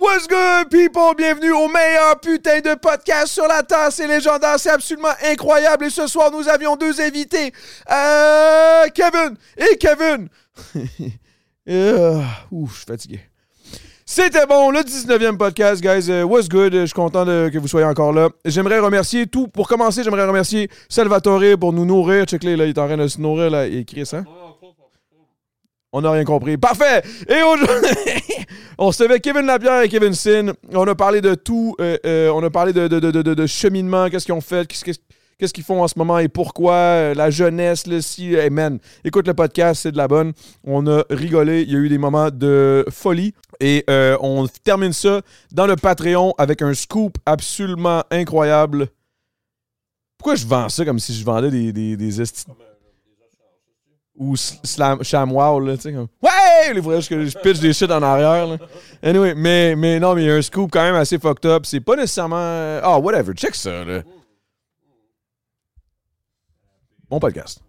What's good, people? Bienvenue au meilleur putain de podcast sur la terre. C'est légendaire, c'est absolument incroyable. Et ce soir, nous avions deux invités. Euh, Kevin et Kevin. Euh, ouf, je suis fatigué. C'était bon, le 19e podcast, guys. Euh, what's good? Je suis content de- que vous soyez encore là. J'aimerais remercier tout. Pour commencer, j'aimerais remercier Salvatore pour nous nourrir. Check-le, là, il est en train de se nourrir, là. Et Chris, hein? On n'a rien compris. Parfait! Et aujourd'hui, on se avec Kevin Lapierre et Kevin Sin. On a parlé de tout. euh, euh, on a parlé de, de, de, cheminement, qu'est-ce qu'ils ont fait, qu'est-ce qu'ils font en ce moment et pourquoi, euh, la jeunesse, là, si, hey man, écoute le podcast, c'est de la bonne. On a rigolé, il y a eu des moments de folie et on termine ça dans le Patreon avec un scoop absolument incroyable. Pourquoi je vends ça comme si je vendais des, des, des ou sl- slam, ShamWow, là, tu sais, comme Ouais! Les voyages que je pitch des shit en arrière, là. Anyway, mais, mais non, mais il y a un scoop quand même assez fucked up. C'est pas nécessairement. Ah, whatever, check ça, là. Bon podcast.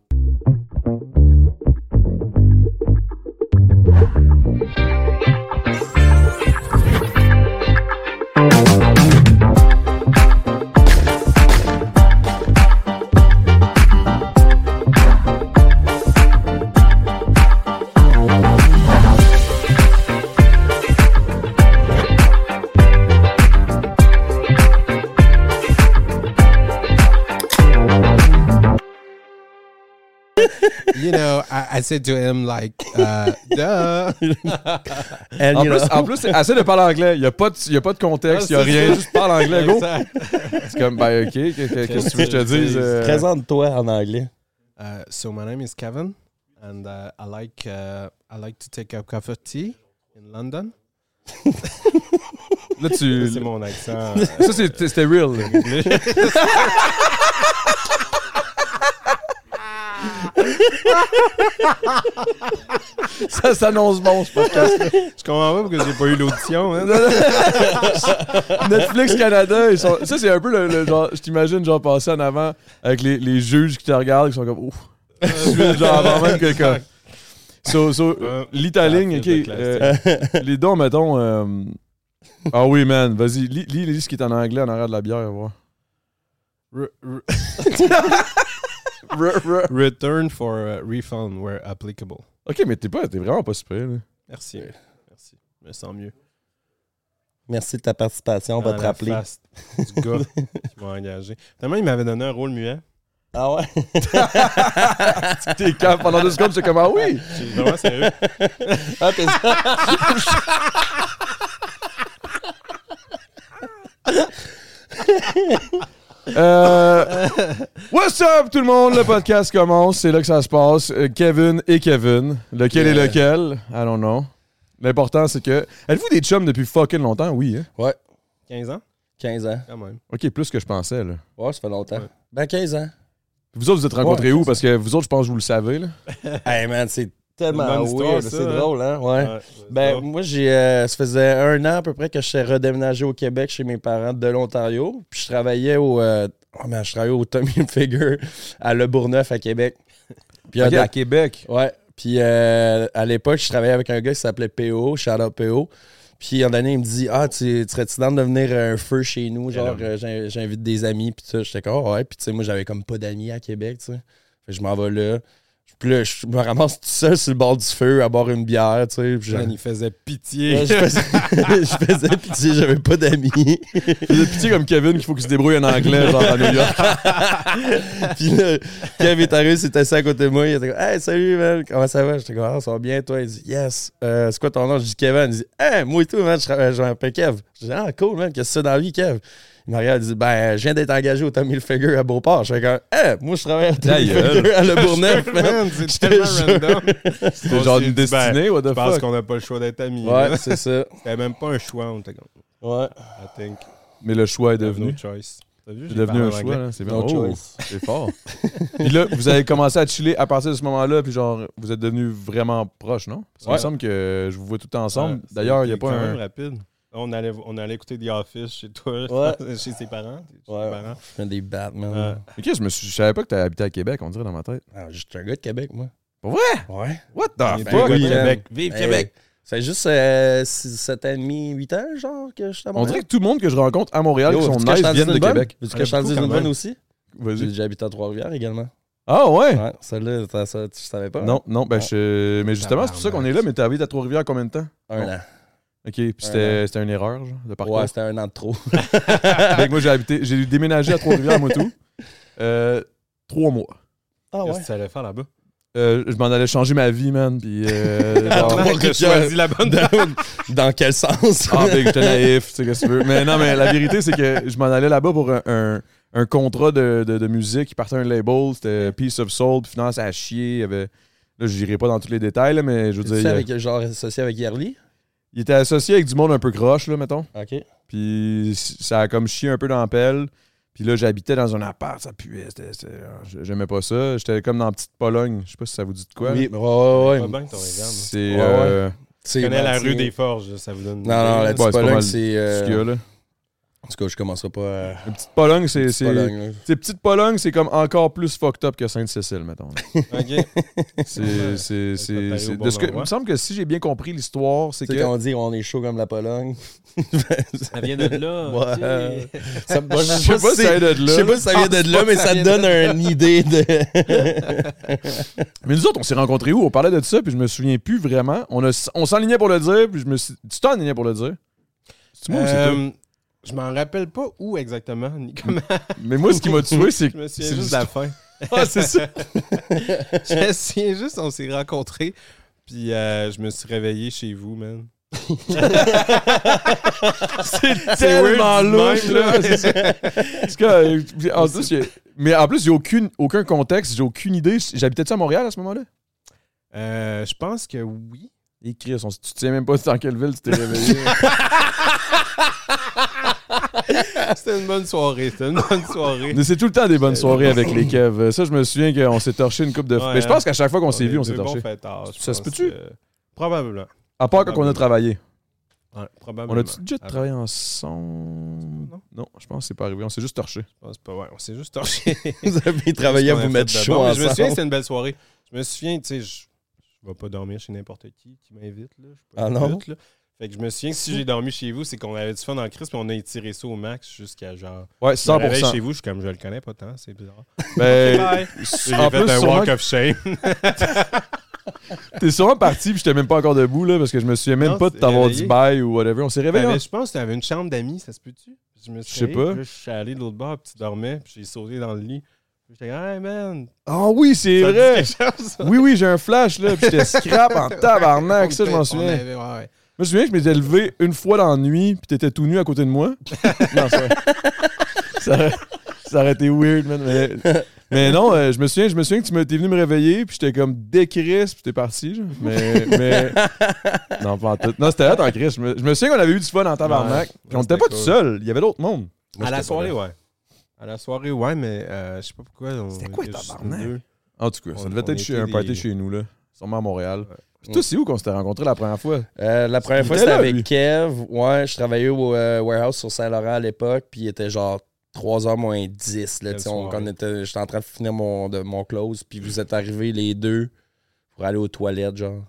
You know, I, I said to him like, uh, duh. And, En you plus, know, en plus, essaie de parler anglais. Il n'y a, pas de- il y a pas de contexte, il n'y a rien. Juste parle anglais, go. Exact. C'est comme, ben, ok, qu'est- qu'est- qu'est-ce que tu veux que je te dise? euh? présente-toi en anglais. Uh, so my name is Kevin, and uh, I like uh, I like to take a cup of tea in London. Là, tu. C'est mon accent. Ça, c'est- c'était real. là. Ça s'annonce bon, ce podcast. je comprends pas parce que j'ai pas eu l'audition. hein. Netflix Canada, ils sont... ça c'est un peu le, le genre, je t'imagine genre passer en avant avec les, les juges qui te regardent, qui sont comme ouf. genre avant même que comme- So, so, Euh, l'Italie, ah, ok. euh, les dons, mettons. euh, Ah oui, man, vas-y, lis, lis, lis ce qui est en anglais en arrière de la bière, voir. Return for uh, refund where applicable. Ok, mais t'es pas, t'es vraiment pas super. Là. Merci. Merci. Je me sens mieux. Merci de ta participation. On va te rappeler. face Du gars qui m'a engagé. Tellement il m'avait donné un rôle muet. Ah ouais? T'es calme pendant deux secondes, c'est comme ah oui. J'ai vraiment sérieux. Ah, t'es Euh, what's up tout le monde? Le podcast commence, c'est là que ça se passe. Euh, Kevin et Kevin. Lequel est lequel? I don't know. L'important c'est que. Êtes-vous des chums depuis fucking longtemps? Oui, hein? Ouais, 15 ans, 15 ans. quand même. Ok, plus que je pensais. Là. Ouais, ça fait longtemps. Ouais. Ben, 15 ans. Vous autres, vous êtes rencontrés où? Parce que vous autres, je pense que vous le savez. Là. hey man, c'est tellement weird. C'est hein? drôle, hein? Ouais. Ouais, Ben, moi, j'ai, euh, ça faisait un an à peu près que je suis redéménagé au Québec chez mes parents de l'Ontario. Puis je travaillais au. euh, oh, man, je travaillais au Tommy Figure à Le Bourgneuf à Québec. Puis, à Québec. Ouais. Puis euh, à l'époque, je travaillais avec un gars qui s'appelait PO, out PO. Puis un année, il me dit Ah, tu, tu serais-tu dans de devenir un feu chez nous? Genre, euh, j'in- j'invite des amis. Puis ça, j'étais comme Ah ouais. Puis tu sais, moi, j'avais comme pas d'amis à Québec, tu sais. Fait que je m'en vais là. Puis là, je me ramasse tout seul sur le bord du feu à boire une bière, tu sais. Puis il faisait pitié. Ouais, je faisais, je faisais pitié, j'avais pas d'amis. faisait pitié comme Kevin qu'il faut qu'il se débrouille en anglais, genre à New York. Puis là, Kev est arrivé, s'est assis à côté de moi. Il était comme Hey, salut, man, comment ça va? J'étais comme Ah, ça va bien, toi? Il dit Yes. Euh, c'est quoi ton nom? Je dis Kevin. Il dit Hey, moi et tout, man, je, tra- je m'appelle Kev. Je dis Ah, cool, man, qu'est-ce que c'est dans la vie, Kev? Il me regarde, il dit Ben, je viens d'être engagé au Tommy Hilfiger à Beauport. Je fais comme Hey, moi, je travaille à Tommy. Hilfiger à Le man. Man, c'est Je te tellement random. C'était genre une ben, destinée, what the Je pense fuck? qu'on n'a pas le choix d'être amis. Ouais, c'est ça. C'était même pas un choix. On était comme, Ouais. I think. Mais le choix est devenu. No choice. T'as vu, C'est devenu un choix. C'est bien. Oh, c'est fort. puis là, vous avez commencé à chiller à partir de ce moment-là, puis genre, vous êtes devenus vraiment proches, non? Parce qu'il Ouais. me semble que je vous vois tout ensemble. Ouais, D'ailleurs, il n'y a pas un. rapide. On allait, on allait écouter The Office chez toi, Ouais. chez ses parents. Chez Ouais. tes parents. Je fais des Batman. Ok, je me suis... je savais pas que tu habité à Québec, on dirait dans ma tête. Ah, je suis un gars de Québec, moi. Pour vrai? Ouais. What On the fuck? des gars de oui, Québec. Vive Hey, Québec! Ça fait juste euh, 7 ans et demi, 8 ans, genre, que je suis à On Montréal. dirait que tout le monde que je rencontre à Montréal Yo, qui sont nice viennent de? Québec. Veux-tu Ouais, que je t'en dise une bonne aussi? J'ai Vas-y. déjà habité à Trois-Rivières également. Ah ouais? Ouais, celle-là, tu savais pas? Non, non, ben je... Mais justement, c'est pour ça qu'on est là, mais t'as habité à Trois-Rivières combien de temps? Un an. Ok, puis c'était c'était une erreur, genre, de parcours? Ouais, c'était un an de trop. Fait que moi, j'ai habité, j'ai déménagé à Trois-Rivières, moi tout. Euh, trois mois. Ah Qu'est-ce que tu allais faire là-bas? Euh, je m'en allais changer ma vie, man. Puis, euh, genre, Comment que choisi la bonne Dans, dans quel sens? ah, ben, j'étais naïf, tu sais, qu'est-ce que tu veux. Mais non, mais la vérité, c'est que je m'en allais là-bas pour un, un, un contrat de, de, de musique. Il partait un label, c'était Peace of Soul. Puis finalement, ça a chié. Il y avait... Là, je n'irai pas dans tous les détails, là, mais je veux Tu dire, il, avec, genre associé avec Yerli? Il était associé avec du monde un peu croche, là, mettons. OK. Puis ça a comme chié un peu dans la pelle. Puis là, j'habitais dans un appart, ça puait. c'était- c'était- J'aimais pas ça. J'étais comme dans la petite Pologne. Je sais pas si ça vous dit de quoi. Oui, mais ouais, ouais, ouais. C'est. Euh, C'est Tu connais la rue des Forges, ça vous donne. une Non, non, la là? Ouais, c'est petite Pologne, c'est... En tout cas, je commencerai pas à... Une petite Pologne, c'est. Petite c'est- Pologne, là. Sais, petite Pologne, c'est comme encore plus fucked up que Sainte-Cécile, mettons. là. Ok. C'est. c'est- c'est- t'arrives c'est- au bon de ce que- Il me semble que si j'ai bien compris l'histoire, c'est Tu sais, que. quand on dit on est chaud comme la Pologne. Ça vient de là. Ouais. ok. Ça, moi, Je sais pas si ça vient de Je sais là. pas si ça vient de là, mais ça te donne une idée de. Mais nous autres, on s'est rencontrés où? On parlait de ça, puis je me souviens plus vraiment. On, a- on s'enlignait pour le dire, puis je me suis. Tu t'enlignais pour le dire? C'est moi ou c'est toi? Euh, Je m'en rappelle pas où exactement, ni comment. Mais moi, ce qui m'a tué, c'est Je me souviens juste de la fin. Ah, c'est ça. je me souviens juste, on s'est rencontrés, puis euh, je me suis réveillé chez vous, man. C'est tellement louche, même, là. Parce que, euh, en plus, mais en plus, j'ai aucune, aucun contexte, j'ai aucune idée. J'habitais-tu à Montréal à ce moment-là? Euh, je pense que oui. Et Chris, on, s- tu te sais même pas dans quelle ville tu t'es réveillé. C'était une bonne soirée, c'était une bonne soirée. Mais c'est tout le temps des bonnes soirées avec les kev. Ça, je me souviens qu'on s'est torché une coupe de. Ouais, mais je pense qu'à chaque fois qu'on s'est est vu, on s'est torché. Ça se peut-tu? que- Probablement. À part quand on a travaillé. Ouais, probablement. On a-tu déjà travaillé ensemble? Non. Non, je pense que c'est pas arrivé. On s'est juste torché. Je pense pas, ouais, on s'est juste torché. Vous avez travaillé à vous mettre chaud Je me souviens que c'était une belle soirée. Je me souviens, tu sais, je, je vais pas dormir chez n'importe qui qui m'invite. Là. Je Ah non? là. Fait que je me souviens que si j'ai dormi chez vous, c'est qu'on avait du fun en crise, puis on a étiré ça au max jusqu'à genre. Ouais, Je me réveille 100%. chez vous, je suis comme je le connais pas tant, c'est bizarre. Ben. J'ai en fait plus, un walk of shame. T'es sûrement parti puis j'étais même pas encore debout là parce que je me souviens même Non, pas de t'avoir dit bye ou whatever. On s'est réveillé. T'avais- hein? je pense que tu avais une chambre d'amis, ça se peut-tu? Je me suis Je pas. je suis allé de l'autre bord, puis tu dormais, puis j'ai sauté dans le lit. J'étais comme, hey man! Ah oui, c'est vrai. chose? Oui, oui, j'ai un flash là. Puis j'étais scrap en tabarnak. Ça, je m'en souviens. avait- ouais, ouais. Je me souviens que je m'étais levé une fois dans la nuit puis t'étais tout nu à côté de moi. non, ça, ça, aurait- ça aurait été weird, man. Mais, mais non, euh, je me souviens, je me souviens que tu t'es venu me réveiller puis j'étais comme décris puis t'es parti. genre. Mais, mais non, pas en tout. Non, c'était là en crise. Je me, je me souviens qu'on avait eu du fun en tabarnak. Ouais, Puis on c'était était pas cool. tout seul. Il y avait d'autres mondes. Moi, à la j'étais pas soirée, là. ouais. À la soirée, ouais, mais euh, je sais pas pourquoi. on C'était quoi, était juste tabarnak? deux. En tout cas, ça On- devait on être chez, un party des- chez nous là. sûrement à Montréal. Puis toi, c'est où qu'on s'était rencontrés la première fois? Euh, la première fois, était c'était avec lui. Kev. Ouais, je travaillais au euh, warehouse sur Saint-Laurent à l'époque, puis il était genre 3h moins 10. Là, on- quand on était- J'étais en train de finir mon, de, mon close, puis vous êtes arrivés les deux pour aller aux toilettes, genre.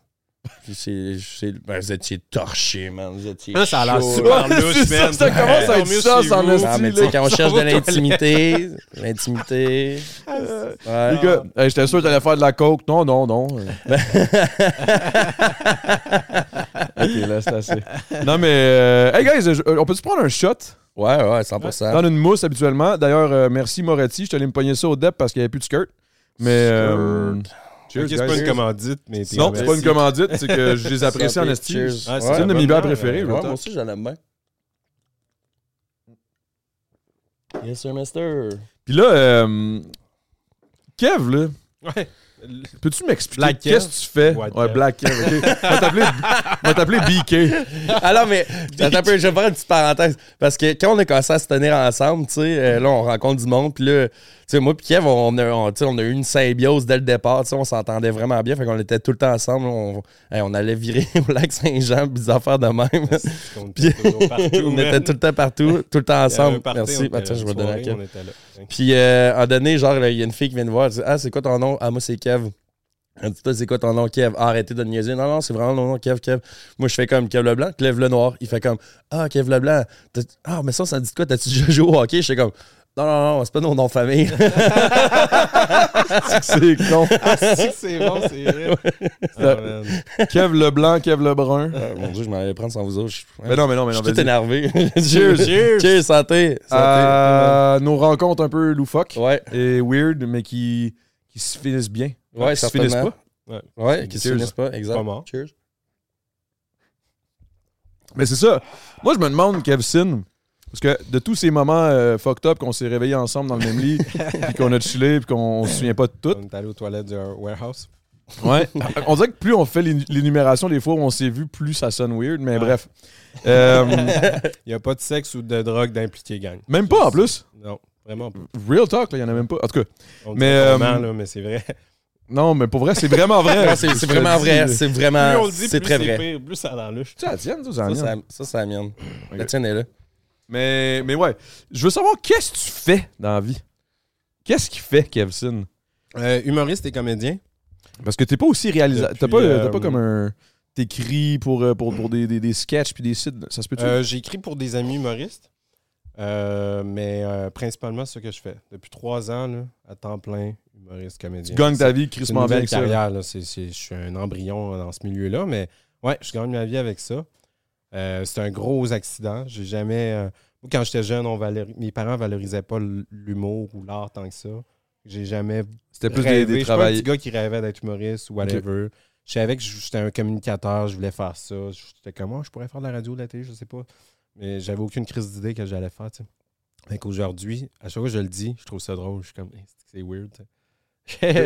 Puis c'est, c'est- ben, vous étiez torchés, man. Vous étiez Là, ça a l'air super ça, man. ça commence à être ça, ça en esti, Ah, mais tu sais, quand on cherche de l'intimité, l'intimité. Ouais. Les gars, hey, j'étais sûr que t'allais faire de la coke. Non, non, non. ok, là, c'est assez. Non, mais. euh, hey, guys, on peut-tu prendre un shot? Ouais, ouais, 100%. Dans une mousse habituellement. D'ailleurs, euh, merci Moretti. Je allé me pogner ça au dep parce qu'il n'y avait plus de skirt. Mais. euh, cheers, Ok, c'est pas une commandite, mais t'es Non, c'est pas une commandite, c'est que je les apprécie en esti. Ah, C'est une de mes bières préférées, Ouais, là. moi aussi, j'en aime bien. Yes, sir, mister. Puis là, euh, Kev, là, Ouais. peux-tu m'expliquer qu'est-ce que tu fais? White ouais, Kev. Black Kev, ok. On va t'appeler- on va t'appeler BK. Alors, mais attends je vais faire une petite parenthèse. Parce que quand on a commencé à se tenir ensemble, tu sais, euh, là, on rencontre du monde. Puis là, sais, moi, puis Kev, on a, on, on a eu une symbiose dès le départ. On s'entendait vraiment bien. Fait qu'on était tout le temps ensemble. On, hey, on allait virer au lac Saint-Jean, des affaires de même. On était toujours partout, on était tout le temps partout, tout le temps ensemble. party, Merci. Attends, je vais donner à Kev. Puis, euh, à un donné, genre, il y a une fille qui vient de voir. Elle dit Ah, c'est quoi ton nom Ah, moi, c'est Kev. Elle dit Toi, c'est quoi ton nom, Kev Ah, arrêtez de me niaiser. Non, non, c'est vraiment mon nom, Kev, Kev. Moi, je fais comme Kev Leblanc, Kev Lenoir. Il fait comme Ah, Kev Leblanc. Ah, mais ça, ça dit quoi? T'as-tu déjà joué au hockey? Je fais comme Non, non, non, c'est pas nos noms de famille. C'est con. Ah, si, c'est bon, c'est vrai. Ah, man. Kev Leblanc, Kev Lebrun. Ah, mon Dieu, je m'en allais prendre sans vous autres. Je, Mais non, mais non, mais je non. suis tout énervé. Cheers. Cheers. Cheers, santé. santé. Euh, nos rencontres un peu loufoques Ouais, et weird, mais qui, qui se finissent bien. ouais, qui se finissent pas. Ouais, qui se finissent pas, exact. Pas mort. Cheers. Mais c'est ça. Moi, je me demande, Kevsin, parce que de tous ces moments euh, fucked up qu'on s'est réveillés ensemble dans le même lit, puis qu'on a chillé, puis qu'on se souvient pas de tout. On est allé aux toilettes du warehouse. Ouais. on dirait que plus on fait l'é- l'énumération des fois où on s'est vu, plus ça sonne weird, mais Ouais. bref. Euh, Il n'y a pas de sexe ou de drogue d'impliqué, gang. même pas en plus. Non, vraiment pas. Real talk, il y en a même pas. En tout cas, On Mais, euh, là, mais c'est vrai. non, mais pour vrai, c'est vraiment vrai. C'est vraiment vrai. C'est Plus vraiment. on le dit, C'est plus très c'est vrai. pire, plus ça a l'air louche. C'est la tienne, ça, c'est la Ça, mienne. ça, ça, c'est la mienne. La tienne est là. Mais, mais ouais, je veux savoir qu'est-ce que tu fais dans la vie? Qu'est-ce qu'il fait, Kevsin? Euh, humoriste et comédien. Parce que t'es pas aussi réalisateur. T'as Depuis, pas, euh, pas comme un. T'écris pour, euh, pour, pour des, des, des sketchs puis des sites. Ça se peut-tu? Euh, écrit pour des amis humoristes, mais principalement c'est ce que je fais. Depuis trois ans, là, à temps plein, humoriste, comédien. tu gagnes ta vie. C'est- c'est- je suis un embryon dans ce milieu-là, mais ouais, je gagne ma vie avec ça. Euh, c'est un gros accident. J'ai jamais. euh, quand j'étais jeune, on mes parents valorisaient pas l'humour ou l'art tant que ça. J'ai jamais C'était plus des, rêvé. des suis pas un travail. petit gars qui rêvait d'être humoriste ou whatever. Je savais que j'étais un communicateur, je voulais faire ça. J'étais comme, moi, je pourrais faire de la radio, de la télé, je sais pas. Mais j'avais aucune crise d'idée que j'allais faire, tu sais. Fait qu'aujourd'hui, à chaque fois que je le dis, je trouve ça drôle. Je suis comme, Hey, c'est weird.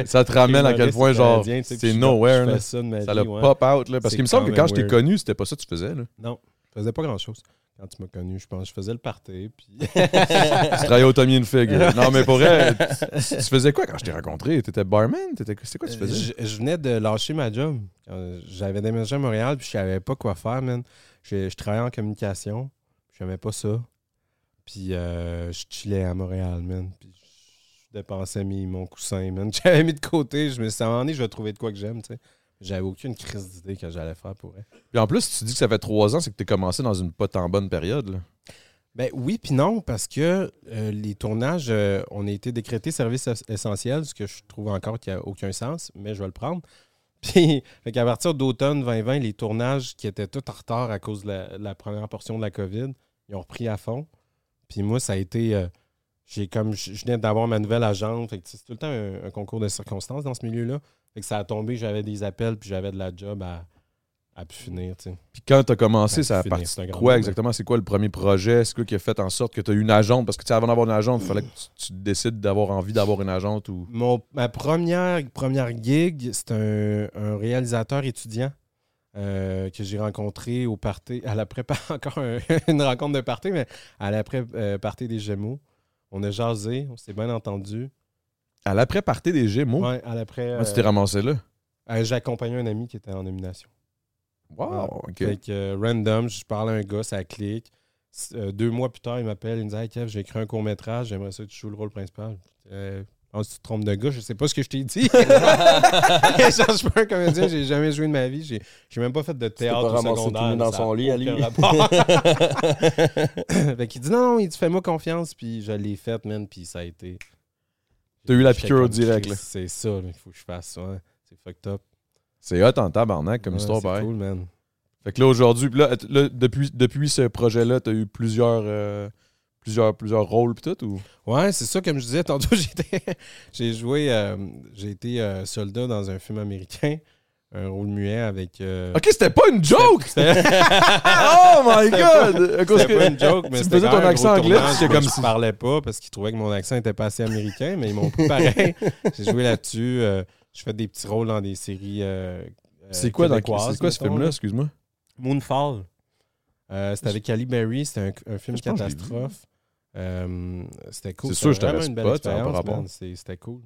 Ça te ramène à quel point, genre, c'est je nowhere. je là. ça Ça vie, l'a ouais. pop out. Là, parce qu'il me semble que quand je t'ai connu, c'était pas ça que tu faisais. Là. Non, je faisais pas grand-chose. Quand tu m'as connu, je pense, je faisais le party. Puis... tu travaillais au Tommy Hilfiger. non, mais pour vrai, tu, tu faisais quoi quand je t'ai rencontré? T'étais barman? C'est quoi tu faisais? Euh, Je, je venais de lâcher ma job. Quand J'avais déménagé à Montréal, puis je savais pas quoi faire, man. Je, je travaillais en communication, puis j'aimais pas ça. Puis euh, je chillais à Montréal, man. Puis je dépensais mes- mon coussin, man. J'avais mis de côté. Je me suis dit, à un moment donné, je vais trouver de quoi que j'aime, tu sais. J'avais aucune crise d'idée que j'allais faire pour elle. Puis en plus, tu dis que ça fait trois ans, c'est que t'as commencé dans une pas tant bonne période. Là. Ben oui, puis non, parce que euh, les tournages, euh, on a été décrétés service es- essentiel, ce que je trouve encore qu'il n'y a aucun sens, mais je vais le prendre. Puis, qu'à partir d'automne 2020, les tournages qui étaient tout en retard à cause de la, la première portion de la COVID, ils ont repris à fond. Puis moi, ça a été. euh, j'ai comme je venais d'avoir ma nouvelle agente. Fait que c'est tout le temps un, un concours de circonstances dans ce milieu-là. Fait que ça a tombé, j'avais des appels, puis j'avais de la job à, à pu finir, tu. Puis quand t'as commencé, Ben, ça a parti de quoi exactement? C'est quoi le premier projet? C'est quoi qui a fait en sorte que tu as eu une agente? Parce que tu avant d'avoir une agente, il fallait que tu, tu décides d'avoir envie d'avoir une agente ou. Mon, ma première, première gig, c'est un, un réalisateur étudiant euh, que j'ai rencontré au party, à l'après, pas encore un- une rencontre de party, mais à l'après euh, party des Gémeaux. On a jasé, on s'est bien entendu. À l'après-party des Gémeaux, Ouais, à l'après. Tu t'es euh, ramassé là? Euh, J'ai accompagné un ami qui était en nomination. Wow, ok. Fait que euh, random, je parle à un gars, ça clique. Deux mois plus tard, il m'appelle, il me dit Hey Kev, j'ai écrit un court-métrage, j'aimerais ça que tu joues le rôle principal. Pense que tu te trompes de gars, je sais pas ce que je t'ai dit. Genre, je suis pas un comédien, j'ai jamais joué de ma vie. J'ai j'ai même pas fait de théâtre pas au ramassé secondaire. dans son lit, à lui. rapport. fait qu'il dit non, non, il dit fais-moi confiance, puis je l'ai fait, man, puis ça a été. T'as eu la piqûre comme, direct, là. C'est ça, il faut que je fasse ça. hein. C'est fucked up. C'est hot en tabarnak comme Ouais, histoire, c'est pareil. cool, man. Fait que là, aujourd'hui, là, là, depuis, depuis ce projet-là, t'as eu plusieurs, euh, plusieurs, plusieurs rôles pis tout, ou? Ouais, c'est ça, comme je disais tantôt, j'étais, j'ai joué, euh, j'ai été euh, soldat dans un film américain, un rôle muet avec. euh, Ok, c'était pas une joke! Oh my god! À cause c'était pas une joke, mais c'était ton accent anglais, mais comme je si- parlais pas parce qu'ils trouvaient que mon accent était pas assez américain, mais ils m'ont pris pareil. j'ai joué là-dessus. euh, je fais des petits rôles dans des séries. C'est quoi, dans- québécoises, c'est quoi ce film-là, là. excuse-moi? Moonfall. Euh, c'était avec Ali Berry, c'était un, un film Je je catastrophe. Euh, c'était cool. C'est sûr, je vraiment t'aurais une belle pas, a pas expérience, C'était cool.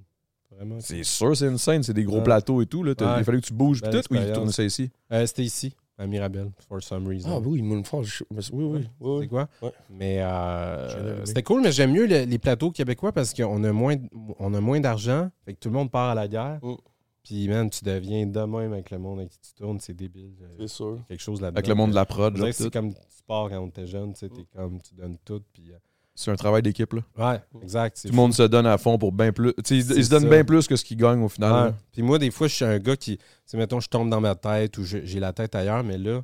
Vraiment. cool. C'est sûr, c'est une scène, c'est des gros Ouais. plateaux et tout. Là. Ouais. Il fallait que tu bouges tout, ou ils tournaient ça ici? Euh, c'était ici, à Mirabel, for some reason. Ah oui, Moonfall. je- Oui, oui. oui, C'est quoi? Ouais. Mais euh, c'était cool, mais j'aime mieux le- les plateaux québécois parce qu'on a moins, on a moins d'argent. Fait que tout le monde part à la guerre. Mm. Puis, man, tu deviens de même avec le monde avec qui tu tournes. C'est débile. Euh, C'est sûr. Quelque chose là-dedans. Avec le monde de la prod, genre, c'est tout. comme tu pars quand on était jeune. Tu sais, t'es comme, tu donnes tout. Puis, euh, C'est un travail d'équipe, là. ouais, exact. Tout le monde se donne à fond pour bien plus. Ils, se donnent bien plus que ce qu'ils gagnent au final. Ouais. Puis moi, des fois, je suis un gars qui, mettons, je tombe dans ma tête ou j'ai la tête ailleurs, mais là,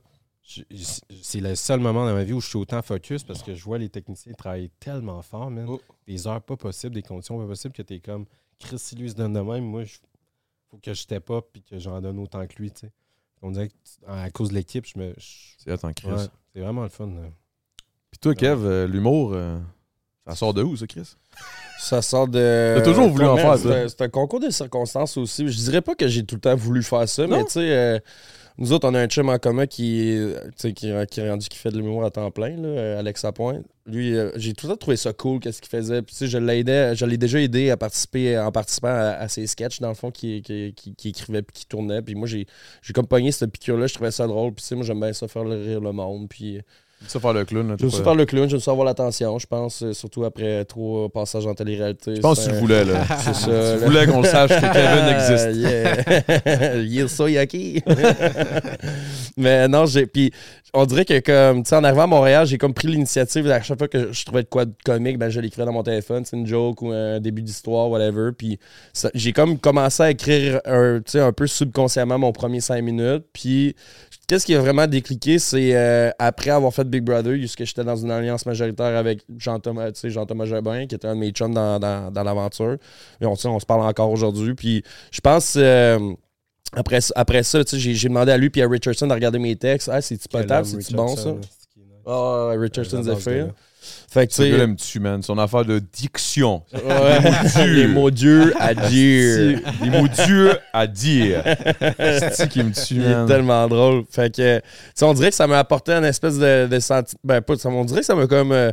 c'est le seul moment dans ma vie où je suis autant focus parce que je vois les techniciens travailler tellement fort, man. Oh. Des heures pas possibles, des conditions pas possibles que t'es comme, Chris, si lui se donne de même, moi, il faut que je up puis que j'en donne autant que lui, tu sais. On dirait que tu- à cause de l'équipe, je me. je- C'est ouais, vraiment le fun. là. Puis toi, Kev, euh, l'humour, euh, ça sort de où, ça, Chris? Ça sort de. T'as toujours voulu en faire, un- C'est un concours de circonstances aussi. Je dirais pas que j'ai tout le temps voulu faire ça, Non. mais tu sais, euh, nous autres, on a un chum en commun qui, qui, qui est rendu qui fait de l'humour à temps plein, là, euh, Alex Lapointe. Lui, euh, j'ai tout le temps trouvé ça cool, qu'est-ce qu'il faisait. Puis, tu sais, je l'aidais, je l'ai déjà aidé à participer en participant à, à ses sketchs, dans le fond, qui, qui, qui, écrivait puis qui tournait. Puis moi, j'ai j'ai comme pogné cette piqûre-là, je trouvais ça drôle. Puis, tu sais, moi, j'aime bien ça faire rire le monde. Puis, Ça faire le clown, là. je veux faire le clown, je veux avoir l'attention, je pense, euh, surtout après trois passages en télé-réalité. Je pense que tu le voulais, là. C'est ça. Tu voulais qu'on le sache que Kevin existe. yeah. Il so yaki. Mais non, j'ai. Puis on dirait que comme, tu sais, en arrivant à Montréal, j'ai comme pris l'initiative. À chaque fois que je trouvais de quoi de comique, ben je l'écrivais dans mon téléphone. C'est une joke ou un début d'histoire, whatever. Puis j'ai comme commencé à écrire un, un peu subconsciemment mon premier cinq minutes. Puis qu'est-ce qui a vraiment décliqué, c'est euh, après avoir fait Big Brother, puisque j'étais dans une alliance majoritaire avec Jean-Thomas, tu sais, Jean-Thomas Jobin, qui était un de mes chums dans, dans, dans l'aventure. Et on, on se parle encore aujourd'hui. Puis je pense. euh, après, ça- après ça, j'ai demandé à lui puis à Richardson de regarder mes textes. Ah, c'est-tu potable? C'est-tu bon, ça? Ah, ouais, Richardson Zephyr. Fait que, tu sais, me tue, man. Son affaire de diction. ouais, les mots durs à dire. Les mots durs à dire. C'est qui me tue, Il est man. tellement drôle. Fait que, tu sais, on dirait que ça m'a apporté un espèce de, de sentiment. Ben, pas, ça, on dirait que ça m'a comme. euh,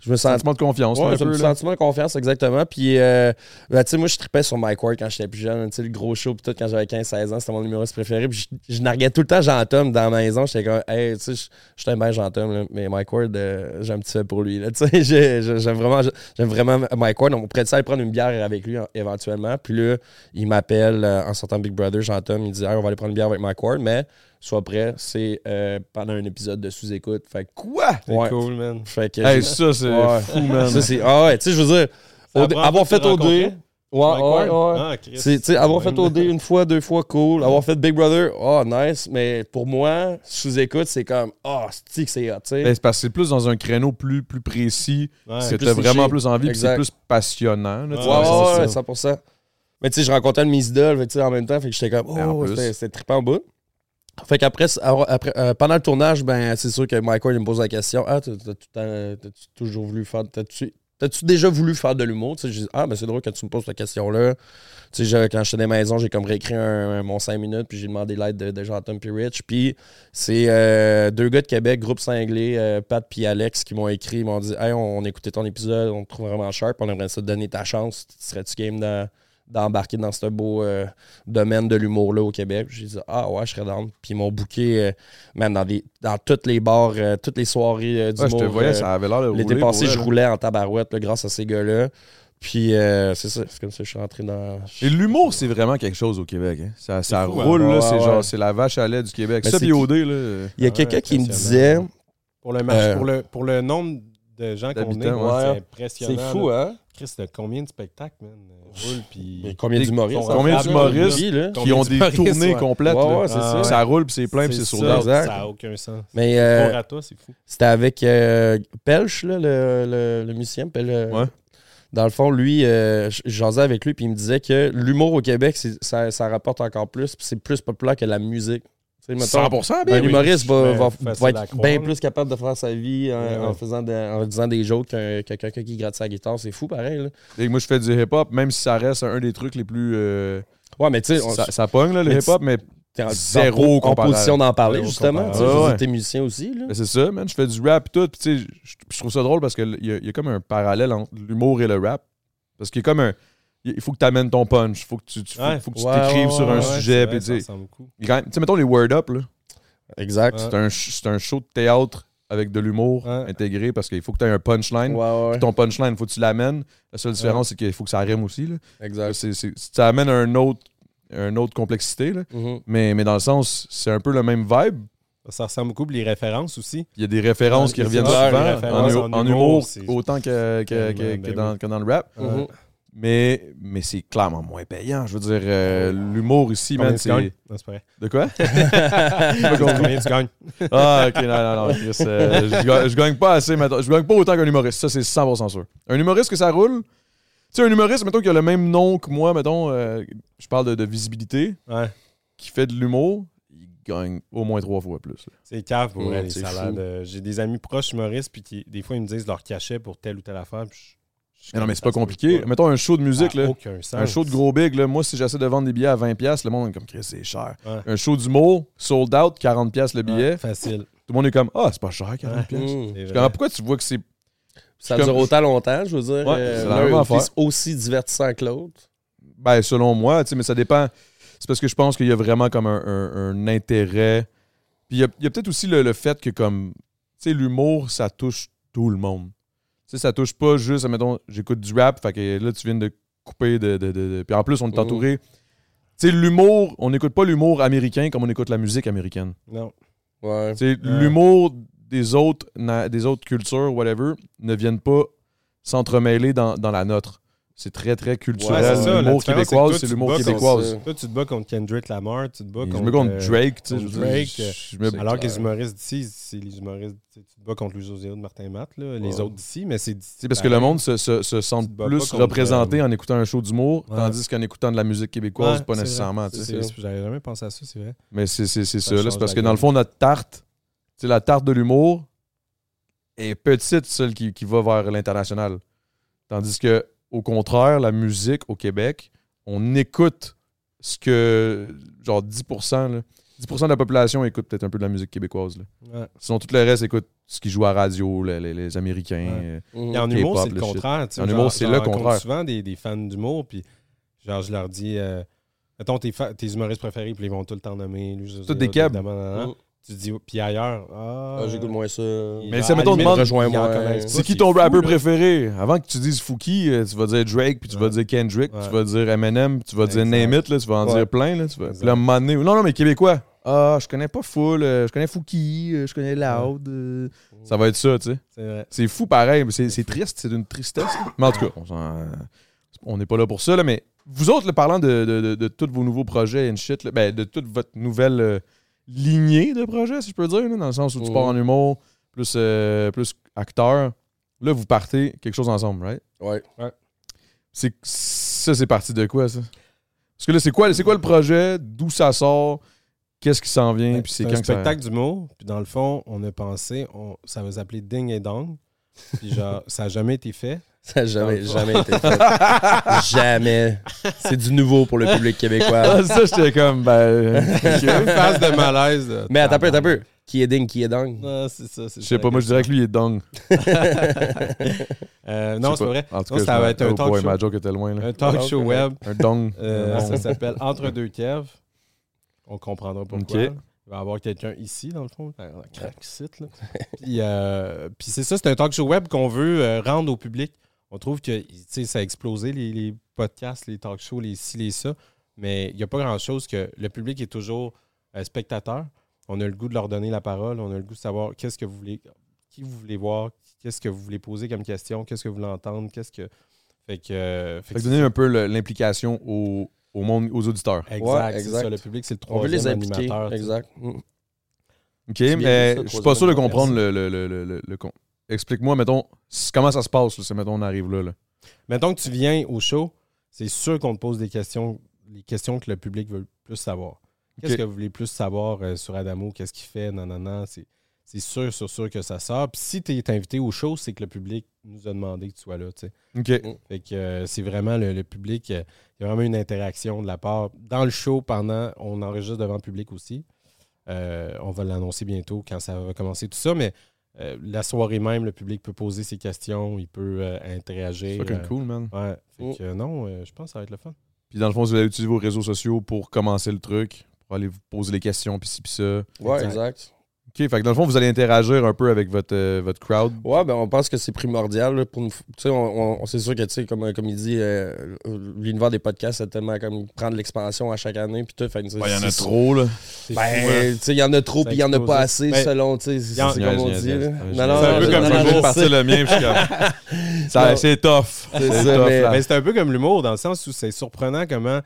je me sens Sentiment de confiance, Ouais, un peu, sentiment de confiance, exactement. Puis, euh, ben, tu sais, moi, je tripais sur Mike Ward quand j'étais plus jeune. Tu sais, le gros show, puis tout, quand j'avais 15-16 ans, c'était mon humoriste préféré. Puis, je, je narguais tout le temps Jean-Tom dans ma maison. J'étais comme, hey, tu sais, je- t'aime bien Jean-Tom, mais Mike Ward, euh, j'ai un petit fait pour lui. Tu sais, j'ai- j'ai- j'aime vraiment, vraiment Mike Ward. On pourrait ça aller prendre une bière avec lui en- éventuellement? Puis là, il m'appelle euh, en sortant Big Brother, Jean-Tom. Il dit, hey, on va aller prendre une bière avec Mike Ward, mais sois prêt, c'est euh, pendant un épisode de sous-écoute. Fait que, Quoi? C'est Ouais. cool, man. fait que Hey, ça, c'est Ouais. fou, man. ça, c'est. Ah ouais, tu sais, je veux dire, C'est avoir fait OD. Ouais, ouais, ouais. Ah, Chris. C'est- tu sais, avoir fait. OD une fois, deux fois, cool. Avoir fait Big Brother, oh, nice. Mais pour moi, sous-écoute, c'est comme, oh, c'est que c'est hot, tu sais? Ben, c'est parce que c'est plus dans un créneau plus, plus précis, t'as vraiment plus envie, puis c'est plus passionnant. là, tu Ouais, sais, Ouais, dans ouais, ce ouais, sens-là. 100%. Mais tu sais, je rencontrais mes idoles, en même temps, fait que j'étais comme, Et en oh, c'était trippant au bout. Fait qu'après, après, euh, pendant le tournage, ben, c'est sûr que Ward il me pose la question Ah, t'as- t'as- t'as- t'as-tu toujours voulu faire. T'as-tu déjà voulu faire de l'humour je dis Ah, ben c'est drôle que tu me poses la question-là. Quand j'étais dans les maisons, j'ai comme réécrit mon 5 minutes, puis j'ai demandé l'aide de, de Jean-Tom Rich. Puis c'est euh, deux gars de Québec, groupe cinglé, euh, Pat puis Alex, qui m'ont écrit. Ils m'ont dit Hey, on, écouté ton épisode, on te trouve vraiment sharp, on aimerait ça te donner ta chance. Serais-tu game de, d'embarquer dans ce beau euh, domaine de l'humour-là au Québec. J'ai dit, ah ouais, je serais down. Puis ils m'ont booké, euh, même dans, des, dans toutes les bars, euh, toutes les soirées euh, Ouais, je d'humour. te voyais, euh, ça avait l'air de. L'été passé, je roulais en tabarouette là, grâce à ces gars-là. Puis euh, c'est ça, c'est comme ça que je suis rentré dans. Et l'humour, c'est vraiment quelque chose au Québec. hein. Ça, ça fou, hein. roule, là. Ouais, c'est ouais. genre, c'est la vache à lait du Québec. Mais ça, c'est puis qui- OD, là. Il y a Ah, quelqu'un qui me disait. Pour le, marché, Euh, pour, le, pour le nombre de gens qu'on est, ouais, ouais. c'est impressionnant. C'est fou, là. hein? Chris, t'as combien de spectacles, man? Roule, puis... Mais combien d'humoristes? Combien d'humoristes. Qui ont des tournées complètes. Ouais, ouais, Ah, ça. ouais. Ça roule, puis c'est plein, puis c'est. Exact. Ça n'a aucun sens. Mais euh, Pour à toi, c'est fou. c'était avec euh, Pelch, là, le, le, le musicien. Dans le fond, lui, euh, j'asais avec lui, puis il me disait que l'humour au Québec, ça, ça rapporte encore plus, puis c'est plus populaire que la musique. Mettons, 100% bien. Un oui. humoriste va, Ben, va- va être croire, bien là. plus capable de faire sa vie en, Ouais, en faisant de- en disant des jokes qu'un- que quelqu'un qui gratte sa guitare. C'est fou, pareil. Là. Et moi, je fais du hip-hop, même si ça reste un des trucs les plus. euh, Ouais, mais tu sais, ça, ça pogne, là, le hip-hop, mais t'es en- zéro en, comparable. position d'en parler, Zéro justement. Tu Ouais, ouais. T'es musicien aussi. Là. Ben, c'est ça, man. Je fais du rap et tout. Puis, tu sais, je, trouve ça drôle parce qu'il y a comme un parallèle entre l'humour et le rap. Parce qu'il y a comme un. Il faut que tu amènes ton punch. Il faut que tu, Ouais. Ouais, t'écrives ouais, sur un ouais, sujet. vrai, tu ça sais, ressemble beaucoup. il y a quand même- tu sais, mettons les Word Up, là. Exact. C'est un, un show de théâtre avec de l'humour Ouais. intégré parce qu'il faut que tu aies un punchline. Ouais, ouais, Puis Ton punchline, il faut que tu l'amènes. La seule différence, c'est qu'il faut que ça rime aussi. Là. Exact. Ça amène un autre, un autre complexité. Là. Mhm. Mais, mais dans le sens, c'est un peu le même vibe. Ça ressemble beaucoup, puis les références aussi. Il y a des références Ouais, qui reviennent ça, souvent en, humour, autant que, que, que- Ben que oui. dans, que dans le rap. Mhm. Mais, mais c'est clairement moins payant. Je veux dire, euh, l'humour ici, Combien man, tu gagnes? c'est. Non, c'est pas vrai. De quoi? Combien tu gagnes? Ah, ok, non, non, non. Chris, euh, je, gagne, je gagne pas assez, mettons. Je gagne pas autant qu'un humoriste. Ça, c'est 100% sûr. Un humoriste que ça roule. Tu sais, un humoriste, mettons, qui a le même nom que moi, mettons, euh, je parle de, de visibilité, Ouais. qui fait de l'humour, il gagne au moins trois fois plus. C'est cave pour vrai, les salaires. de- J'ai des amis proches humoristes, puis qui, des fois, ils me disent leur cachet pour telle ou telle affaire. puis Mais non, mais c'est pas compliqué. pas. Mettons un show de musique, Ça a là. aucun sens. Un show de gros big, là, moi, si j'essaie de vendre des billets à 20$, le monde est comme, Chris, c'est cher. Ouais. Un show d'humour, sold out, 40$ le Ouais, billet. facile. Tout le monde est comme, ah, c'est pas cher, 40$. Mhm. C'est Je vrai. comprends pourquoi tu vois que c'est. Ça Comme- dure autant longtemps, je veux dire. Ouais, euh, c'est la l'un même est affaire. aussi divertissant que l'autre. Ben, selon moi, tu sais, mais ça dépend. C'est parce que je pense qu'il y a vraiment comme un, un- un intérêt. Puis il y a, il y a peut-être aussi le, le fait que, comme, tu sais, l'humour, ça touche tout le monde. Tu sais, ça touche pas juste, mettons, j'écoute du rap, fait que là, tu viens de couper de. de- de- de- Puis en plus, on est Mhm. entouré. Tu sais, l'humour, on n'écoute pas l'humour américain comme on écoute la musique américaine. Non. Ouais. Tu sais, l'humour des autres, des autres cultures, whatever, ne viennent pas s'entremêler dans, dans la nôtre. C'est très, très culturel. l'humour québécois, c'est l'humour bats québécois. Toi, tu te bats contre Kendrick Lamar, tu te bats Je contre. me contre Drake, tu contre je- je Alors que les humoristes d'ici, c'est les humoristes. Tu te bats contre Louis José de Martin Matt, là, les autres d'ici, mais c'est. C'est parce que le monde se, se, se sent bats plus représenté euh, en écoutant un show d'humour, Ouais. tandis qu'en écoutant de la musique québécoise, pas nécessairement. J'avais jamais pensé à ça, c'est vrai. Mais c'est Ça C'est parce que dans le fond, notre tarte, la tarte de l'humour est petite, celle qui va vers l'international. Tandis que, au contraire, la musique au Québec, on écoute ce que, genre 10%, là, 10% de la population écoute peut-être un peu de la musique québécoise. là. Ouais. Sinon, tout le reste écoute ce qui joue à radio, les, les- les Américains. Ouais. euh, Mhm. Et en humour, c'est le contraire. En genre- humour, c'est le contraire. souvent des, des fans d'humour, puis genre, je leur dis, euh, mettons tes, humoristes préférés, puis ils vont tout le temps nommer. Tous des câbles. Tu dis, puis ailleurs, ah, Ah, J'écoute moins ça. Mais à mettons, demande- C'est qui c'est ton fou, rappeur là. préféré? Avant que tu dises Fouki, euh, tu vas dire Drake, puis tu vas Ouais. dire Kendrick, puis tu Ouais. vas dire Eminem, puis tu vas dire. Name It, là, tu vas en Ouais. dire plein. Là, tu vas... Puis là, non, non, mais québécois. Ah, je connais pas Full, euh, je connais Fouki, euh, je connais Loud. euh. Ça va être ça, tu sais. C'est vrai. C'est fou pareil, mais c'est c'est triste, c'est d'une tristesse. Mais en tout cas, on n'est pas là pour ça, là, mais vous autres, là, parlant de, de, de- de tous vos nouveaux projets and shit, là, ben, de toute votre nouvelle euh, lignée de projets, si je peux dire, là, dans le sens où tu pars en humour, plus, euh, plus acteur, là, vous partez quelque chose ensemble, right? Ouais. C'est ça, c'est parti de quoi, ça? Parce que là, c'est quoi, c'est quoi le projet? D'où ça sort? Qu'est-ce qui s'en vient? Puis c'est un quand que ça- spectacle d'humour, puis dans le fond, on a pensé, on, ça va s'appeler Ding et Dong. Puis genre, ça n'a jamais été fait. Ça n'a jamais, jamais été fait. jamais. C'est du nouveau pour le public québécois. Ah, ça, j'étais comme, ben. ok. Une phase de malaise. Mais attends un peu, attends un peu. qui est ding, qui est dong? Non, c'est ça. Je sais pas, moi je dirais que lui il est dong. Euh, non, c'est pas. vrai. En tout Non, cas, ça va être un talk show. ma joke était loin. Là. Un talk Ah, show web. Un dong. Euh, ça s'appelle Entre deux Kev. On comprendra pourquoi. Il va y avoir quelqu'un ici, dans le fond. Un crack site, là. puis, euh, puis c'est ça, c'est un talk show web qu'on veut euh, rendre au public. On trouve que ça a explosé, les, les podcasts, les talk shows, les ci, les ça. Mais il n'y a pas grand-chose que le public est toujours euh, spectateur. On a le goût de leur donner la parole. On a le goût de savoir qu'est-ce que vous voulez, qui vous voulez voir, qu'est-ce que vous voulez poser comme question, qu'est-ce que vous voulez entendre, qu'est-ce que. Fait que. fait Fait que donner un peu l'implication au, au monde, aux auditeurs. Exact, Ouais, exact. ça. Le public, c'est le On veut troisième les impliquer. Exact. Mm. Ok, mais je suis pas sûr de troisième comprendre le, le, le, le, le- le con- Explique-moi, mettons, comment ça se passe, là, si mettons on arrive là. là. Mettons que tu viens au show, c'est sûr qu'on te pose des questions, les questions que le public veut le plus savoir. Qu'est-ce Ok. que vous voulez plus savoir euh, sur Adamo? Qu'est-ce qu'il fait? Non, non, non. C'est, c'est sûr, sûr, sûr que ça sort. Puis si tu es invité au show, c'est que le public nous a demandé que tu sois là. tu sais. Ok. Fait que euh, c'est vraiment le, le public. euh, Il y a vraiment une interaction de la part. Dans le show, pendant, on enregistre devant le public aussi. Euh, on va l'annoncer bientôt quand ça va commencer, tout ça. Mais euh, la soirée même, le public peut poser ses questions, il peut euh, C'est interagir. fucking euh, cool, man. Ouais. Fait Mm. que euh, non, euh, je pense que ça va être le fun. Puis dans le fond, vous allez utiliser vos réseaux sociaux pour commencer le truc, pour aller vous poser les questions, puis ci, puis ça. Ouais, Exact. exact. Ok, fait que dans le fond, vous allez interagir un peu avec votre, euh, votre crowd. Ouais, ben on pense que c'est primordial là, pour nous. Tu sais, on, on- c'est sûr que tu sais, comme, comme il dit, euh, l'univers des podcasts, c'est tellement comme prendre l'expansion à chaque année puis tout. Fait que, Il y en a trop, là. Ben, hein. tu sais, il y en a trop puis il y en a pas assez Ben, selon, tu sais, c'est comme on dit. C'est un peu comme non, je partir le mien, puis. C'est tough. Mais-. Ben, c'est un peu comme l'humour, dans le sens où c'est surprenant comment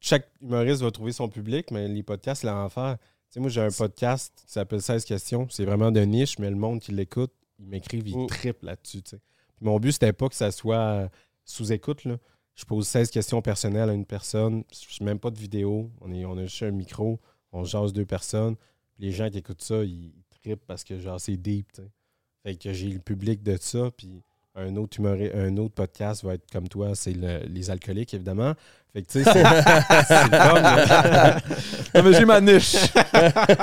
chaque humoriste va trouver son public, mais les podcasts, l'enfer. Sais, moi, j'ai un podcast qui s'appelle 16 questions. C'est vraiment de niche, mais le monde qui l'écoute, ils m'écrivent, ils Mm. triplent là-dessus. Puis mon but, c'était pas que ça soit euh, sous écoute. Là. Je pose 16 questions personnelles à une personne. Je n'ai même pas de vidéo. On, est, on a juste un micro. On jase deux personnes. Les gens qui écoutent ça, ils trippent parce que genre c'est deep. Fait que j'ai le public de ça. Puis un autre, humori- un autre podcast va être comme toi, c'est le- les alcooliques, évidemment. Fait que tu sais, c'est c'est. Non, mais j'ai ma niche.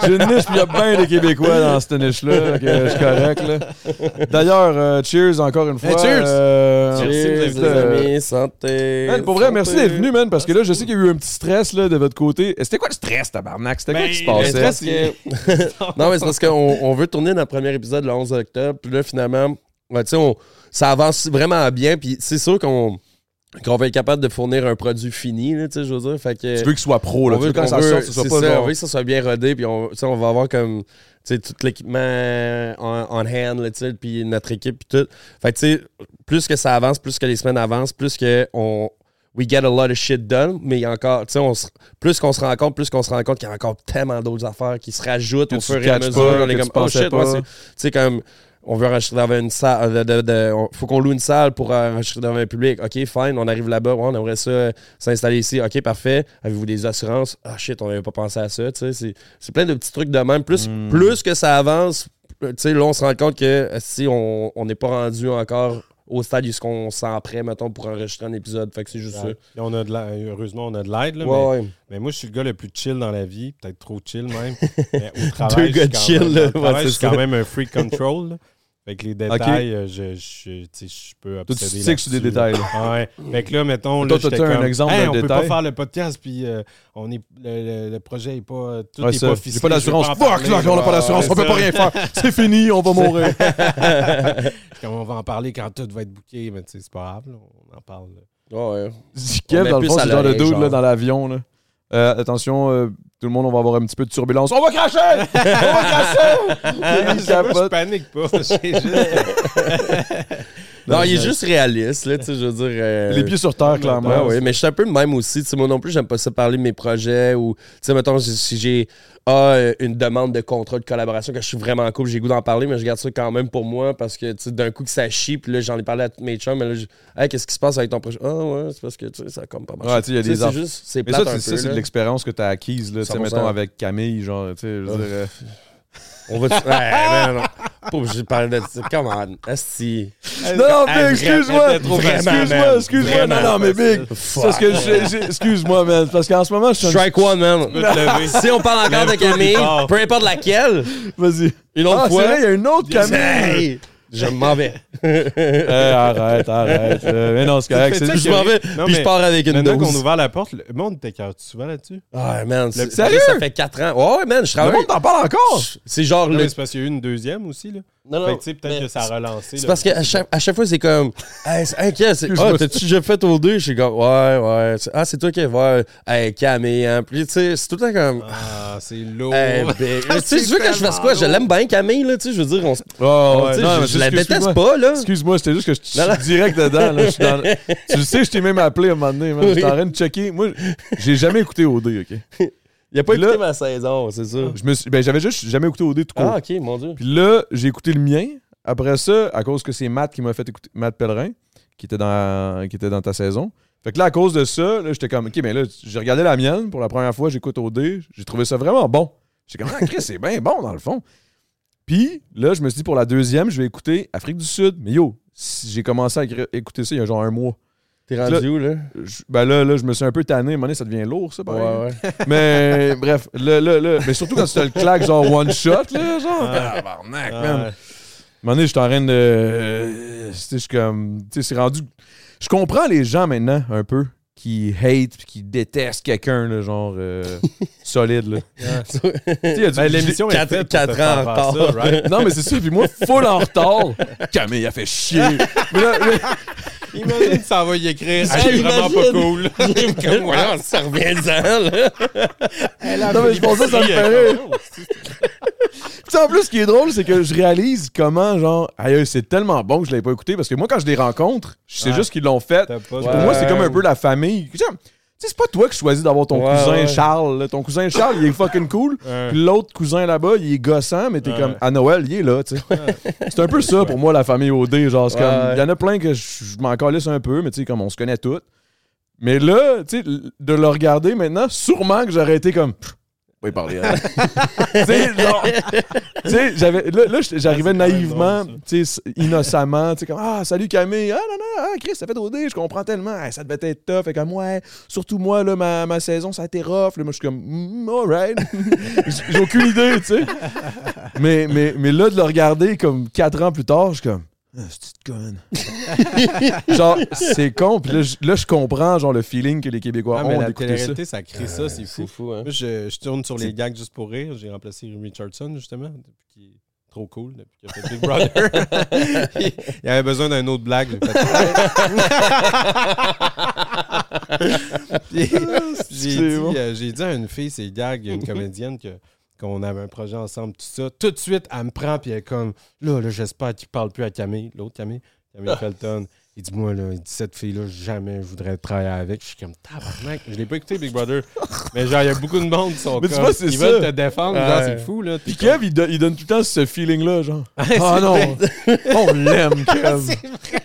J'ai une niche, puis il y a bien des Québécois dans cette niche-là, que je suis correct. là. D'ailleurs, euh, cheers encore une fois. Hey, cheers! Euh, Merci, Cheers, vous les euh, amis, santé. Man, pour vrai, merci d'être venu, man, parce que là, je sais qu'il y a eu un petit stress là, de votre côté. C'était quoi le stress, tabarnak? C'était quoi qui se le passait? Que- non, mais c'est parce qu'on on veut tourner notre premier épisode le 11 octobre. Puis là, finalement, ouais, tu sais, on- ça avance vraiment bien. Puis c'est sûr qu'on qu'on va être capable de fournir un produit fini, là, tu sais, je veux dire. Fait que, Tu veux qu'il soit pro, là. on Tu veux veut quand ça ce soit pas ça, genre- on veut que ça soit bien rodé. Puis on, on va avoir comme tu sais, tout l'équipement on hand, là, tu sais, puis notre équipe, puis tout. Fait que, tu sais, plus que ça avance, plus que les semaines avancent, plus que on. We get a lot of shit done, mais il y a encore, tu sais, plus qu'on se rend compte, plus qu'on se rend compte qu'il y a encore tellement d'autres affaires qui se rajoutent au fur et à mesure. on est comme, oh shit, tu sais, comme, on veut enregistrer dans une salle, de, de- de- on- faut qu'on loue une salle pour enregistrer devant un public. OK, fine, on arrive là-bas, ouais, on aimerait ça euh, s'installer ici. OK, parfait. Avez-vous des assurances? Ah shit, on n'avait pas pensé à ça. C'est, c'est plein de petits trucs de même. Plus, Mm. plus que ça avance, euh, tu sais, là, on se rend compte que euh, si on on n'est pas rendu encore au stade où on se sent prêt, mettons, pour enregistrer un épisode. Fait que c'est juste Puis on a de la- heureusement, on a de l'aide. ça. mais, Ouais, mais moi, je suis le gars le plus chill dans la vie, peut-être trop chill même. Mais au travail, gars de chill, même- là, travail, je c'est suis quand ça. même un freak control. Fait que les détails, euh, je, je, tu sais, je peux Toi, tu obséder sais que c'est des détails. là. ouais. Fait que là, mettons, Toi, là, t'as-tu j'étais un comme, exemple Hey, on peut détail? pas faire le podcast, puis euh, on est, le, le- le projet est pas, tout Ouais, est ça. pas J'ai ficelé. pas d'assurance. Fuck, là, on n'a pas d'assurance. Ouais, On peut c'est pas rien faire. C'est fini, on va mourir. Comme on va en parler quand tout va être booké, mais tu sais, c'est pas grave, là, on en parle. là. Ouais, ouais. Kev, dans le fond, c'est le genre de l'oreille, dude dans l'avion. Euh, attention, euh, tout le monde, on va avoir un petit peu de turbulence. On va cracher! On va cracher! Je panique pas. juste- Non, il est juste réaliste, là, tu sais, je veux dire. euh, Les pieds sur terre, clairement. Ouais, ouais, mais je suis un peu le même aussi. Tu sais, moi non plus, j'aime pas ça parler de mes projets ou, tu sais, mettons, si- j'ai ah, euh, une demande de contrat de collaboration que je suis vraiment cool, j'ai goût d'en parler, mais je garde ça quand même pour moi parce que, tu sais, d'un coup que ça chie, puis là, j'en ai parlé à tous mes chums, mais là, je- hey, qu'est-ce qui se passe avec ton projet? Ah, ouais, c'est parce que, tu sais, ça a comme pas marché. Ouais, tu sais, il y a des c'est juste, c'est Mais ça, c'est de l'expérience que tu as acquise, là, tu sais, 100%. mettons, avec Camille, genre, tu sais, je veux Ah. dire, euh, On va... ouais, man, non. Pas obligé de parler de ça. Come on, esti. Non, non, Big, excuse-moi. Excuse-moi, man. excuse-moi. Non, non, mais Big. C'est parce que excuse-moi, man. Parce qu'en ce moment, je suis un- Strike one, man. Si on parle encore de Camille, peu importe laquelle, Vas-y. une autre Ah, c'est fois, vrai, il y a une autre Camille. Je m'en vais. Eh, arrête, arrête. Euh, mais non, c'est correct. C'est. Je m'en vais, Non, puis mais je pars avec une Maintenant qu'on dose. a ouvert la porte, le monde t'écarte souvent là-dessus? Ah, man, c'est- Sérieux? ça fait 4 ans. Ouais, man, je Le travaille. monde t'en parle encore. C'est genre Non, le. c'est parce qu'il y a eu une deuxième aussi, là. Non, non. peut-être que ça a relancé. C'est parce qu'à chaque, à chaque fois, c'est comme. Hey, Kev, c'est-. Ah, t'as-tu déjà fait au 2? Je suis comme, ouais, ouais. Ah, c'est toi qui vas. Hey, Camille, hein. Puis, tu sais, c'est tout le temps comme. Ah, c'est lourd. Hey, big. Tu sais, tu veux que je fasse quoi? Je l'aime bien, Camille, là, tu sais, je veux dire, on, Oh, non, je, je la déteste pas, là. Excuse-moi, c'était juste que je suis direct dedans. Là. Je suis dans- Tu le sais, je t'ai même appelé à un moment donné. man. J'étais en train de checker. Moi, j'ai jamais écouté OD, OK? Il a pas Puis là- écouté ma saison, c'est ça. Je me suis... ben, j'avais juste jamais écouté OD tout court. Ah, ok, mon Dieu. Puis là, j'ai écouté le mien. Après ça, à cause que c'est Matt qui m'a fait écouter, Matt Pellerin, qui était dans, qui était dans ta saison. Fait que là, à cause de ça, là, j'étais comme, OK, mais là, j'ai regardé la mienne pour la première fois, j'écoute OD. J'ai trouvé ça vraiment bon. J'étais comme, ah, Chris, c'est bien bon dans le fond. Puis là, je me suis dit, pour la deuxième, je vais écouter Afrique du Sud. Mais yo, j'ai commencé à écouter ça il y a genre un mois. T'es rendu où, là? Je- ben là, là, je me suis un peu tanné. À un moment donné, ça devient lourd, ça, pareil. Ouais, ouais. Mais bref, là, là, là. Mais surtout quand tu te le claques, genre one shot, là, genre. Ah, man. ouais. À un moment donné, je suis en train de. euh, tu sais, je suis comme. Tu sais, c'est rendu. Je comprends les gens maintenant, un peu, qui hate puis qui détestent quelqu'un, là, genre euh, solide, là. Tu sais, il y a du- Ben, l'émission est faite pour quatre te faire ans en retard. ça, right? Non, mais c'est ça, puis moi, full en retard. Camille, a fait chier. Mais là, là- Imagine, ça va y écrire. Ah, C'est vraiment pas cool. Comme, voilà, ça revient-en, là. non, mais ça que ça me fait rire. Puis en plus, ce qui est drôle, c'est que je réalise comment, genre, aïe, c'est tellement bon que je l'avais pas écouté parce que moi, quand je les rencontre, je sais Ouais. juste qu'ils l'ont fait. Pour Ouais. moi, c'est comme un peu la famille. Tu sais, c'est pas toi qui choisis d'avoir ton Ouais, cousin ouais. Charles. là. Ton cousin Charles, il est fucking cool. Ouais. Puis l'autre cousin là-bas, il est gossant, mais t'es comme, à Noël, il est là, tu sais. C'est un peu ça pour moi, la famille OD. Genre, c'est comme, il y en a plein que je, m'en calisse un peu, mais tu sais, comme on se connaît tous. Mais là, tu sais, de le regarder maintenant, sûrement que j'aurais été comme, Pff, pas y parler. hein. tu sais, j'avais, là, là, j'arrivais Ah, naïvement, tu sais, innocemment, tu sais, comme, ah, salut Camille, ah, non, non, ah, Chris, ça fait OD, je comprends tellement, Ah, ça devait être tough, fait comme, ouais, surtout moi, là, ma, ma saison, ça a été rough, là, moi, je suis comme, mm, alright, j'ai aucune idée, tu sais. Mais, mais, mais là, de le regarder comme quatre ans plus tard, je suis comme, ah, c'est conne. genre, c'est con, puis là, je- là, je comprends, genre, le feeling que les Québécois Ah, mais ont la d'écouter ça. télé-réalité, ça crée ça, c'est fou. C'est fou, hein. Moi, je, je tourne sur les gags juste pour rire. J'ai remplacé Richardson, justement, depuis qu'il est trop cool, depuis qu'il a fait Big Brother. il, il avait besoin d'un autre blague. j'ai fait- Puis, J'ai C'est dit, bon. euh, j'ai dit à une fille, c'est gag, une comédienne, que qu'on avait un projet ensemble, tout ça. Tout de suite, elle me prend, puis elle est comme, là, là j'espère qu'il parle plus à Camille, l'autre Camille, Camille Felton. Il dit, moi, là, il dit, cette fille-là, jamais je voudrais travailler avec. Je suis comme, tabarnak. Je l'ai pas écouté, Big Brother. Mais genre, il y a beaucoup de monde qui sont Mais tu comme, vois, c'est ils veulent te défendre. Genre, c'est fou, là. Puis Kev, il, do- il donne tout le temps ce feeling-là, genre. Ah non, vrai. on l'aime, Kev.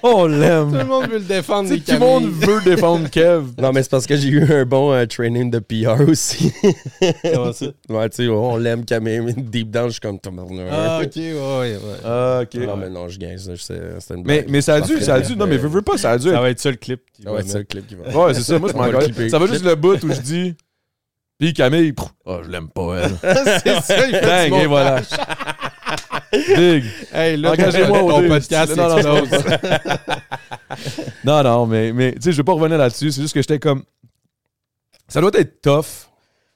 On Tout le l'aime. monde veut le défendre, Tout le monde veut défendre Kev. Non, mais c'est parce que j'ai eu un bon euh, training de PR aussi. Comment ça? ouais, tu sais, on l'aime Camille, mais deep down, je suis comme Ah, ok, ouais, ouais. ouais. Ah, ok. Non, mais non, je gagne C'était une Mais, blague. mais ça a dû, ça a dû. Non, mais veux, veux pas, ça a dû. Ça va être ça le clip. qui Ça va va être ça le clip qui va. Ouais, c'est ça. Moi, je m'en. Ça va juste le bout où je dis. Puis Camille, pff, oh, je l'aime pas, elle. c'est ça, il fait Bang, du et voilà. Big. Hey, là, Engagez-moi au podcast Non, non, non. Non, non, mais, mais tu sais, je vais pas revenir là-dessus. C'est juste que j'étais comme. Ça doit être tough.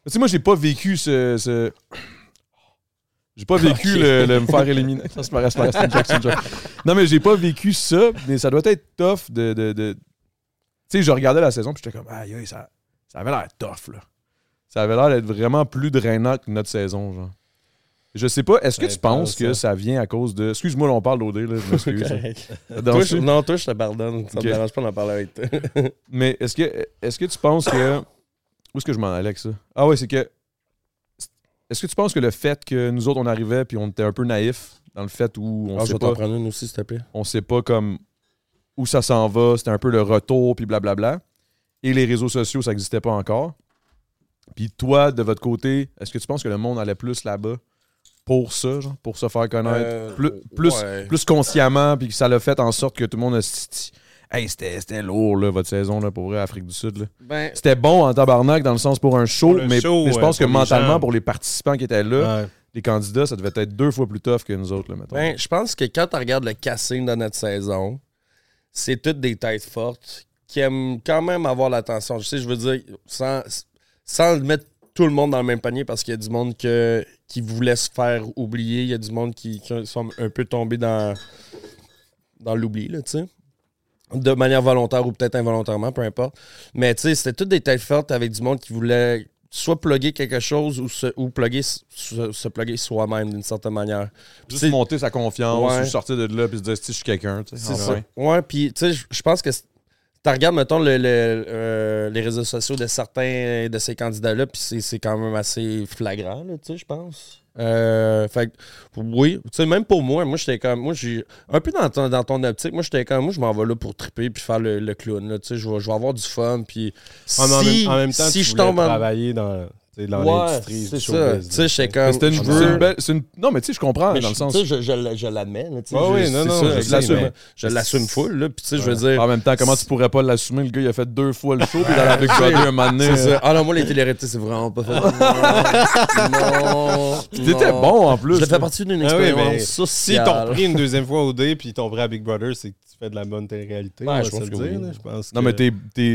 Tu sais, moi, j'ai pas vécu ce. ce- J'ai pas vécu le, le me faire éliminer. C'est c'est joke. Non, mais j'ai pas vécu ça, mais ça doit être tough de. de, de- Tu sais, je regardais la saison, puis j'étais comme, aïe, aïe, ça, ça avait l'air tough, là. Ça avait l'air d'être vraiment plus drainant que notre saison, genre. Je sais pas, est-ce que Ça tu penses que ça. ça vient à cause de. Excuse-moi, là, on parle d'OD, là, je m'excuse. Ça Toi, je- non, toi, je te pardonne. Ça Ok. me dérange pas d'en parler avec toi. Mais est-ce que, est-ce que tu penses que. Où est-ce que je m'en allais avec ça? Ah ouais, c'est que. Est-ce que tu penses que le fait que nous autres, on arrivait puis on était un peu naïfs dans le fait où on Ah, je sait vais pas, t'en prendre une aussi, s'il te plaît. on sait pas comme où ça s'en va, c'était un peu le retour puis blablabla. Et les réseaux sociaux, ça n'existait pas encore. Puis toi, de votre côté, est-ce que tu penses que le monde allait plus là-bas pour ça, genre, pour se faire connaître. Euh, plus, plus, ouais. plus consciemment, puis que ça l'a fait en sorte que tout le monde a. Hey, c'était lourd, là, votre saison, là, pour vrai, Afrique du Sud. Là. Ben, C'était bon en tabarnak dans le sens pour un show, Pour mais, show, mais je ouais, pense que mentalement, gens. pour les participants qui étaient là, Ouais. les candidats, ça devait être deux fois plus tough que nous autres, là, mettons. Ben, je pense que quand tu regardes le casting de notre saison, c'est toutes des têtes fortes qui aiment quand même avoir l'attention. Je sais, je veux dire, sans, sans mettre tout le monde dans le même panier parce qu'il y a du monde que, qui voulait se faire oublier, il y a du monde qui, qui sont un peu tombés dans, dans l'oubli, là, tu sais. De manière volontaire ou peut-être involontairement, peu importe. Mais tu sais, c'était toutes des têtes fortes avec du monde qui voulait soit plugger quelque chose ou se, ou plugger, se, se plugger soi-même d'une certaine manière. Juste monter sa confiance, Ouais. ou sortir de là, puis se dire, si je suis quelqu'un. Ah, ça. ouais. Puis tu sais, je- pense que tu regardes, mettons, le- le- euh, les réseaux sociaux de certains de ces candidats-là, puis c'est- quand même assez flagrant, tu sais, je pense. Euh, fait que, oui, tu sais, même pour moi, moi, j'étais comme, moi, j'ai, un peu dans ton, dans ton optique, moi, j'étais comme, moi, je m'en vais là pour triper puis faire le, le clown, là, tu sais, je vais, avoir du fun, puis si, en, même, en même temps, si tu je tombe en... travailler dans, dans Ouais, l'industrie c'est du ça, showbiz. tu sais, j'étais comme... Une, c'est veux- une belle- c'est une- Non, mais tu sais, je comprends, mais dans le je- sens. tu sais, je, je, l- je l'admets, oui, non, c'est non, ça, je je l'assume. je l'assume full, là, puis tu sais, je veux dire... En même temps, comment tu pourrais pas l'assumer? Le gars, il a fait deux fois le show, puis dans la Big Brother, un moment donné. C'est ça. Ah non, moi, les téléréalités, c'est vraiment pas fait. Non. non. T'étais bon en plus. Je fais là. partie d'une Ah oui, expérience Si t'ont pris une deuxième fois au dé puis t'ont pris à Big Brother, c'est que tu fais de la bonne télé-réalité. Je se pense Non, mais t'es.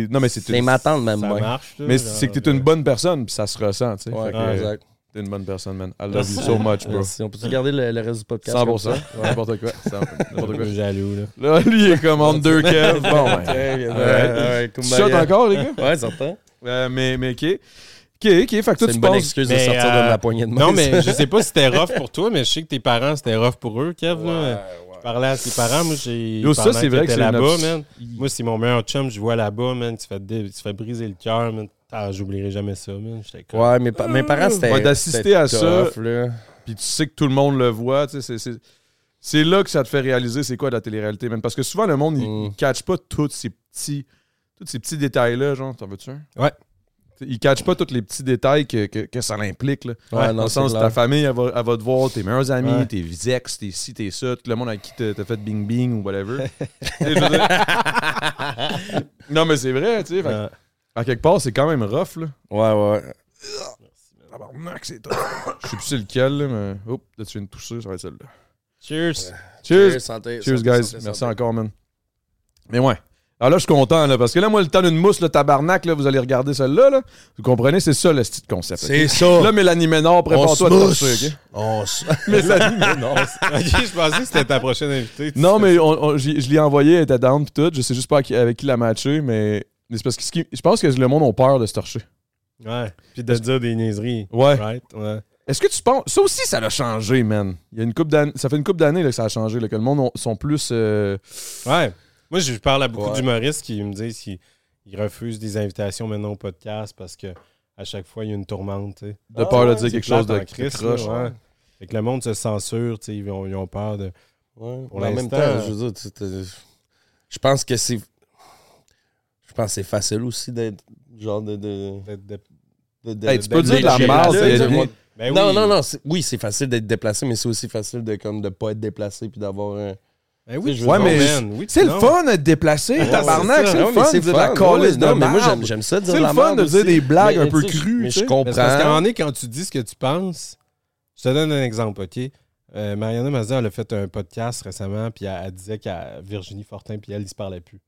Non, mais c'est C'est une. ma tante, même, ça moi. marche. là, Mais c'est que t'es une bonne personne, puis ça se ressent, tu sais. Ouais, que, exact. T'es une bonne personne, man. I love you so much, bro. Merci. On peut-tu garder le, le reste du podcast? 100%. comme ça? N'importe quoi. 100%. N'importe quoi. jaloux, là. Là, lui, il est comme en deux Kev. Bon, ben. Ouais. Ouais, ouais, Tu encore, les gars? Ouais, certain. Euh, mais, mais, OK. OK, OK. Fait que toi, C'est tu une bonne penses. excuse de sortir euh, de la poignée de main. Non, mais je sais pas si c'était rough pour toi, mais je sais que tes parents, c'était rough pour eux, Kev. là. Ouais, Je parlais à tes parents, moi, j'ai. Yo, ça, c'est vrai que c'est là-bas, man. Moi, c'est mon meilleur chum, je vois là-bas, man. Tu fais, tu fais briser le cœur, man. Ah, j'oublierai jamais ça, man. J'étais comme. Ouais, mes, pa- mes parents, c'était. Ouais, d'assister c'était à ça. tough. Puis tu sais que tout le monde le voit, tu sais, c'est- là que ça te fait réaliser c'est quoi la télé-réalité, man. Parce que souvent, le monde, il, Mm. il catch pas tous ces petits, tous ces petits détails-là, genre. T'en veux-tu un? Ouais. Il catch pas tous les petits détails que, que, que ça l'implique, là. Ouais, Dans non, le sens, clair. ta famille, elle va, elle va te voir, tes meilleurs amis, Ouais. tes ex, tes ci, tes ça, tout le monde avec qui t'as fait bing-bing ou whatever. Non, mais c'est vrai, tu sais. fait que, À quelque part, c'est quand même rough, là. Ouais, ouais. Tabarnak, c'est tough. Je sais plus c'est lequel, là, mais... Oups, là, tu viens de toucher, ça va être celle-là. cheers. Cheers! santé. Cheers, santé, guys. santé, Merci santé. encore, man. Mais ouais. Alors là, je suis content, là, parce que là, moi, le temps d'une mousse, le tabarnak, là, vous allez regarder celle-là, là. Vous comprenez? C'est ça, le style concept. C'est ok? ça. Là, Mélanie Ménard, prépare-toi à te mousse. torcher, OK? On se- Mélanie Ménard. ok, je pensais que c'était ta prochaine invitée. non, mais on- on- j'y- je l'ai envoyé, elle était down pis tout. Je sais juste pas à qui- avec qui la matcher, mais... mais c'est parce que ce qui- je pense que le monde a peur de se torcher. Ouais. Puis de dire des niaiseries. Ouais. Right? Ouais. Est-ce que tu penses... Ça aussi, ça a changé, man. Il y a une couple d'années... Ça fait une couple d'années là, que ça a changé, là, que le monde ont- sont plus... euh, Ouais. Moi, je parle à beaucoup Ouais. d'humoristes qui me disent qu'ils ils refusent des invitations maintenant au podcast parce que à chaque fois, il y a une tourmente. tu sais. de peur de dire quelque chose de, de Christ, croche. là, ouais. Fait que le monde se censure, tu sais, ils ont, ils ont peur de. Ouais, Pour mais en même l'instant, temps, je veux dire, tu sais, t'es- je pense que c'est. Je pense que c'est facile aussi d'être genre de. de, de- de- de- de- Hey, tu de- peux dire de la merde, moi- Ben non, oui. non, non, oui, c'est facile d'être déplacé, mais c'est aussi facile de comme de pas être déplacé puis d'avoir un. Ben oui, je je Ouais, mais oui, C'est le fun d'être déplacé, Ouais, tabarnak. c'est le fun de dire de la fun. calice Ouais, de non, mais moi, j'aime- j'aime ça dire C'est le fun de dire des blagues un peu crues. Mais je comprends. Parce qu'à un moment donné, quand tu dis ce que tu penses, je te donne un exemple, OK? Euh, Mariana Mazda, elle a fait un podcast récemment, puis elle, elle disait qu'à Virginie Fortin, puis elle, ils se parlaient plus.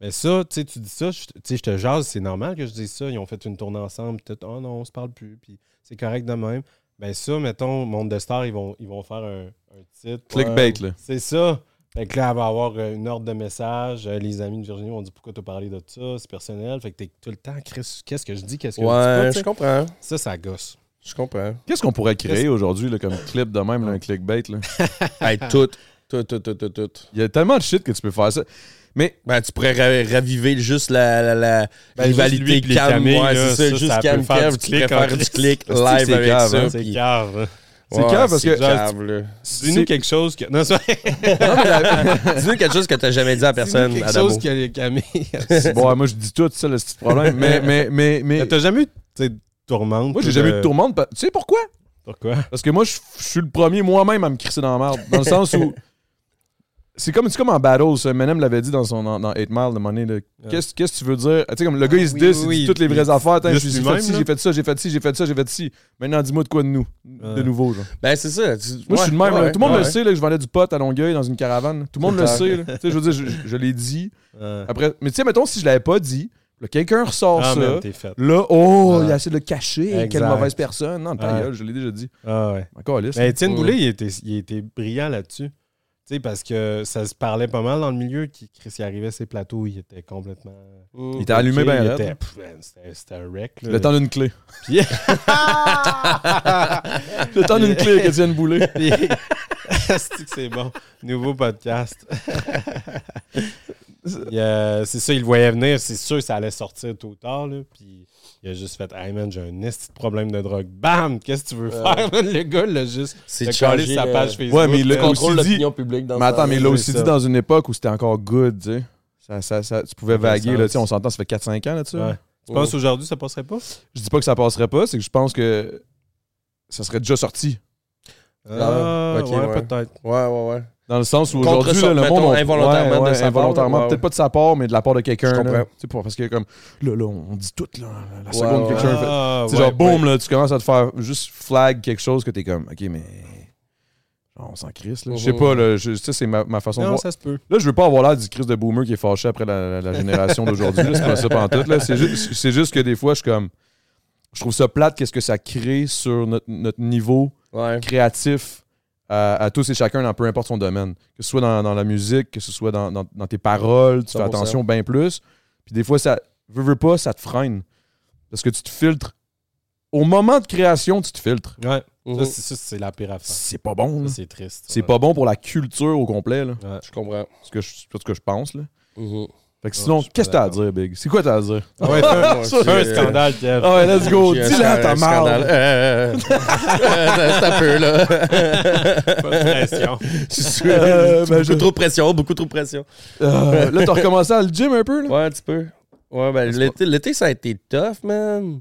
Mais ça, tu sais, tu dis ça, je, tu sais, je te jase, c'est normal que je dise ça. Ils ont fait une tournée ensemble, tout, oh non, on se parle plus, puis c'est correct de même. Ben ça, mettons, Monde de Stars, ils vont, ils vont faire un, un titre. Clickbait, là. C'est ça. Fait que là, elle va avoir euh, une ordre de message. Euh, Les amis de Virginie vont dire pourquoi tu as parlé de ça, c'est personnel. Fait que t'es tout le temps, Chris, qu'est-ce que je dis, qu'est-ce que je dis pas, Ouais, tu sais? je comprends. Ça, ça gosse. Je comprends. Qu'est-ce qu'on pourrait créer aujourd'hui là, comme clip de même, là, un clickbait? Là? Hey, tout. Tout, tout, tout, tout, tout. Il y a tellement de shit que tu peux faire ça. Mais Ben, tu pourrais ra- raviver juste la, la, la Ben, rivalité juste lui les. Camille, Ouais, là, c'est ça, ça, juste Kev. du Tu clic pourrais faire du Christ. clic C'est live c'est avec cave, ça. hein. C'est cave. hein. c'est cave parce c'est que. Dis-nous quelque chose que. Non, c'est vrai. Dis-nous quelque chose que t'as jamais dit à personne, Dis-nous quelque Adamo. chose que Camille. Bon, moi, je dis tout ça, le petit problème. Mais, mais, mais, mais. T'as jamais eu de tourmente? Moi, j'ai jamais eu de tourmente. Tu sais pourquoi? Pourquoi? Parce que moi, je suis le premier moi-même à me crisser dans la merde. Dans le sens où. C'est comme, comme en battle, ça. Menem l'avait dit dans son dans, dans 8 Mile de là. Qu'est-ce qu'est-ce que tu veux dire? Tu sais, comme le gars, il se dit, il toutes les vraies affaires. J'ai fait ci, j'ai fait ça, j'ai fait ci, j'ai fait ça, j'ai fait ci. Maintenant, dis-moi de quoi de nous, de nouveau. Genre. Ben, c'est ça. Moi, je suis de même. Tout le monde le sait là, que je vendais du pot à Longueuil dans une caravane. Tout le monde le sait. là. Tu sais, je veux dire, je, l'ai dit. Après, mais tu sais, mettons, si je l'avais pas dit, quelqu'un ressort Ah, ça. man. Là, oh, il a essayé de le cacher. Quelle mauvaise personne. Non, ta gueule, je l'ai déjà dit. Ah, ouais. Encore liste. Mais Étienne Ouais. Boulay, il était, il était brillant là-dessus. Tu sais, parce que ça se parlait pas mal dans le milieu. Qui, Chris, il arrivait à ses plateaux, il était complètement. Il était allumé bien raide. C'était un wreck. là. Le temps d'une clé. Puis- Le temps d'une clé avec Étienne Boulay. Puis- Est-ce que c'est bon? Nouveau podcast. Euh, c'est ça, il le voyait venir. C'est sûr que ça allait sortir tôt ou tard. Là, puis il a juste fait Hey man, j'ai un esti de problème de drogue. Bam! Qu'est-ce que tu veux faire? Le gars, il a juste. C'est collé sa euh, page Facebook. Ouais, mais il Contrôle aussi dit- l'opinion publique dans Mais attends, mais il l'a aussi dit dans une époque où c'était encore good, tu sais. Ça, ça, ça- tu pouvais vaguer, là, sens. tu sais, on s'entend, ça fait 4-5 ans là-dessus. Ouais. Tu penses aujourd'hui, ça passerait pas? Je dis pas que ça passerait pas, c'est que je pense que ça serait déjà sorti. Ah, ok, ouais, ouais. peut-être. Ouais, ouais, ouais. Dans le sens où aujourd'hui, le mettons, monde. on- involontairement ouais, de part, involontairement, ouais. peut-être pas de sa part, mais de la part de quelqu'un. Tu pas- Parce que, comme, là, là, on dit tout, là, la seconde que ouais. quelqu'un fait. Ah, C'est ouais, genre, boum, là, tu commences à te faire juste flag quelque chose que t'es comme, ok, mais. Genre, on s'en crisse, là. Je sais pas, là. je- c'est ma, ma façon de Non, voir. ça se peut. Là, je veux pas avoir l'air du Chris de boomer qui est fâché après la, la- la génération d'aujourd'hui. là. C'est pas ça pantoute, là. C'est juste, c'est juste que des fois, je suis comme. Je trouve ça plate, qu'est-ce que ça crée sur notre, notre niveau Ouais. créatif à, à tous et chacun dans peu importe son domaine. Que ce soit dans, dans la musique, que ce soit dans, dans- dans tes paroles, tu fais 100%. attention bien plus. Puis des fois, ça veux, veux pas, ça te freine. Parce que tu te filtres. Au moment de création, tu te filtres. Ouais. Mhm. Ça, c'est- ça, c'est la pire affaire. C'est pas bon. c'est triste. C'est Ouais. pas bon pour la culture au complet. Là. Ouais. Je comprends. C'est ce que je, ce que je pense. Là. Mhm. Fait que Ouais, sinon, qu'est-ce que t'as à dire, Big? C'est quoi t'as à dire? Ah ouais, fais un, Moi, fais un c'est- scandale, Kev. Ah ouais, let's go. Dis-la sc- ta un scandale. marde. Euh, C'est un peu, là. Pas de pression. Je suis- Euh, ben, beaucoup je- trop de pression, beaucoup trop de pression. Euh, là, t'as recommencé à le gym un peu? Là? Ouais, un petit peu. Ouais, ben, l'été, l'été, ça a été tough, man.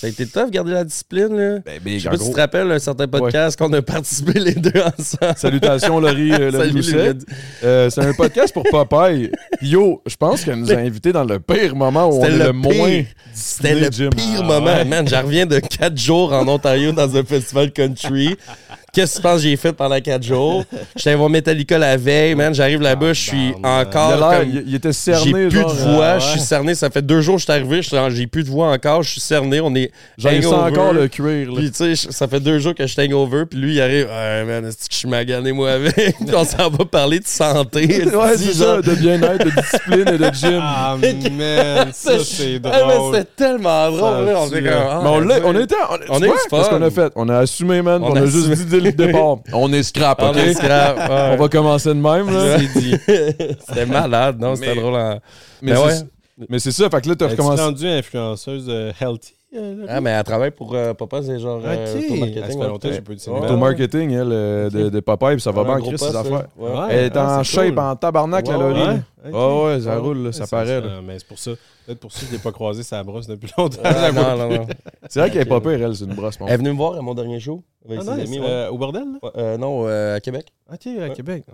Ça a été tough, garder la discipline, là. Ben, Je sais pas si tu te rappelles un certain podcast qu'on a participé les deux ensemble. Salutations, Laurie, euh, Salut, Euh, c'est un podcast pour Popeye. Yo, je pense qu'elle nous a invités dans le pire moment où on est le, le moins. C'était le pire Ah, moment, ouais. man. J'en reviens de quatre jours en Ontario dans un festival country. Qu'est-ce que tu penses que j'ai fait pendant quatre jours? J'étais voir Metallica la veille, man. J'arrive là-bas, je suis Ah, Il, encore comme... il- il était J'ai cerné. plus genre, de voix, euh, je suis cerné. Ça fait deux jours que je suis arrivé, j'ai plus de voix encore, je suis cerné. On est sent hangover. encore le cuir. là. Puis, tu sais, ça fait deux jours que je suis hangover, puis lui, il arrive, man, est-ce que je suis magané, moi, avec? On s'en va parler de santé. ouais, c'est ça, de bien-être, de discipline et de gym. Ah, man, ça, c'est Ah, drôle. C'était tellement drôle, là. On était là. comme, ah, Mais on, l'a- ouais. on était. On, On tu a eu vois, du fun. Qu'est-ce qu'on a fait? On a assumé, man. On, On a, a juste dit départ. On est scrap, On OK? est scrap, ouais. On va commencer de même, là. C'est dit. C'était malade, non? C'était drôle. en- Mais Mais c'est- ouais. Mais c'est ça, fait que là, t'as Es-tu recommencé. rendu influenceuse euh, healthy? Euh? Ah, mais elle travaille pour euh, Papa, c'est genre. euh, Ah, ça fait ouais. longtemps que j'ai pas eu de Ouais. cinéma. Au marketing, elle, euh, de, de Popeye, puis ça va Elle bien en poste, ses affaires. Ouais. Ouais. Elle est Ah, en c'est shape, cool. en tabarnak, la Ouais, Laurie. Ouais, ça roule, là, Ouais, ça paraît. ça, là. Mais c'est pour ça. Peut-être pour ça que je l'ai pas croisé sa brosse depuis longtemps. Ah, non, non, non. C'est vrai qu'elle est pas pire, elle, c'est une brosse. Elle est venue me voir à mon dernier show avec Ah, ses amis. Euh, au bordel? euh, non, euh, à Québec. Ok, à Québec.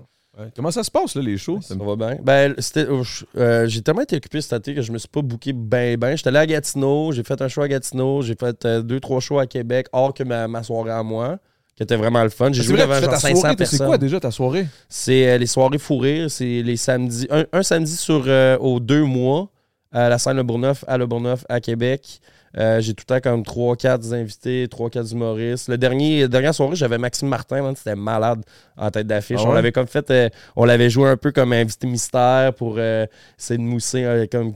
Comment ça se passe, là, les shows? Ça va bien. Ben, c'était, euh, j'ai tellement été occupé cet été que je me suis pas booké ben ben. J'étais allé à Gatineau, j'ai fait un show à Gatineau, j'ai fait euh, deux, trois shows à Québec, hors que ma, ma soirée à moi, qui était vraiment le fun. J'ai joué devant tu fais genre ta 500 soirée, toi, c'est personnes. quoi déjà ta soirée? C'est euh, les soirées fou rire, c'est les samedis. Un, un samedi sur aux deux mois à la scène Le Bourgneuf, à Le Bourgneuf, à Québec. Euh, j'ai tout le temps comme 3-4 invités, 3-4 humoristes. Le dernier, la dernière soirée, j'avais Maxime Martin, man, c'était malade en tête d'affiche. Ah On l'avait comme fait, euh, on l'avait joué un peu comme invité mystère pour euh, essayer de mousser, comme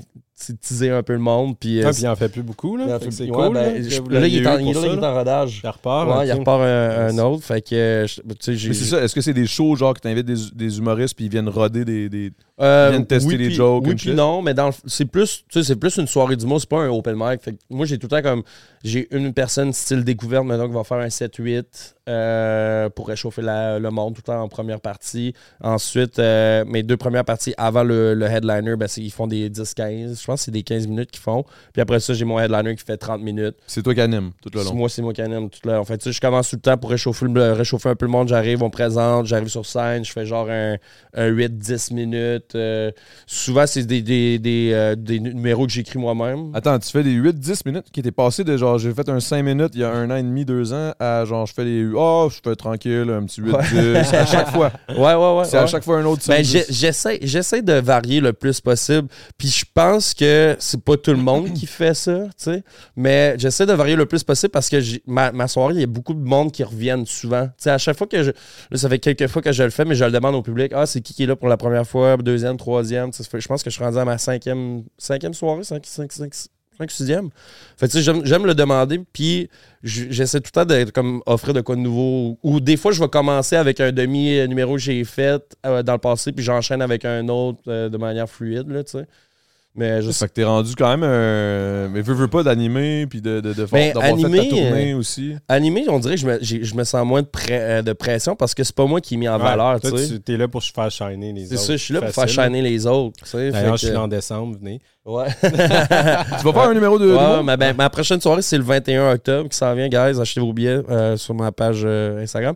teaser un peu le monde. Puis, euh, Ah, puis il en fait plus beaucoup. Là. il en Fait que fait- c'est ouais, cool. ben, là, je- là, il est en, il est rodage. Il repart. Ouais, il repart un, autre. Fait que, euh, je- tu sais, j'ai. Mais c'est ça, est-ce que c'est des shows genre que t'invites des, des humoristes puis ils viennent roder des. des... Euh, Ils viennent tester oui, les puis- jokes, Oui, puis non, mais dans le- c'est plus, tu sais, c'est plus une soirée du mot, c'est pas un open mic. Fait que moi, j'ai tout le temps comme, j'ai une personne style découverte maintenant qui va faire un 7-8 euh, pour réchauffer la- le monde tout le temps en première partie. Ensuite, euh, mes deux premières parties avant le, le headliner, ben, c'est- ils font des 10-15. Pense que c'est des 15 minutes qu'ils font. Puis après ça, j'ai mon headliner qui fait 30 minutes. C'est toi qui anime tout le long. Moi, c'est moi qui anime tout le long. En fait, tu sais, je commence tout le temps pour réchauffer, le- réchauffer un peu le monde. J'arrive, on me présente, j'arrive sur scène, je fais genre un, un 8-10 minutes. Euh, souvent, c'est des, des, des, euh, des numéros que j'écris moi-même. Attends, tu fais des 8-10 minutes qui étaient passé de genre, j'ai fait un 5 minutes il y a un an et demi, deux ans, à genre, je fais les. Oh, je fais tranquille, un petit 8-10. à chaque fois. Ouais, ouais, ouais. C'est à chaque fois un autre Ben, 5-10. j'ai- j'essaie, j'essaie de varier le plus possible. Puis je pense que c'est pas tout le monde qui fait ça, tu sais. Mais j'essaie de varier le plus possible parce que ma, ma soirée, il y a beaucoup de monde qui reviennent souvent. Tu sais, à chaque fois que je. Là, ça fait quelques fois que je le fais, mais je le demande au public. Ah, c'est qui qui est là pour la première fois, deuxième, troisième. Fait- Je pense que je suis rendu à ma cinquième, cinquième soirée, cinq, cinq, cinq, cinq, sixième. Fait tu sais, j'aime, le demander, puis j'essaie tout le temps de comme, offrir de quoi de nouveau. Ou des fois, je vais commencer avec un demi-numéro que j'ai fait euh, dans le passé, puis j'enchaîne avec un autre euh, de manière fluide, là, tu sais. Mais je Ça fait que t'es rendu quand même un. Mais veux, veux pas d'animer, puis de, de, de faire Ben, d'avoir fait ta tournée aussi. Animé, on dirait que je me, je me sens moins de, pre- euh, de pression parce que c'est pas moi qui ai mis en Ouais, valeur, toi, tu sais. tu es là pour faire shiner les C'est autres. ça, je suis là pour faire shiner les autres, tu sais. D'ailleurs, je suis là en décembre, venez. Ouais. Tu vas faire un numéro de. Ouais, d'humour? ma, ben, ma prochaine soirée, c'est le 21 octobre qui s'en vient, guys. Achetez vos billets euh, sur ma page euh, Instagram.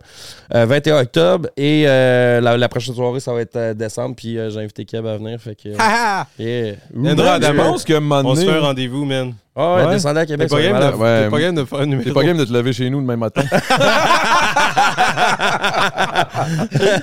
Euh, 21 octobre. Et euh, la, la prochaine soirée, ça va être euh, décembre. Puis euh, j'ai invité Keb à venir. Fait que. euh, Ah! yeah. Je un moment On se fait un rendez-vous, man. Ah ouais, Ouais. descendez à T'es Québec. pas, ça va game de. Ouais, t'es pas game de faire un numéro. T'es pas game de te lever chez nous demain matin.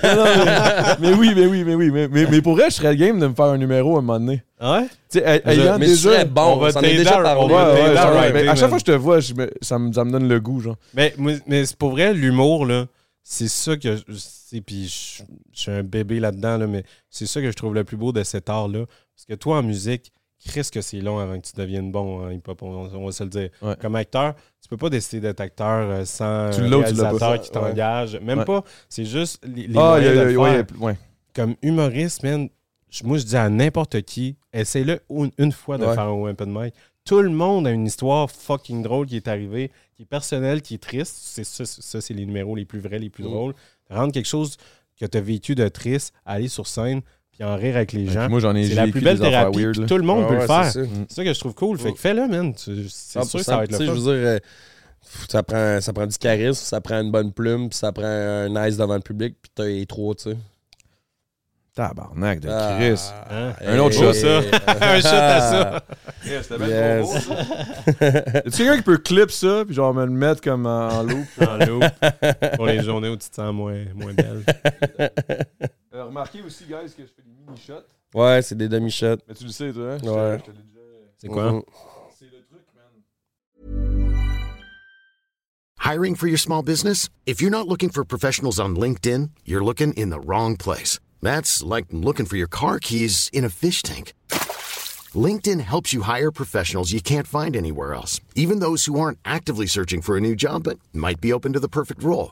Non, mais, mais oui, mais oui, mais oui. Mais, mais, mais pour vrai, je serais game de me faire un numéro à un moment donné. Ouais? Tu sais, ayant mais déjà. bon, on va déjà à- parlé. à mais chaque fois que je te vois, je me- ça, me, ça me donne le goût, genre. Mais, moi- mais c'est pour vrai, l'humour, là, c'est ça que je sais, puis je, je suis un bébé là-dedans, là, mais c'est ça que je trouve le plus beau de cet art-là. Parce que toi, en musique, Chris, que c'est long avant que tu deviennes bon en hip-hop, on, on va se le dire. Ouais. Comme acteur, tu peux pas décider d'être acteur euh, sans Tu tu réalisateur qui t'engage. Même Ouais. pas. C'est juste les, les Ah, moyens a- de faire. Comme humoriste, man, je- moi, je dis à n'importe qui, essaie-le une, une fois de faire un open mic. Tout le monde a une histoire fucking drôle qui est arrivée, qui est personnelle, qui est triste. C'est ça, ça, c'est les numéros les plus vrais, les plus Mm. drôles. Rendre quelque chose que tu as vécu de triste, aller sur scène, puis en rire avec les Ouais, gens. moi, j'en ai C'est la plus belle thérapie. weird, tout le monde Ouais, peut ouais, le faire. c'est ça. C'est ça que je trouve cool. Fait que fais-le, man. C'est sûr que ça va être Tu le sais, fun. Je veux dire, ça prend, ça prend du charisme, ça prend une bonne plume, puis ça prend un nice devant le public, puis t'as les trois, tu sais. Tabarnak de Ah, Chris. Hein? Un autre hey, shot, ça. Un shot à ça. Yes. Est-ce quelqu'un qui peut clip ça, puis genre me le mettre comme en, en loop? En loop. Pour les journées où tu te sens moins, moins belle. Euh, remarquez aussi, guys, que je fais des mini-shots. Ouais, c'est des demi-shots. Mais tu le sais, toi, hein? Ouais. je te déjà- C'est quoi? Mhm. C'est le truc, man. Hiring for your small business? If you're not looking for professionals on LinkedIn, you're looking in the wrong place. That's like looking for your car keys in a fish tank. LinkedIn helps you hire professionals you can't find anywhere else, even those who aren't actively searching for a new job but might be open to the perfect role.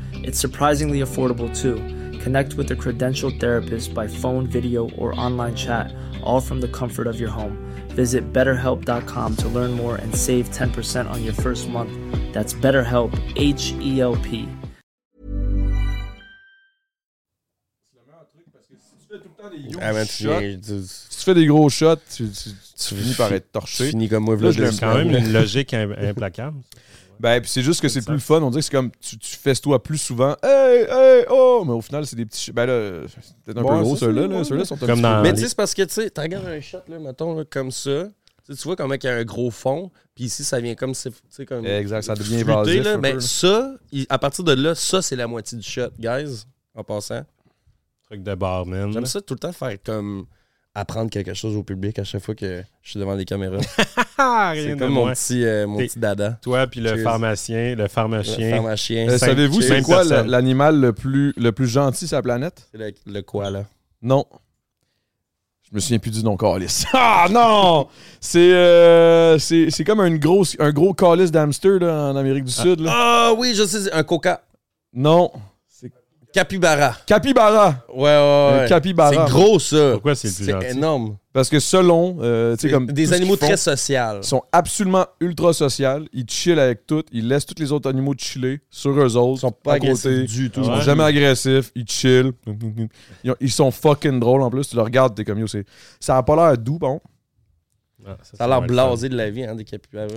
It's surprisingly affordable too. Connect with a credentialed therapist by phone, video, or online chat, all from the comfort of your home. Visit betterhelp.com to learn more and save 10% on your first month. That's BetterHelp, H E L P. Ah, man, tu, viens- tu- Si tu fais des gros shots, tu, tu- tu tu finis par être tu torché. finis comme moi, Là, je deux l'aime C'est quand même une logique implacable. Ben, puis c'est juste que c'est plus le fun. On dirait que c'est comme tu, tu fesses toi plus souvent. Hey, hey, oh! Mais au final, c'est des petits. ch- Ben là, c'est peut-être un peu gros, c'est ceux-là. ça, Là. ouais. Ceux-là sont un Comme petit dans- peu- Mais les- tu sais, c'est parce que tu sais, t'as regardes un shot, là, mettons, là, comme ça. Tu sais, tu vois comment il y a un gros fond, puis ici, ça vient comme. tu comme Exact, ça devient un Mais là. ça, il- à partir de là, ça, c'est la moitié du shot, guys, en passant. Truc de barman. J'aime ça tout le temps faire comme apprendre quelque chose au public à chaque fois que je suis devant les caméras. Ah, c'est comme mon petit, euh, mon petit dada. Toi puis le pharmacien, le pharmacien. pharmacien. Euh, Savez-vous, c'est quoi le- l'animal le plus, le plus gentil sur la planète? C'est le, le quoi, là? Non. Je me souviens plus du nom calice. Ah non! C'est euh, c'est c'est comme une grosse, un gros calice d'hamster en Amérique du Sud. Là. Ah oui, je sais, c'est un coca. Non. Capybara. capybara. Ouais, ouais, Un ouais. capybara. C'est gros, ça. Pourquoi c'est le plus C'est énorme. Parce que selon, euh, tu sais, comme. Des animaux font, très sociaux. Ils sont absolument ultra sociaux. Ils chillent avec tout. Ils laissent tous les autres animaux chiller sur eux autres. Ils sont pas à côté. agressifs du tout. Ils sont Ouais. jamais agressifs. Ils chillent. Ils, ont- ils sont fucking drôles en plus. Tu le regardes, t'es comme yo. c'est- Ça a pas l'air doux, bon. Ah, Ça a l'air blasé de la vie, hein, des capybaras.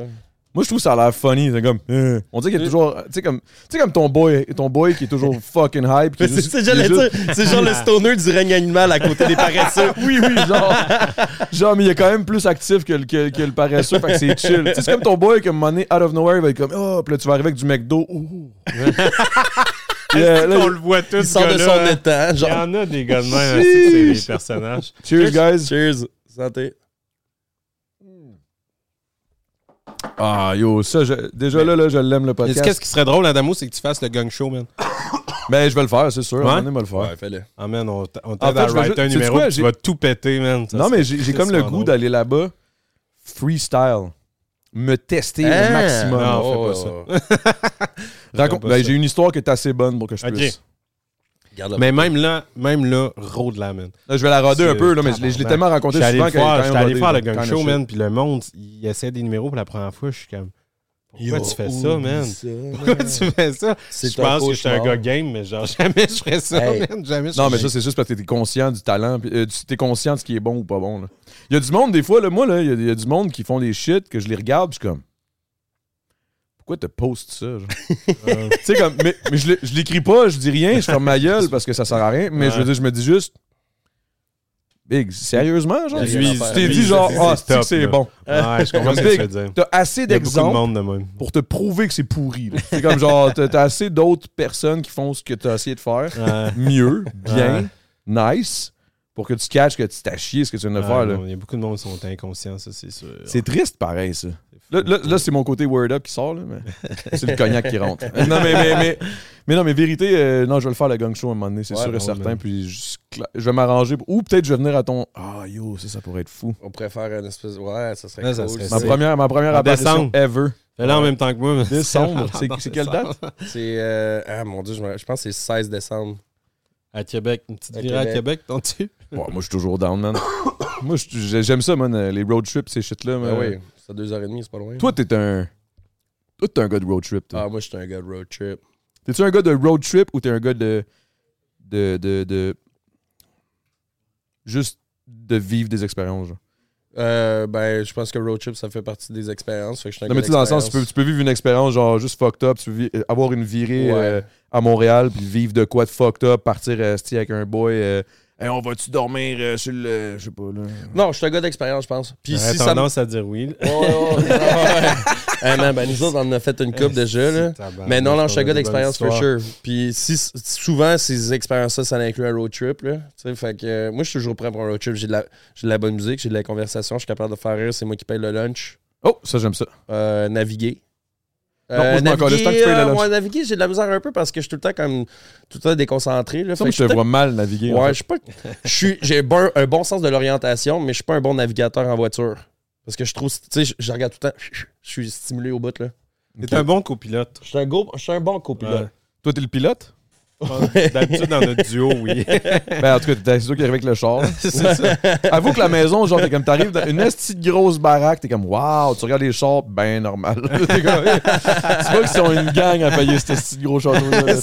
Moi, je trouve ça a l'air funny. C'est comme. euh, on dirait qu'il y a toujours. Tu sais, comme, tu sais, comme ton boy, ton boy qui est toujours fucking hype. est C'est juste- est genre le stoner du règne animal à côté des paresseux. oui, oui, genre. genre, mais il est quand même plus actif que le, que, que le paresseux, fait que c'est chill. Tu sais, c'est comme ton boy, comme money out of nowhere, il va être comme, oh, puis là, tu vas arriver avec du McDo. Ouh. Puis, euh, là, On le voit tous. Il sort de son état. Il y en a des gars de même, hein, c'est c'est des personnages. cheers, guys. cheers. Santé. Ah, yo, ça, je- déjà là, là, je l'aime, le Est-ce podcast. Qu'est-ce qui serait drôle, Adamo, c'est que tu fasses le gang show, man. Ben, je vais le faire, c'est sûr. Ouais? Je vais le faire. Ouais, fais-le. Ah, man, on t- on t'aide fait, à je vais writer un numéro, quoi, puis tu j'ai- vas tout péter, man. Ça non, serait- mais j'ai j'ai comme le goût drôle. d'aller là-bas, freestyle, me tester Hein? au maximum. Non, fais pas ça. Raconte- pas ben, ça. j'ai une histoire qui est assez bonne pour que je Ok. puisse. Garde Mais même là, même là, road là, man. Là, je vais la roder un peu, là, mais je l'ai tellement raconté J'étais allé souvent quand même j'étais allé faire le gang show, man, puis le monde, il essaie des numéros pour la première fois, je suis comme... Pourquoi tu fais ça, man? Pourquoi tu fais ça? Je pense que je suis un gars game, mais genre, jamais je ferais ça, Hey. man. Jamais je Non, mais ça, c'est juste parce que t'es conscient du talent. euh, tu- t'es conscient de ce qui est bon ou pas bon. là. Il y a du monde, des fois, là, moi, là, il y, a- il y a du monde qui font des shit que je les regarde, puis je suis comme. Pourquoi tu postes ça? Euh, tu sais, comme. Mais, mais je je l'écris pas, je dis rien, je ferme ma gueule parce que ça sert à rien. Mais je veux dire, je me dis juste. Big, sérieusement, genre? Tu t'es dit, genre, c'est- ah, c'est bon? Ouais, je comprends ce que tu veux dire. T'as assez d'exemples de pour te prouver que c'est pourri. C'est comme genre, t'as assez d'autres personnes qui font ce que t'as essayé de faire Ouais. mieux, bien, nice, pour que tu catches que tu t'as chié ce que tu viens de Ah, faire. Il y a beaucoup de monde qui sont inconscients, ça, c'est sûr. C'est triste pareil, ça. Là, là, là, c'est mon côté word up qui sort, là, mais c'est le cognac qui rentre. Non, mais, mais, mais, mais non, mais vérité, euh, non, je vais le faire le gang show à un moment donné, c'est Ouais, sûr et bon, certain. man. Puis je, je vais m'arranger. Ou peut-être je vais venir à ton. Ah, yo, ça, ça pourrait être fou. On pourrait faire une espèce. Ouais, ça serait Ouais, ça cool. serait Ma première, ma première apparition ever. Fais-le en même temps que moi. mais- Décembre? C'est quelle décembre. date? C'est. euh, Ah mon dieu, je, me- je pense que c'est 16 décembre. À Québec, une petite À virée à Québec. T'en-tu? Ouais, moi, je suis toujours down, man. moi, j'aime ça, man, euh, les road trips, ces shit-là. Ben mais- oui, c'est à 2h30, c'est pas loin. Toi, t'es un. Toi, t'es un gars de road trip, toi. Ah, moi, je suis un gars de road trip. T'es-tu un gars de road trip ou t'es un gars de. de. de. de- juste de vivre des expériences, genre? Euh, ben, je pense que road trip, ça fait partie des expériences. Fait que je Non, mais tu dans le sens, tu peux, tu peux vivre une expérience, genre, juste fucked up, tu peux vi- avoir une virée Ouais. euh, à Montréal, puis vivre de quoi de fucked up, partir euh, avec un boy. Hey, on va-tu dormir euh, sur le. Je sais pas, là? Non, je suis un gars d'expérience, je pense. Puis si ça tendance à dire oui. Ouais. Hey, man, ben, nous autres, on en a fait une coupe déjà, là. Mais non, non, je suis un gars d'expérience for sure. Puis si, souvent, ces expériences-là, ça inclut un road trip. Là. Tu sais, Fait que euh, moi, je suis toujours prêt pour un road trip. J'ai de, la, j'ai de la bonne musique, j'ai de la conversation, je suis capable de faire rire, c'est moi qui paye le lunch. Oh, ça, j'aime ça. Euh, naviguer. Non, moi, le euh, ouais, naviguer, j'ai de la misère un peu parce que je suis tout le temps comme tout le temps déconcentré. Là, Fait moi, que je te vois mal naviguer. en Ouais, fait. je suis pas. je J'ai bon- un bon sens de l'orientation, mais je suis pas un bon navigateur en voiture. Parce que je trouve. Tu sais, je, regarde tout le temps. Je suis stimulé au bout, là. T'es un bon copilote. Je suis un, go- je suis un bon copilote. Toi, t'es le pilote? D'habitude, dans notre duo, oui. Ben, en tout cas, t'es c'est toi qui arrive avec le char. c'est ça. Avoue que la maison, genre, t'es comme, t'arrives dans une petite grosse baraque, t'es comme, waouh, tu regardes les chars, ben normal. T'es comme, c'est pas qu'ils sont une gang à payer ce petit gros château-là.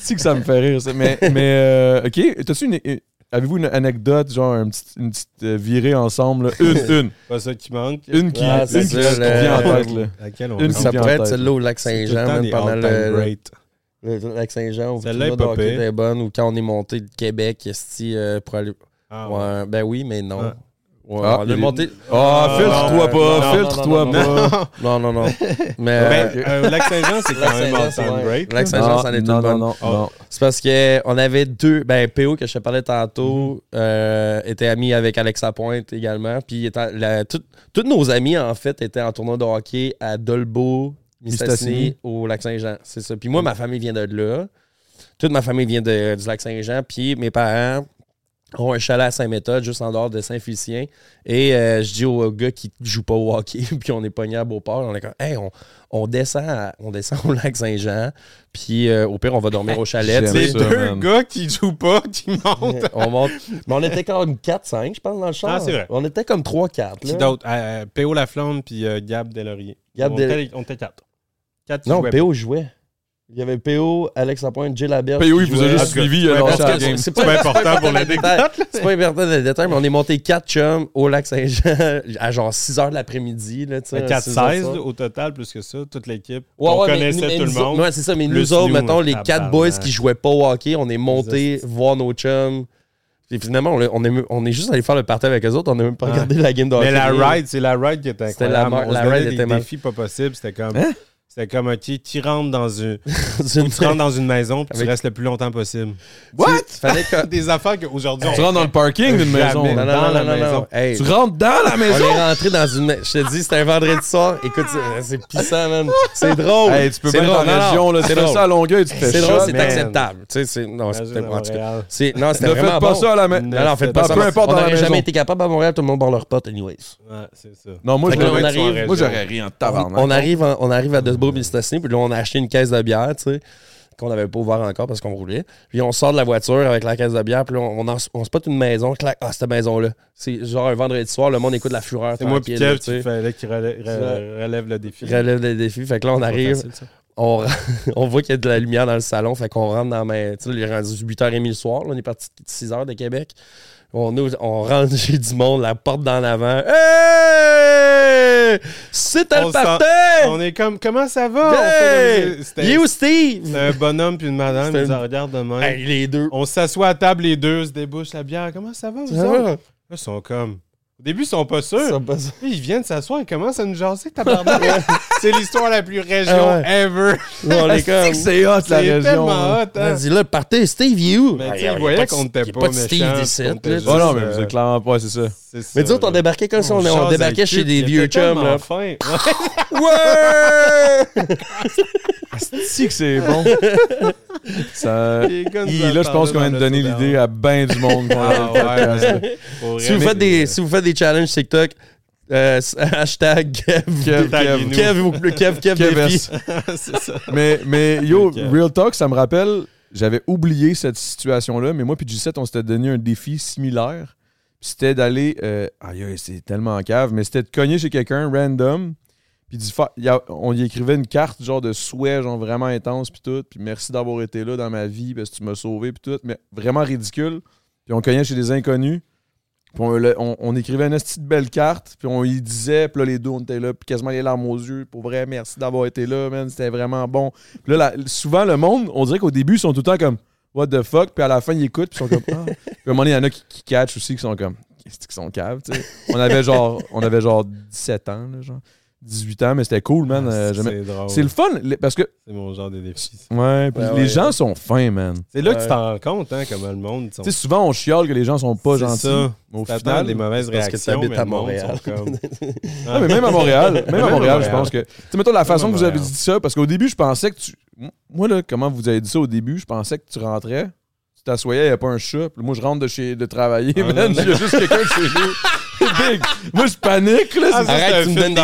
C'est que ça me fait rire, ça? Mais, mais euh, ok, t'as-tu une. euh, Avez-vous une anecdote, genre un petit- une petite euh, virée ensemble? là? Une, une. Pas ça qui manque. Une qui, Ah, une c'est qui, ça, qui le- vient en tête, là. Laquelle on Une. Ça pourrait être celle-là au lac Saint-Jean, pendant le, great. Le lac Saint-Jean. Celle-là est pas pire. bonne, ou quand on est monté de Québec, esti, euh, pour aller. Ah, ouais. Ouais, ben oui, mais non. Ouais, Ah, on il est est- monté. Ah, filtre-toi non, pas, non, filtre-toi non, pas. Non, non, non. Mais. Ben, euh, euh, Lac Saint-Jean, c'est quand même Saint-Jean, c'est all-time ouais. great. Lac Saint-Jean, ça en est non, bonne. non, non. C'est parce qu'on avait deux. Ben, PO, que je te parlais tantôt, euh, était ami avec Alexa Pointe également. Puis, tout- tous nos amis, en fait, étaient en tournoi de hockey à Dolbeau, Mistassini. Au Lac Saint-Jean. C'est ça. Puis, moi, ma famille vient de là. Toute ma famille vient de- du Lac Saint-Jean. Puis, mes parents, ont un chalet à Saint-Méthode, juste en dehors de Saint-Félicien. Et euh, je dis au gars qui joue pas au hockey, puis on est pogné à Beauport, on est comme, hey, on, on descend, à- on descend au lac Saint-Jean, puis euh, au pire, on va dormir au chalet. Ça, deux man. gars qui jouent pas, qui montent. on monte. Mais on était comme 4-5, je pense, dans le char. Ah, c'est vrai. On était comme 3-4. Qui d'autre? Euh, P.O. Laflamme puis euh, Gab Delaurier. Gab on, Del- était, on était quatre. Non, PO jouait. Il y avait PO, Alex Lapointe, Jay Laberge. PO, il vous a juste suivi, la game. C'est pas important pour l'anecdote, C'est pas important dans le détail, mais on est monté 4 chums au lac Saint-Jean à genre 6 h de l'après-midi. là, tu sais, Fait 4 6 heures 16 ça. là, au total, plus que ça, toute l'équipe. Ouais, on ouais, connaissait mais tout le monde. Ouais, c'est ça, mais nous autres, mettons, les tabarnak. 4 boys qui jouaient pas au hockey, on est montés voir nos chums. Et finalement, on est, on est, on est juste allé faire le party avec eux autres, on n'a même pas regardé la game de hockey. Mais la ride, c'est la ride qui était C'était la incroyable. on la se ride était des mal- défis pas possibles. C'était comme... Hein? C'était comme, OK, tu rentres dans une... C'est une- tu rentres dans une maison puis Avec- tu restes le plus longtemps possible. What? Fallait que- Des affaires qu'aujourd'hui, Tu on... rentres dans le parking d'une Jamais. maison. Non, non, Dans non, la non, non, maison. non. Hey, Tu rentres dans la On maison? est rentré dans une. Je te dis, c'était un vendredi soir. Écoute, c'est- c'est pissant, man. C'est drôle. Hey, tu peux C'est bien être en drôle. Non, non, région, là, tu c'est fais drôle. ça à Longueuil, tu te fais C'est drôle, shot. c'est man. acceptable. Tu sais, c'est. Non, Imagine c'était à en tout cas. Montréal. C'est- Non, c'était Ne vraiment faites pas bon. ça à la maison. Non, non, faites pas ça. peu importe On dans la n'aurait maison. jamais été capable à Montréal, tout le monde barre leur pote, anyways. Ouais, c'est ça. Non, moi, Fait je que là, on l'aurais- arrive- moi, j'aurais ri en tabarnak. On arrive, en- on arrive à Puis là, on a acheté une caisse de bière, tu sais, qu'on n'avait pas ouvert encore parce qu'on roulait. Puis on sort de la voiture avec la caisse de bière, puis là, on, on, on spot une maison, clac, ah, cette maison-là. C'est genre un vendredi soir, le monde écoute la fureur. C'est moi qui fallait qu'il relève, relève le défi. relève le défi. Fait que là, on arrive, facile, on, on voit qu'il y a de la lumière dans le salon. Fait qu'on rentre dans ma. Tu sais, il est rendu 8h30 le soir. là, on est parti de 6h de Québec. On, ouvre- on rentre chez du monde, la porte dans l'avant. Hey! C'est sent- party! On est comme, comment ça va? On Hey! fait You, Steve! un bonhomme puis une madame, ils nous regardent de même. Hey, les deux. On s'assoit à table les deux, se débouche la bière. Comment ça va? vous Ça autres? va? Là, Ils sont comme. Au début, ils sont pas sûrs. Ça passe. Puis Ils viennent s'asseoir et commencent à nous jaser, tabarnak. c'est l'histoire la plus région Ah ouais. ever. On est comme. C'est hot, la C'est région. tellement là. hot, hein? Vas-y, là, le party, Steve! Mais tu y a ils voyaient pas de- qu'on n'était a pas, pas de Steve était Oh non, mais vous êtes clairement pas, c'est ça. c'est ça, Mais autres, on débarquait comme si on, on débarquait chez des vieux ils chums, là. fins. Ouais! Si que c'est bon. Ça... En là, je pense qu'on vient de donner l'idée à bien du monde. Ah ouais, si, vous faites des, si vous faites des challenges TikTok, euh, hashtag Kev, Kev, Kev. Kev, Kev, Kev, Kev ça. Mais, mais yo, Ok. Real Talk, ça me rappelle, j'avais oublié cette situation-là, mais moi puis G7, on s'était donné un défi similaire. C'était d'aller. Euh, aïe, aïe, c'est tellement cave, mais c'était de cogner chez quelqu'un random. A- on y écrivait une carte, genre de souhait, genre vraiment intense, puis tout. Puis merci d'avoir été là dans ma vie, parce que tu m'as sauvé, puis tout. Mais vraiment ridicule. Puis on cognait chez des inconnus. Puis on, on- écrivait une petite belle carte, puis on y disait, puis là, les deux, on était là, puis quasiment les larmes aux yeux. Pour vrai, merci d'avoir été là, man, c'était vraiment bon. Là, souvent, le monde, on dirait qu'au début, ils sont tout le temps comme, what the fuck, puis à la fin, ils écoutent, puis ils sont comme, ah. Puis à un moment il y en a qui, qui catchent aussi, qui sont comme, qu'est-ce qu'ils sont caves, tu sais? On avait genre, on avait genre 17 ans, genre. 18 ans, mais c'était cool, man. euh, j'aimais- c'est drôle. c'est le fun, parce que, C'est mon genre de défi. ça. ouais, puis Ouais, les ouais. gens sont fins, man. C'est là que tu t'en rends compte, hein, comment le monde. sont- Tu sais, souvent, on chiale que les gens sont pas C'est gentils. ça. Mais au final, des mauvaises parce que réactions, t'habites mais à Montréal. comme- Ah, mais même à Montréal, même, Même à Montréal, je pense que. Tu sais, mettons la façon que vous avez dit ça, parce qu'au début, je pensais que tu. Moi, là, comment vous avez dit ça au début, je pensais que tu rentrais, tu t'assoyais, il n'y avait pas un chat. Puis moi, je rentre de chez de travailler, Ah, man, non, il y a juste quelqu'un de chez nous. Big. Moi, je panique, là. Ah, ça, Arrête, tu me donnes des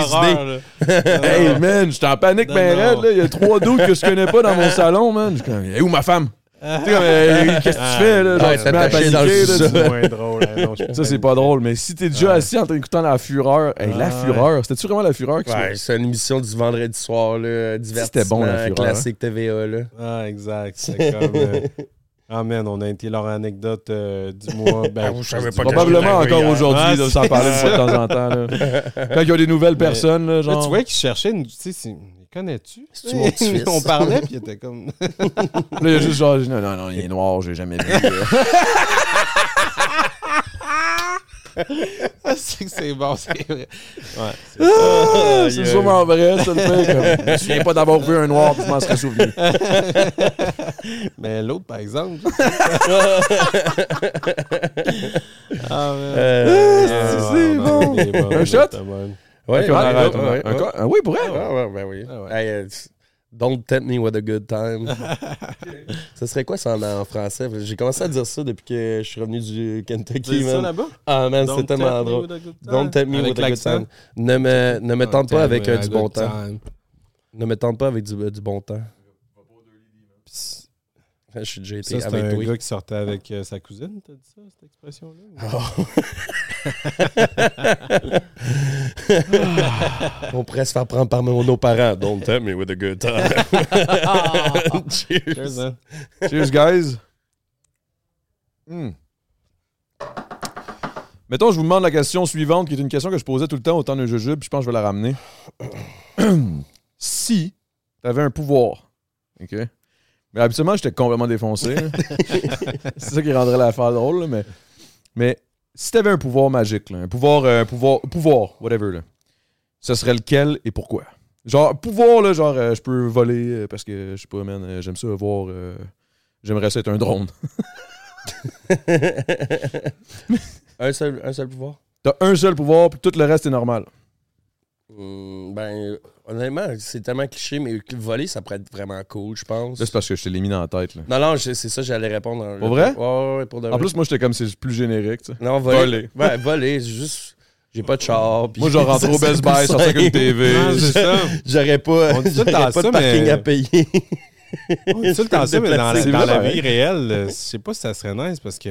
là. Hey, man, j'étais en panique Non, ben raide, là. Il y a trois doutes que je connais pas dans mon salon, man. Je suis comme, Hey, où ma femme? Tu sais, comme, Hey, qu'est-ce que tu fais, là? Genre, Ouais, tu mets à paniquer. C'est moins drôle. hein, non, je Ça, c'est pas drôle, mais si t'es déjà assis en train d'écouter la fureur, hey, la Ah, fureur, c'était-tu vraiment la fureur qui Ouais, c'est une émission du vendredi soir, là, divertissement, C'était bon, la Fureur, classique TVA, là. Ah, exact. C'est comme. euh, Ah, man, on a été leur anecdote euh, du mois. Ben, Ah, vous savez du pas. Probablement encore aujourd'hui, là, Ah, s'en parler de temps en temps. là. Quand il y a des nouvelles Mais- personnes, là, Là, genre. tu vois qu'ils cherchaient une. Tu sais, c'est- connais-tu? On parlait, puis il était comme. Là, il y a juste genre, non, non, non, il est noir, j'ai jamais vu. Ah, c'est que c'est bon, c'est vrai. Ouais. c'est Ah, sûrement vrai, ça le fait. Comme, je me souviens pas d'avoir vu un noir, puis je m'en serais souvenu. Mais l'autre, par exemple. ah, man. Euh, Ah, c'est bon. Un shot? notes, man. ouais, Ok, on ouais, arrête. ouais, un- ouais, un ouais. co- oui, pour ouais, ben oui. Ah ouais. Hey, euh, Don't tempt me with a good time. ça serait quoi ça en, en français? J'ai commencé à dire ça depuis que je suis revenu du Kentucky, C'est ça là-bas? Ah man, c'est tellement drôle. Don't tempt me Avec with a good time. Ne me, ne me tente pas avec euh, du bon time. Ne me tente pas avec du, du bon temps. Je suis déjà été Ça, avec un toi. gars qui sortait avec euh, sa cousine, t'as dit ça, cette expression-là? On pourrait se faire prendre par nos parents. Don't tempt me with a good time. Cheers. Cheers? Cheers, guys. Hmm. Mettons, je vous demande la question suivante, qui est une question que je posais tout le temps au temps d'un jujube, puis je pense que je vais la ramener. si tu avais un pouvoir, OK? Mais habituellement, j'étais complètement défoncé. C'est ça qui rendrait l'affaire drôle, là, mais, mais si tu avais un pouvoir magique, là, un pouvoir, euh, pouvoir, pouvoir, whatever, là, ce serait lequel et pourquoi? Genre, pouvoir, là, genre, euh, je peux voler euh, parce que, je sais pas, man, euh, j'aime ça voir. J'aimerais ça être un drone. un, seul, un seul pouvoir? T'as un seul pouvoir, puis tout le reste est normal. Hmm, ben, honnêtement, c'est tellement cliché, mais voler, ça pourrait être vraiment cool, je pense. Là, c'est parce que je te l'ai mis dans la tête. Là. Non, non, je- c'est ça, j'allais répondre. en- Pour vrai? Ouais, ouais, pour de En vrai. plus, moi, j'étais comme c'est plus générique. tu sais. non, voler. voler. Ouais, voler, c'est juste. J'ai pas de char. puis Moi, je rentre au Best Buy, sortir avec une. TV. C'est ça. J'aurais pas, On dit tout le j'aurais temps pas de ça, parking mais- à payer. On dit tout le temps ça, mais dans, la, dans la vie réelle, euh, je sais pas si ça serait nice parce que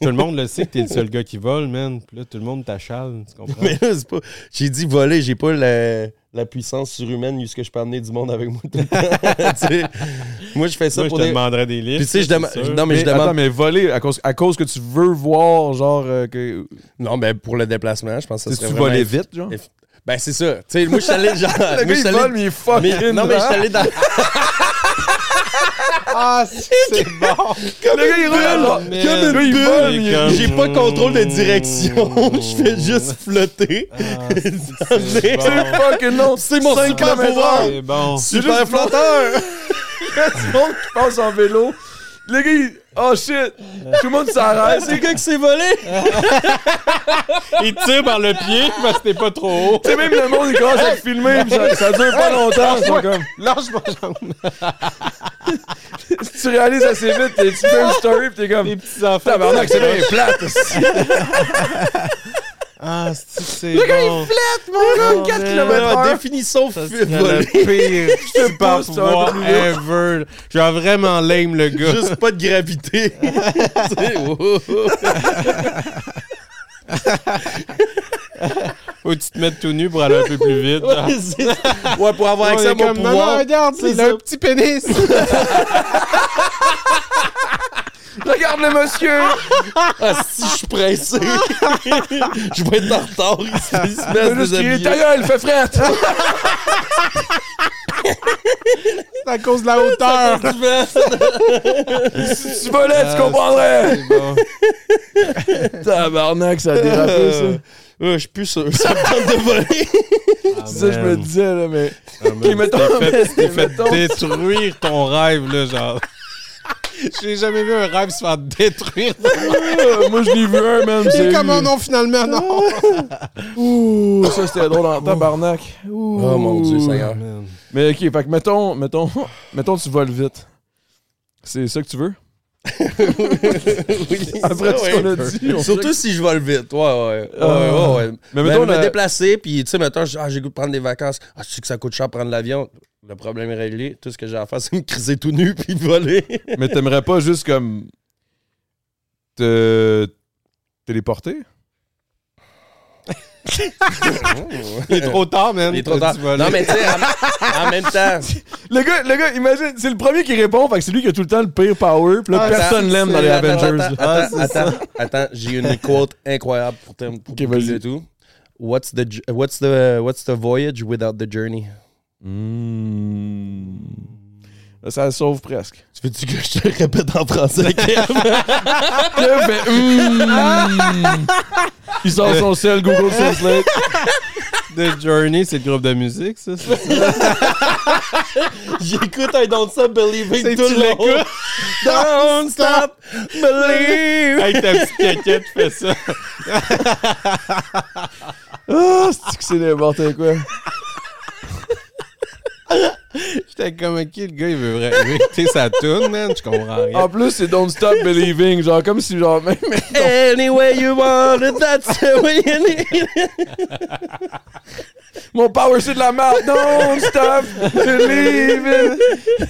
tout le monde le sait que t'es le seul gars qui vole, man. Puis là, tout le monde t'achale, tu comprends? Mais là, c'est pas. J'ai dit voler, j'ai pas la, la puissance surhumaine jusqu'à je peux amener du monde avec moi tout le temps. Tu sais, moi, je fais ça Moi, je pour te des. demanderais des listes. Puis tu sais, je demande. Non, mais, Mais, je demande. Attends, mais voler à cause, à cause que tu veux voir, genre, euh, que. Non, mais pour le déplacement, je pense que ça Tu serait tu vraiment volais vite, genre? eff- Ben, c'est ça. Tu sais, moi, je suis allé genre. Le gars, je il vole, mais il fucking. mais- non, mais je suis allé dans. Ah, c'est bon! Le gars, il roule. man. Le gars, il vole, mais il- Comme- J'ai pas de contrôle de direction. je fais juste flotter. Ah, C'est c'est bon. C'est fucking non. C'est mon super pouvoir. bon. Super flotteur. Tout le monde qui passe en vélo. Le gars, il. Oh shit. Tout le monde s'arrête. C'est le gars qui s'est volé. Il tire par le pied parce que t'es pas trop haut. Tu sais, même le monde, il commence à te filmer, pis ça, ça dure pas longtemps. Ils sont comme. Lâche ma jambe. tu réalises assez vite, t'es- tu fais une story, pis t'es comme. Les petits enfants. Tabarnak, c'est bien plate. Ah, c'est c'est bon? Mon gars, Oh, 4 man. km Alors, heure. définissons Ça serait le pire pouvoir vite. ever. Genre vraiment lame, le gars. Juste pas de gravité. Tu sais. Faut que tu te mettes tout nu pour aller un peu plus vite. Ouais, pour avoir accès à mon comme, non, non, pouvoir. regarde, C'est il un petit pénis. Regarde le monsieur. Ah, si je suis pressé, je vais être en retard. Il se, il se met à se déshabiller. ta gueule, fait frette. C'est à cause de la hauteur. Si tu volais, tu comprendrais. Tabarnak, ça a dérapé, ça. Euh, je suis plus sûr. Ça me tente de voler. C'est ça que je me disais, là, mais. Ah, mettons, t'es fait, fait mettons- détruire ton rêve, là, genre. J'ai jamais vu un rêve se faire détruire. Euh, Moi, je l'ai vu un, même. C'est C'est comment non, finalement, non? Ouh, ça, c'était drôle en tabarnak. Ouh. Oh mon Dieu, Seigneur. Mais ok, fait que mettons, mettons, mettons, tu voles vite. C'est ça que tu veux? Oui, Après ça, tout ce qu'on a dit. on Surtout si je vole vite. Ouais, ouais. ouais, Ah. ouais, ouais. Mais Mais mettons, me la- déplacer, puis tu sais, mettons, je- ah, j'ai goût de prendre des vacances. Ah, tu sais que ça coûte cher prendre l'avion? Le problème est réglé. Tout ce que j'ai à faire, c'est me criser tout nu puis voler. Mais t'aimerais pas juste comme te téléporter? Il est trop tard, man. Il est trop tard. Non, mais tu sais, en, en même temps, Le gars, le gars, imagine, c'est le premier qui répond, fait que c'est lui qui a tout le temps le pire power, puis là, Ah, personne l'aime dans les Attends, Avengers. Attends, Ah, attends, c'est attends, attends, j'ai une quote incroyable pour te pour Ok, te tout. What's the, what's, the, what's the voyage without the journey? Hmm. Ça le sauve presque. Tu veux-tu que je te le répète en français, Kev? Kev fait, hmm. Il sort son sel Google Translate. The Journey, c'est le groupe de musique, ça? c'est ça? J'écoute I Don't Stop Believing C'est tout le long. Don't Stop Believing. Avec ta petite caquette, fais ça. Ah, c'est que c'est n'importe quoi? J'étais comme, ok, le gars, il veut vraiment écouter sa tune, man. Je comprends rien. En plus, c'est Don't Stop Believing. Genre, comme si, genre, même. Any way you want it, that's the way you need it. Mon power, c'est de la merde. Don't stop believing.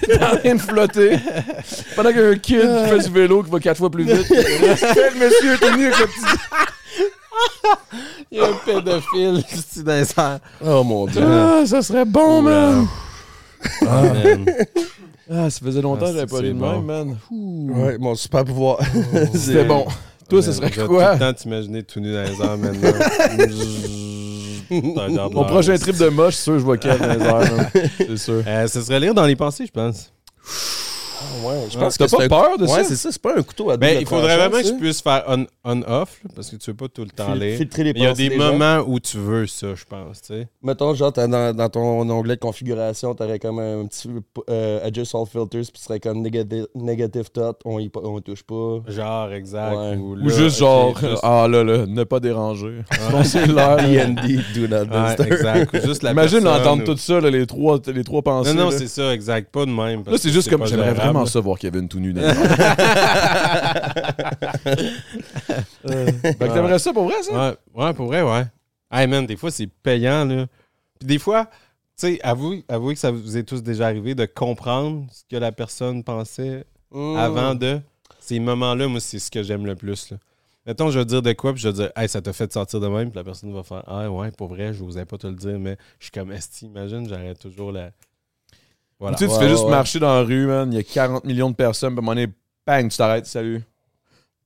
T'es en train de flotter. Pendant qu'il y a un kid qui fait du vélo qui va quatre fois plus vite. Quel monsieur, t'es mieux que le petit. Il y a un pédophile ici dans les airs. Oh mon dieu. Ah, ça serait bon, man. Ah, man. Ah, ça faisait longtemps Ah, que j'avais pas c'est lu de bon. même, man. Ouh. Ouais, mon super pouvoir. C'était bon. Toi, ça serait Je vais quoi? tout le temps t'imaginer tout nu dans les airs maintenant. Mon prochain trip de moche, c'est sûr, je vois Kev dans les airs, man. C'est sûr. Euh, ce serait lire dans les pensées, je pense. Ouais, je Ah, pense t'as que pas peur de ça? Ouais, c'est ça, c'est pas un couteau à Ben, double il faudrait vraiment que je puisse faire on- on-off, parce que tu veux pas tout le temps Fil- lire. filtrer les Il y a des gens. moments où tu veux ça, je pense, tu sais. Mettons, genre, t'as dans, dans ton onglet de configuration, t'aurais comme un petit euh, Adjust All Filters, puis tu serais comme negative, negative Thought, on y, on y touche pas. Genre, exact. Ouais. Ou, juste genre, juste- ah là là, ne pas déranger. Ton cellulaire. D&D, do not Ouais, disturb. exact. Ou juste la Imagine ou- tout ça, là, les, trois, les trois pensées. Non, non, c'est ça, exact. Pas de même. Là, c'est juste comme, j'aimerais. Vraiment ça voir Kevin tout nu dans. Euh, Fait que t'aimerais ça pour vrai, ça? Ouais, ouais, pour vrai, ouais. Hey man, des fois, c'est payant, là. Puis des fois, tu sais, avouez, avouez que ça vous est tous déjà arrivé de comprendre ce que la personne pensait Mm. avant de. Ces moments-là, moi, c'est ce que j'aime le plus, là. Mettons, je vais dire de quoi, puis je vais dire, hey, ça t'a fait sortir de même, puis la personne va faire, ah ouais, pour vrai, je n'osais pas te le dire, mais je suis comme, esti, imagine, j'arrête toujours la. Voilà. Tu sais, tu Ouais, fais juste marcher dans la rue, man. Il y a 40 millions de personnes, puis à un moment donné, bang, tu t'arrêtes, salut.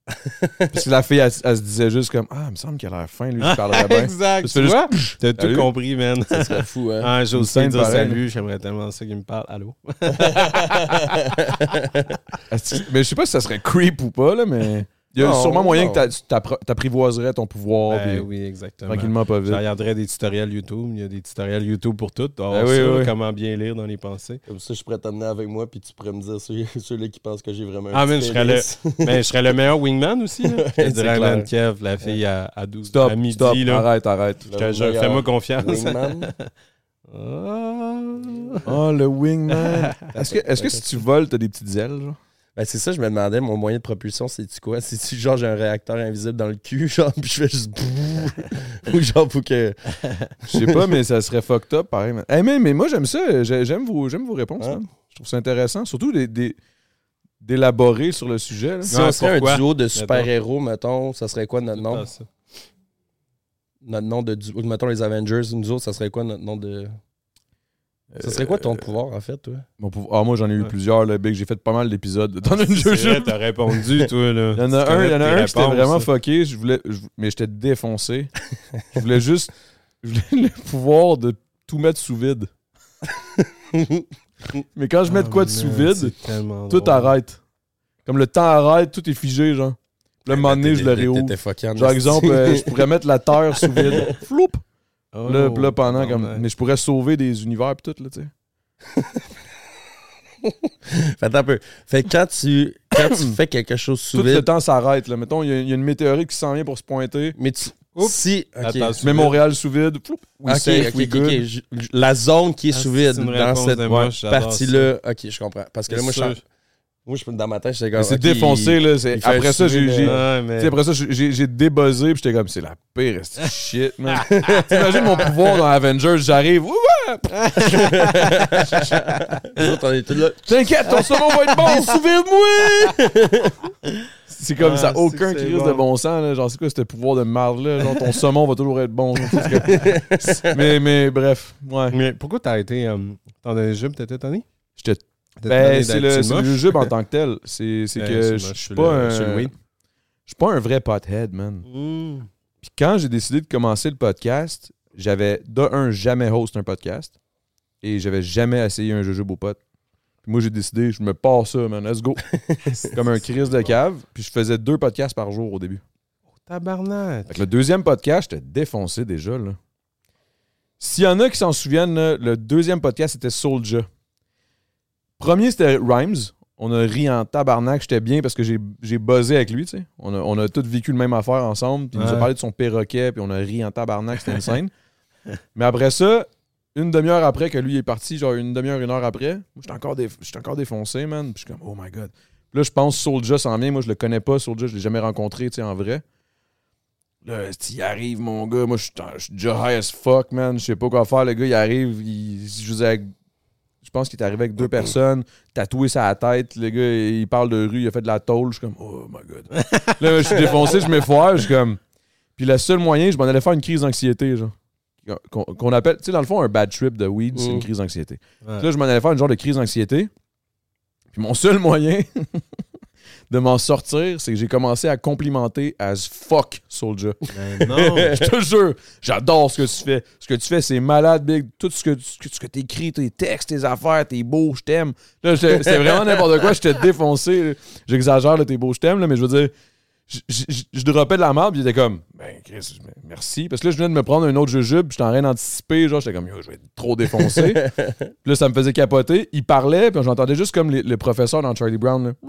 Parce que la fille, elle, elle se disait juste comme, ah, il me semble qu'elle a l'air fin, lui, je parlerais bien. exact. Tu vois? T'as tout Salut. compris, man. Ça serait fou, hein. Ah, j'ose dire salut, j'aimerais tellement ça qu'il me parle. Allô? Mais je sais pas si ça serait creep ou pas, là, mais il y a Non, sûrement moyen non. que t'apprivoiserais ton pouvoir, Ben puis oui, exactement. tranquillement, pas Je vite. regarderais des tutoriels YouTube. Il y a des tutoriels YouTube pour tout. Ben oui, ça, oui. Comment bien lire dans les pensées. Comme ça, je pourrais t'amener avec moi, puis tu pourrais me dire ceux- ceux-là qui pensent que j'ai vraiment un Ah, petit man, je serais pénis. Mais je serais le meilleur wingman aussi. Je dirais, Kev, la fille à, à 12 Stop, à midi. stop, là. arrête, arrête. Je fais-moi confiance. Wingman. Ah. Oh, le wingman. Est-ce que, est-ce que si tu voles, t'as des petites ailes, genre? Ben, c'est ça, je me demandais, mon moyen de propulsion, c'est-tu quoi? C'est-tu genre j'ai un réacteur invisible dans le cul, genre, puis je fais juste. Ou genre, faut que. Je sais pas, mais ça serait fucked up, pareil. man. Hey, mais, mais moi, j'aime ça. J'ai- J'aime vos, j'aime vos réponses. Je trouve ça intéressant. Surtout des- des- d'élaborer sur le sujet. là. Si Ouais, on serait pourquoi? un duo de super-héros, mettons, ça serait quoi notre nom? Notre nom de duo. Mettons les Avengers, nous autres, ça serait quoi notre nom de. Ça serait quoi ton Euh, pouvoir, en fait, toi? mon pouvoir- Ah, moi, j'en ai eu Ouais. plusieurs, là, Big. J'ai fait pas mal d'épisodes dans une jeu. t'as répondu, toi. Là. Il y en a un, il y en a un qui était vraiment fucké, je voulais, je- mais j'étais défoncé. je voulais juste je voulais le pouvoir de tout mettre sous vide. mais quand je mets de quoi de Ah, sous vide, tout drôle. arrête. Comme le temps arrête, tout est figé, genre. Un moment donné, je le réouvre. Genre, exemple, euh, je pourrais mettre la terre sous vide. Floup! Oh, Là, pendant comme. Mais je pourrais sauver des univers pis tout, là, tu sais. Fait attends un peu. Fait que quand tu, quand tu fais quelque chose sous Tout le vide, temps s'arrête, là. Mettons, il y, a- il y a une météorite qui s'en vient pour se pointer. mais tu. Oups. Si. ok. Attends, Je mets Montréal sous vide. Safe. Je- je- La zone qui est Ah, sous vide dans cette partie-là. Ok, je comprends. Parce que là, moi, je sûr. suis- moi, je peux dans ma tête, j'étais comme. c'est défoncé, là. c'est- Après ça, j'ai. j'ai- Ouais, mais... Tu sais, après ça, j'ai j'ai débuzzé, puis j'étais comme, c'est la pire shit, man. T'imagines mon pouvoir dans Avengers, j'arrive, ouais, ouais, nous autres, on est tous là. t'inquiète, ton saumon va être bon. Souviens-moi! C'est comme Ah, ça, aucun crise bon. de bon sens, là. Genre, c'est quoi ce pouvoir de marde-là? Genre, ton saumon va toujours être bon. genre, c'est que- mais, mais bref, ouais. Mais pourquoi t'as été. Euh, T'en as jeux, t'étais étonné? J'étais- Ben, c'est le, le jujube en tant que tel. C'est Ben, que je suis pas un. Je suis pas un vrai pothead, man. Mm. Puis quand j'ai décidé de commencer le podcast, j'avais de un jamais host un podcast et j'avais jamais essayé un jujube au pot. Puis moi j'ai décidé, je me pars ça, man, let's go. Comme un crise de cave. Puis je faisais deux podcasts par jour au début. Tabarnak. Fait que le deuxième podcast, j'étais défoncé déjà. là. S'il y en a qui s'en souviennent, le deuxième podcast, c'était Soulja. Premier, c'était Rhymes. On a ri en tabarnak. J'étais bien parce que j'ai buzzé avec lui. tu sais. On a, on a tous vécu le même affaire ensemble. Puis il nous a parlé de son perroquet. Puis on a ri en tabarnak. C'était une scène. Mais après ça, une demi-heure après que lui est parti, genre une demi-heure, une heure après, moi, j'étais encore, déf- j'étais encore défoncé, man. Puis je suis comme, oh my god. Puis là, je pense Soulja s'en vient. Moi, je le connais pas, Soulja, je l'ai jamais rencontré, tu sais, en vrai. Là, il arrive, mon gars. Moi, je suis je suis déjà high as fuck, man. Je sais pas quoi faire. Le gars, il arrive, il, je vous ai- je pense qu'il est arrivé avec deux personnes, tatoué sa tête. Le gars, il parle de rue, il a fait de la tôle. Je suis comme, oh my god. là, je suis défoncé, je m'effoire. Je suis comme. Puis le seul moyen, je m'en allais faire une crise d'anxiété, genre. Qu'on appelle, tu sais, dans le fond, un bad trip de weed, c'est une Mm. crise d'anxiété. Ouais. Là, je m'en allais faire une genre de crise d'anxiété. Puis mon seul moyen de m'en sortir, c'est que j'ai commencé à complimenter as fuck Soulja. Ben non. Je te jure, j'adore ce que tu fais. Ce que tu fais, c'est malade, Big. Tout ce que tu ce que écris, tes textes, tes affaires, t'es beau, je t'aime. Là, c'était vraiment n'importe quoi. J'étais défoncé. là. J'exagère, t'es beau, je t'aime, mais je veux dire, je, je, je- je dropais de la merde, puis il était comme, ben, Chris, merci. Parce que là, je venais de me prendre un autre jujube, j'étais en train d'anticiper. Genre, j'étais comme, yo, je vais être trop défoncé. puis là, ça me faisait capoter. Il parlait, puis j'entendais juste comme les- le professeur dans Charlie Brown.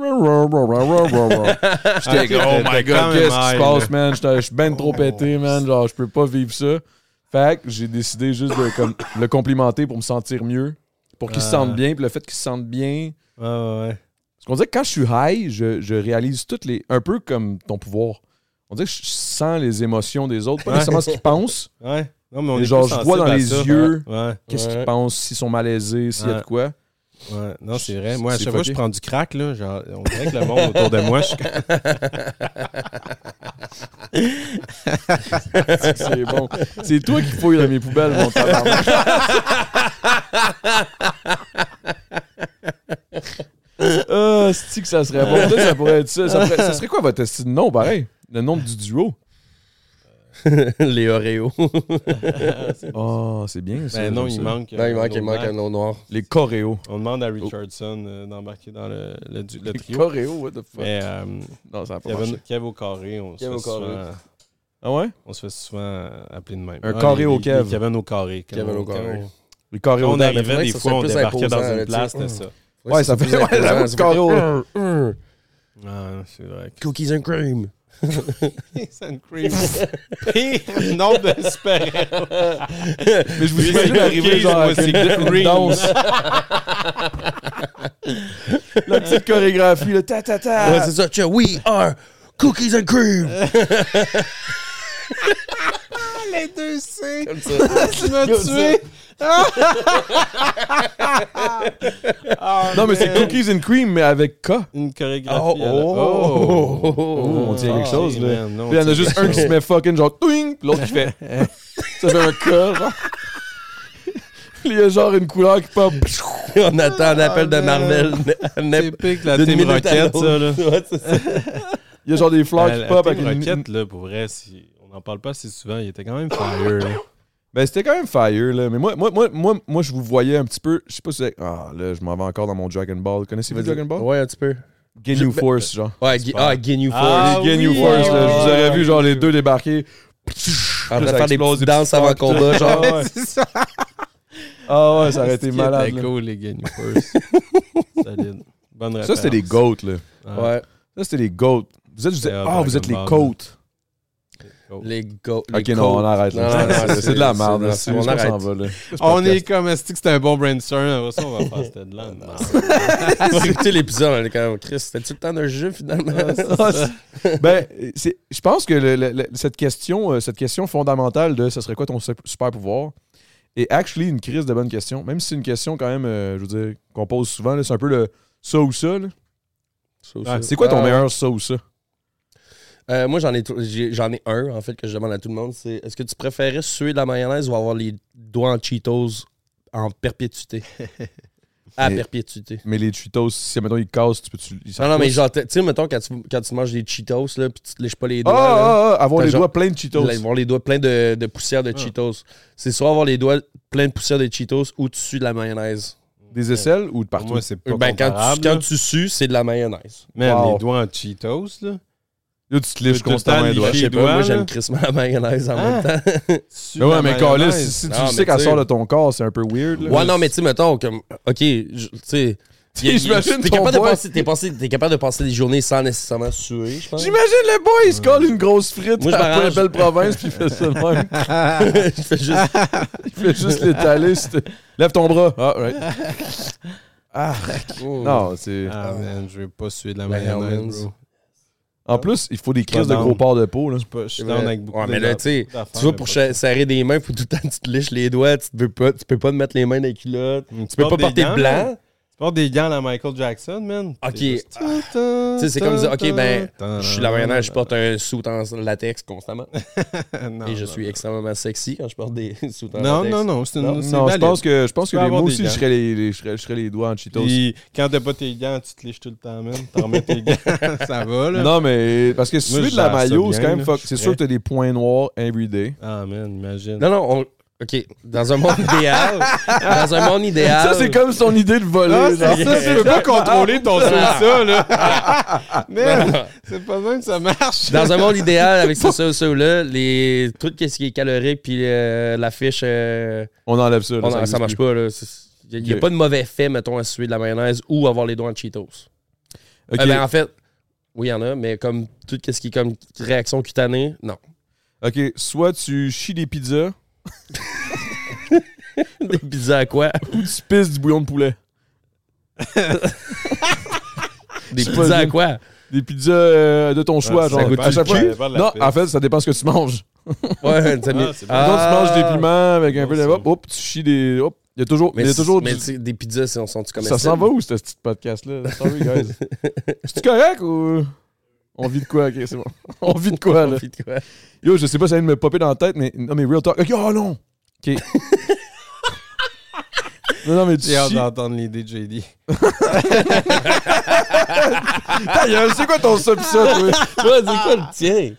J'étais comme, oh my T'es quand god, qu'est-ce qui se passe, man? Je suis ben trop pété, man. Genre, je peux pas vivre ça. Fait que j'ai décidé juste de comme, le complimenter pour me sentir mieux. Pour qu'il se Ah. sente bien. Puis le fait qu'il se sente bien. Ouais, ouais, ouais. Qu'on dirait que quand je suis high, je, je réalise toutes les. Un peu comme ton pouvoir. On dirait que je sens les émotions des autres, pas Ouais. nécessairement ce qu'ils pensent. Ouais. Non, mais on est genre, je vois dans les ça. yeux Ouais. Qu'est-ce Ouais. qu'ils pensent, s'ils sont malaisés, s'il y a de quoi. Ouais, non, c'est vrai. Moi, à chaque fois que je prends du crack, là, genre, on dirait que le monde autour de moi, je suis C'est bon. C'est toi qui fouilles dans mes poubelles, mon tabarnak. Ah, c'est que ça serait bon? Peut-être ça pourrait être ça. Ça, pourrait- ça serait quoi votre esti de nom, pareil? Le nom du duo? Les Oreos. Oh, c'est bien ça. Ben non, j'aime il ça. manque. Non, il euh, manque, il un manque un nom noir. Les choréos. On demande à Richardson euh, d'embarquer dans le, le, du- le Les trio. choréos, what the fuck? Mais euh, Non, ça n'a pas Kevin, marché. Kev au carré, on se, Kev fait au carré. souvent, Ah ouais? on se fait souvent appeler de même. Un Ah, carré les- au les- Kev. les Kevin au carré. quand Kevin on- au carré. quand Les on- choréos. Quand on mais arrivait, des fois, on plus débarquait dans une place, tu sais. c'était ça. Ouais, ça fait. Ouais, j'avoue, imposant, du carré au. Hum, hum. Ah, c'est vrai. Cookies and cream. Sun cream. Pire nom de super-héros. Mais je vous imagine arriver cookies, genre avec c'est une, danse. La petite chorégraphie, le ta-ta-ta. Ouais, c'est ça. We are cookies and cream. Les deux C. Comme ça. Tu m'as tué. non, mais c'est cookies and cream, mais avec K. Une chorégraphie. Oh, la- oh, oh, Oh, on tient quelque Ah, chose, là. man, non, Puis il y en a juste un qui se met fucking genre twing, puis l'autre qui fait. ça fait un K, genre. Il y a genre une couleur qui pop. On attend un appel de Marvel. C'est pique la Team Rocket, ça, là. Ouais, c'est ça. Il y a genre des fleurs La- qui la pop Team avec une. Rocket, là, pour vrai, si- on parle pas assez souvent. Il était quand même fire. là. Ben, c'était quand même fire, là. Mais moi, moi, moi, moi, moi, je vous voyais un petit peu. Je sais pas si c'est. Ah, là, je m'en vais encore dans mon Dragon Ball. Connaissez-vous Dragon Ball? Ouais, un petit peu. Ginyu Je- Force, genre. Ouais, Gi- ah, Ginyu Force. Ah, les Ginyu oui, Force, là. Je vous aurais ouais. vu, genre, les deux débarquer. En train de Ça faire des explose, petites des danses avant le combat, genre. Ah ouais. Ah ouais, ça aurait été C'était malade. là. cool, les Ginyu Force? Solide. Bonne réponse. Ça, c'était les goats, là. Ouais. Ça, c'était les goats. Vous êtes, vous êtes- C'est ah, Dragon vous êtes les Ball, coats. Les go. les Ok, non, on arrête. là. C'est- de la merde. c'est- On on s'en arrête. va, là. On est comme, est-ce que c'était un bon brainstorm? Ça, on va faire c'était de la merde. On l'épisode, on est quand même, Chris, c'était-tu le temps d'un jeu finalement? ben, c'est- je pense que le- le- le- cette, question, euh, cette question fondamentale de ce serait quoi ton sup- super pouvoir est actually une crise de bonne question. Même si c'est une question quand même, euh, je veux dire, qu'on pose souvent. C'est un peu le ça ou ça. là. Ah, C'est quoi ton ah, meilleur ça ou ça? Euh, moi, j'en ai, j'en ai un, en fait, que je demande à tout le monde. C'est est-ce que tu préférais suer de la mayonnaise ou avoir les doigts en Cheetos en perpétuité? à Mais- perpétuité. Mais les Cheetos, si mettons ils cassent, tu peux. Tu, ils Non, non, mais genre, tu sais, mettons, quand tu, quand tu manges des Cheetos, là, puis tu te lèches pas les doigts, Ah, là, ah, ah, avoir les genre- doigts pleins de Cheetos. là, avoir les doigts pleins de, de poussière de Ah. Cheetos. C'est soit avoir les doigts pleins de poussière de Cheetos ou tu sues de la mayonnaise. Des aisselles ou de partout? moi, c'est pas ben, quand, tu, quand tu sues, c'est de la mayonnaise. Wow. les doigts en Cheetos, là. Là, tu te temps constamment les doigts. Je sais pas, moi, j'aime crissement la mayonnaise en Ah. même temps. Sur Mais ouais, mais Carlis, mayonnaise. si, tu sais qu'elle sort de ton corps, c'est un peu weird. là. Ouais, non, mais tu sais, mettons, comme, OK, tu sais, Il il J'imagine T'es capable, de passer- t'es passé- t'es capable de passer des journées sans nécessairement suer, je pense. J'imagine le boy, il se colle une grosse frite Moi, je à la belle province, puis il fait ça de même. je fais juste. Il fait juste l'étaler. Lève ton bras. Ah, right. Ah, non, c'est. Ah, man, je veux pas suer de la La mayonnaise, bro. En plus, il faut des crises de gros porcs de peau. Là. Je suis down avec beaucoup Ouais, mais de- là, tu tu vois, pour serrer des mains, faut tout le temps que tu te liches les doigts. Tu peux pas, tu peux pas te mettre les mains dans les culottes. de- Tu peux pas porter de blanc. Tu portes des gants à la Michael Jackson, man. Ok. C'est juste- Tu sais, c'est comme dire, OK, ben, je suis la mayonnaise, je porte un sou en latex constamment. Non, Et je non, suis extrêmement sexy quand je porte des sous en Non, latex. non, non, c'est une. Non, c'est Non, je pense que, je pense que les- moi aussi, je serais les, les- je serais, je serais les doigts en Cheetos. Puis quand t'as pas tes gants, tu te liches tout le temps, man. T'en remets tes gants, ça va, là. Non, mais parce que si tu de la maillot, c'est quand même fuck. C'est sûr que t'as des points noirs everyday. Ah, man, imagine. Non, non, on- OK. Dans un monde idéal, dans un monde idéal... Ça, c'est comme son idée de voler. Ah, ça, tu peux pas contrôler ton ça, là. Non. c'est pas ça que ça marche. Dans un monde idéal, avec ce ça, ça, là, les trucs qu'est-ce qui est calorique, puis euh, la fiche, euh, On enlève ça. là, on- ça, marche plus. pas. Il n'y a, pas de mauvais fait, mettons, à suer de la mayonnaise ou avoir les doigts en Cheetos. Ok. Euh, ben, en fait, oui, il y en a, mais comme tout ce qui est comme réaction cutanée, non. Ok, soit tu chies des pizzas Des pizzas à quoi? ou tu pisses du bouillon de poulet. Des pizzas à quoi? Des pizzas euh, de ton choix, ça genre. goûte à chaque fois? Non, en fait, ça dépend ce que tu manges. Ouais, ça Ah. Ah. Tu manges des piments avec un peu de ça. hop, hop, tu chies des. Hop, il y a toujours. Mais, il y a toujours mais du- des pizzas, sont- sont-tu comme Ça s'en va où, ce petit podcast-là? Sorry, guys. C'est correct ou? On vit de quoi? Ok, c'est bon. On vit de quoi, là? Yo, je sais pas, ça vient de me popper dans la tête, mais. Non, mais real talk. Ok, oh non! Ok. non, non, mais tu J'ai hâte d'entendre l'idée de JD. Ta gueule, C'est quoi ton pis ça, toi? Toi, dis quoi le tien?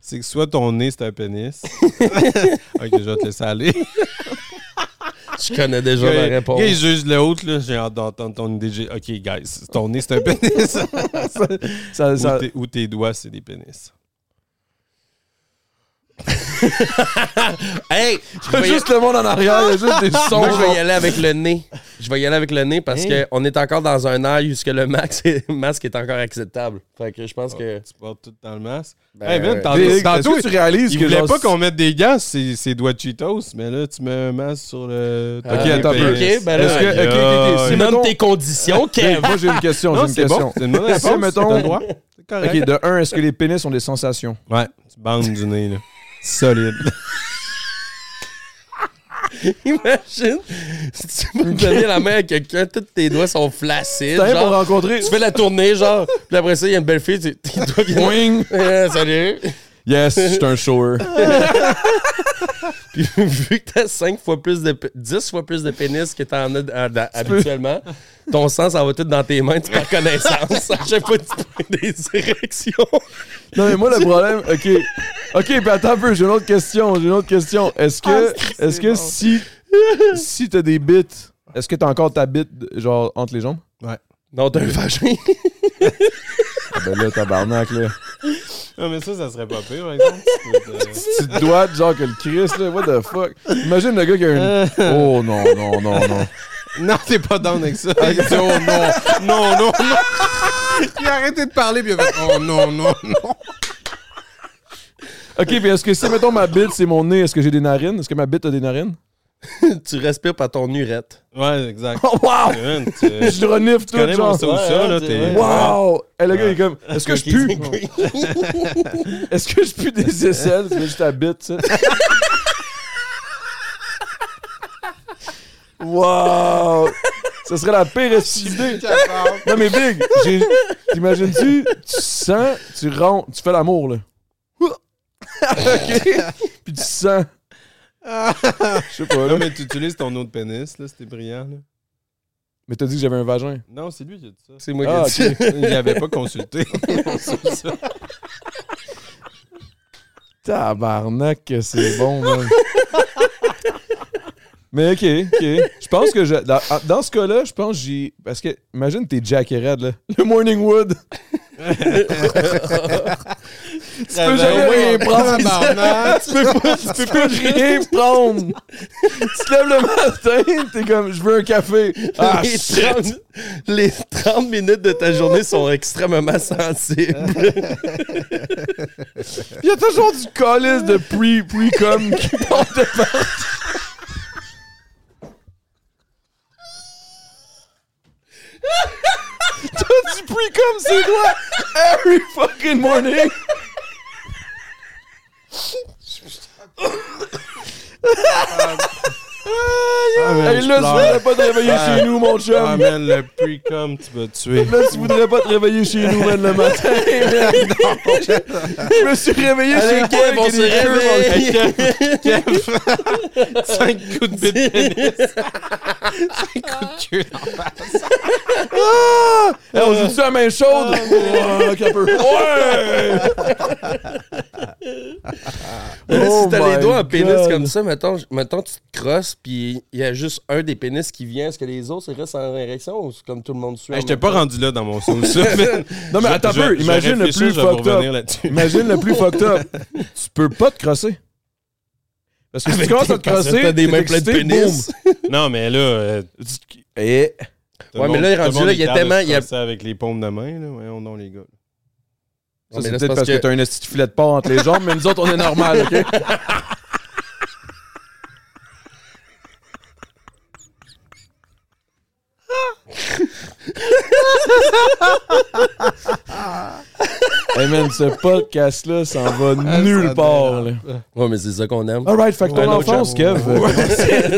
C'est que soit ton nez, c'est un pénis. ok, je vais te laisser aller. Je connais déjà la réponse. Ok, juge le haut, là. J'ai hâte d'entendre ton idée. Ok, guys, ton nez, c'est un pénis. Ça, ça- Ou, tes, ou tes doigts, c'est des pénis. Hey! Je y juste le monde en arrière, il y a juste des sons. Moi, je vais y aller avec le nez. Je vais y aller avec le nez parce Hein? qu'on est encore dans un air où ce que le max est- masque est encore acceptable. Fait que je pense que. Tu portes tout dans le masque. ben, Hey, man, tantôt- que tu réalises Il que voulait genre, pas qu'on mette des gants, c'est doigts de Cheetos, mais là, tu mets un masque sur le. Ah, Ok, attends un peu. Ok, ben là, que- ok, ok, ok, si nomme mettons- tes conditions, Kev. Moi, j'ai une question. J'ai une c'est question. bon. C'est une bonne réponse. mettons-. Ok, de un, est-ce que les pénis ont des sensations? Ouais, tu bandes du nez, là. Solide. Imagine si tu me donner la main à quelqu'un, tous tes doigts sont flacides. Rien pour Genre, rencontrer. tu fais la tournée, genre, puis après ça, il y a une belle fille, tu- tes doigts viennent. Boing! Euh, salut! Yes, je suis un shower. Puis vu que t'as 5 fois plus de p- 10 fois plus de pénis que t'en as à- à- habituellement, ton sang, ça va tout dans tes mains, tu perds connaissance. À chaque fois que tu prends des érections. Non, mais moi, le problème, OK. OK, puis attends un peu, j'ai une autre question. J'ai une autre question. Est-ce que, est-ce que si, si t'as des bits, est-ce que t'as encore ta bite, genre, entre les jambes? Non, t'as un vagin. Ah ben là, tabarnak, là. Non, mais ça, ça serait pas pire, par exemple. Tu peux te- dois, genre, que le Christ, là, what the fuck? Imagine le gars qui a une... Oh, non, non, non, non. Non, t'es pas down avec ça. Il dit, oh non, non, non, non. Il a arrêté de parler, puis il a fait, oh non, non, non. OK, puis est-ce que si, mettons, ma bite, c'est mon nez, est-ce que j'ai des narines? Est-ce que ma bite a des narines? tu respires par ton urette. Ouais, exact. Oh, wow! Tu, Je le renifle tout, tu connais mon genre. ça ou ça, là. T'es... Wow! Et le gars, il est comme, est-ce que je pue? Est-ce que je pue des aisselles? C'est juste ta bite, ça. wow! Ça serait la pire idée. Non, mais Big, j'ai- t'imagines-tu, tu sens, tu rentres, tu fais l'amour, là. OK? Puis tu sens. Je sais pas, là. Mais tu utilises ton autre pénis, là, c'était brillant, là. Mais t'as dit que j'avais un vagin. Non, c'est lui qui a dit ça. C'est moi Ah, qui ai dit. Il avait pas consulté. Tabarnak, que c'est bon, man. Mais ok, ok. Je pense que je, dans, dans ce cas-là, je pense que j'ai. Parce que, imagine, t'es Jack et Red, là. Le Morning Wood. Tu peux jamais rien prendre. Tu peux pas, tu peux pas rien prendre. tu te lèves le matin, t'es comme, je veux un café. Ah, les, shit. 30, les 30 minutes de ta journée sont extrêmement sensibles. Il y a toujours du calice de pre- pre-com qui porte de partout. T'as du pre-com, c'est quoi? Every fucking morning. um, Ah, man, Hey, là, tu pleure. voudrais pas te réveiller Ah. chez nous, mon Ah, chum. man, le pre-com, tu vas tuer. Là, tu voudrais pas te réveiller chez nous, man, le matin. man. Je me suis réveillé chez Allez, toi Kev, on avec se des queues dans le réveille. Cinq coups de bite pénis. Cinq coups de dans la face. Ah! Hey, on joue-tu à main chaude? Ouais, capeur. Ouais! Oh si t'as les doigts en pénis comme ça, mettons, mettons tu te crosses, puis il y a juste un des pénis qui vient, est-ce que les autres, c'est restent en érection ou comme tout le monde suit? Hey, J'étais même pas rendu là dans mon ça. mais- Non, mais attends un Je- peu. je Imagine le plus je fucked up. Imagine le plus fucked up. Tu peux pas te crosser. Parce que si tu commences à te crosser, t'as des mains pleines de pénis. Non, mais là. euh, Et... tout le Ouais, mais là, tout le rendu là, est il y a tellement- il y a- crosser avec les paumes de main, là. Voyons donc, les gars. Ça, c'est peut-être parce que, que- t'as un esti de filet de porc entre les jambes, mais nous autres, on est normal, OK? Hey man, ce podcast-là s'en va nulle ça part. Là. Ouais, mais c'est ça qu'on aime. Alright, fait que ton Un autre enfance. Kev,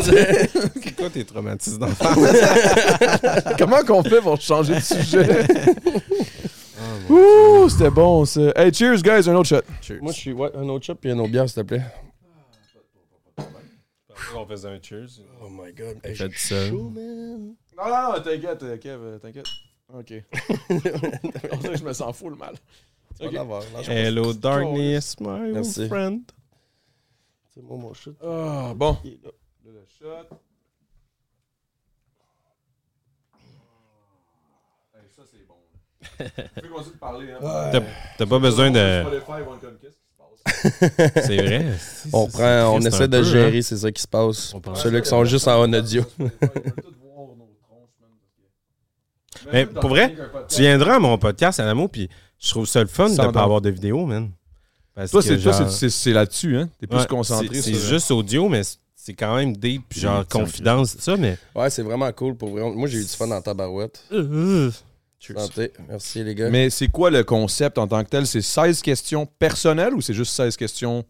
C'est quoi tes traumatismes d'enfance? comment qu'on fait pour changer de sujet? Ouh, c'était bon ça. Hey, cheers, guys, un autre shot. Moi, je suis. Ouais, un autre shot puis une autre bière, s'il te plaît. On faisait un cheers. Oh my god. Hey, Fait ça. chaud, man. Non, non, non, t'inquiète, euh, Kev, euh, t'inquiète. OK. On dirait que je me sens fou le mal. Tu vas lâche pas. Hello, darkness, my Merci. old friend. C'est moi, mon shot. Ah, bon. Il est là. Le shot. Hey, ça, c'est bon. Tu peux continuer de parler, hein? T'as t'as pas besoin de. Spotify, vont C'est vrai. On prend, on essaie de peu, gérer, hein. c'est ça qui se passe. Ceux-là qui sont juste en audio. Mais pour vrai, Tu viendras à mon podcast, Alamo, puis je trouve ça le fun de ne pas avoir de vidéo, man. Parce Toi, c'est, toi, genre- c'est, c'est, c'est là-dessus, hein? T'es plus Ouais, concentré c'est- sur... C'est juste audio, mais c'est- quand même deep, puis genre confidence, ça, mais. Ouais, c'est vraiment cool pour vrai. Moi, j'ai eu du fun dans ta barouette. Santé. Merci, les gars. Mais c'est quoi le concept en tant que tel? C'est 16 questions personnelles ou c'est juste 16 questions...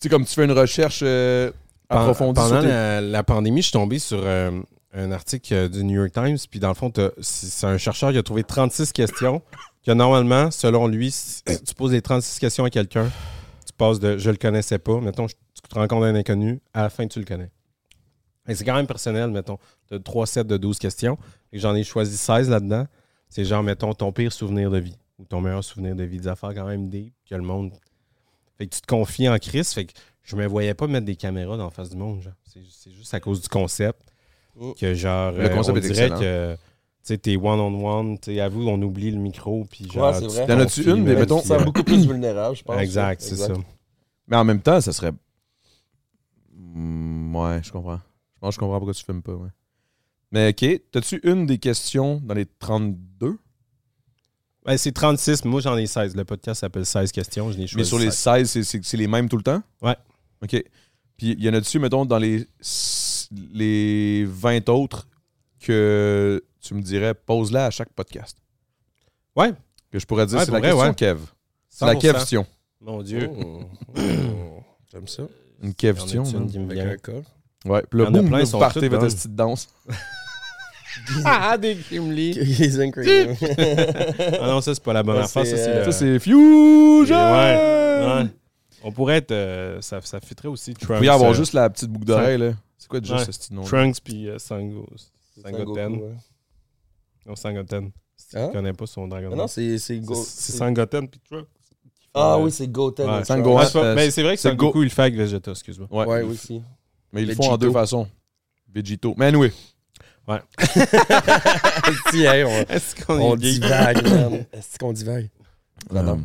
Tu sais, comme tu fais une recherche euh, approfondie Pendant sur tes... la, la pandémie, je suis tombé sur euh, un article euh, du New York Times, puis dans le fond, c'est un chercheur qui a trouvé 36 questions que normalement, selon lui, si tu poses les 36 questions à quelqu'un, tu passes de je le connaissais pas, mettons, tu te rencontres un inconnu, à la fin, tu le connais. Et c'est quand même personnel, mettons. Tu as 3 sets de 12 questions, j'en ai choisi 16 là-dedans. C'est genre, mettons, ton pire souvenir de vie, ou ton meilleur souvenir de vie, des affaires quand même deep, que le monde fait que tu te confies en Chris. Fait que je me voyais pas mettre des caméras dans la face du monde. genre. C'est c'est juste à cause du concept. Mm. Que genre, Le euh, concept on est dirait excellent. que tu sais, t'es one-on-one. Tu sais, à vous, on oublie le micro. Puis genre, Ouais, c'est tu vrai. te Y'en a-tu confies, une, mais mettons- Tu te sens beaucoup plus vulnérable, je pense. Exact, c'est ça. Mais en même temps, ça serait... Hmm, ouais, je comprends. Je pense que je comprends pourquoi tu filmes pas, ouais. Mais OK, t'as-tu une des questions dans les 32? Ouais, c'est 36, mais moi j'en ai 16. Le podcast s'appelle 16 questions. Je n'ai choisi Mais sur les 16. 16, c'est, les mêmes tout le temps? Ouais. OK. Puis il y en a dessus, mettons, dans les, les 20 autres que tu me dirais, pose-la à chaque podcast? Ouais. Que je pourrais dire, Ouais, c'est pour la vrai, question ouais. Kev. C'est la 100%. question. Mon Dieu. Oh. Oh. J'aime ça. Une question. A-tu une qui me vient? Ouais, puis là, boum, plein, là, sont vous partez votre petite danse. Ah, des Gimli. He's and cream. ah non, ça c'est pas la bonne affaire. Ça c'est, euh, Ça, c'est Fusion! Ouais, ouais. On pourrait être. euh, ça, ça fitterait aussi Vous Trunks. pourriez avoir euh, juste la petite boucle d'oreille, là. C'est quoi déjà Ouais. ce style nom Trunks puis euh, Sango. Sangoku, Sangoten. ouais. Non, Sangoten. Si tu Hein? connais pas son dragon. Ah Non, c'est c'est Go. C'est c'est Sangoten puis Trunks. Ah Euh, oui, c'est Goten. Ouais. Ouais, c'est pas- euh, mais c'est vrai que c'est Sangoku, Go- il le fait avec Vegeta, excuse-moi. Ouais. Ouais, aussi. Mais ils le font en deux façons. Vegito. Mais anyway. Si, hey, on, Est-ce qu'on on est gay? divague, man? Est-ce qu'on divague? J'adore.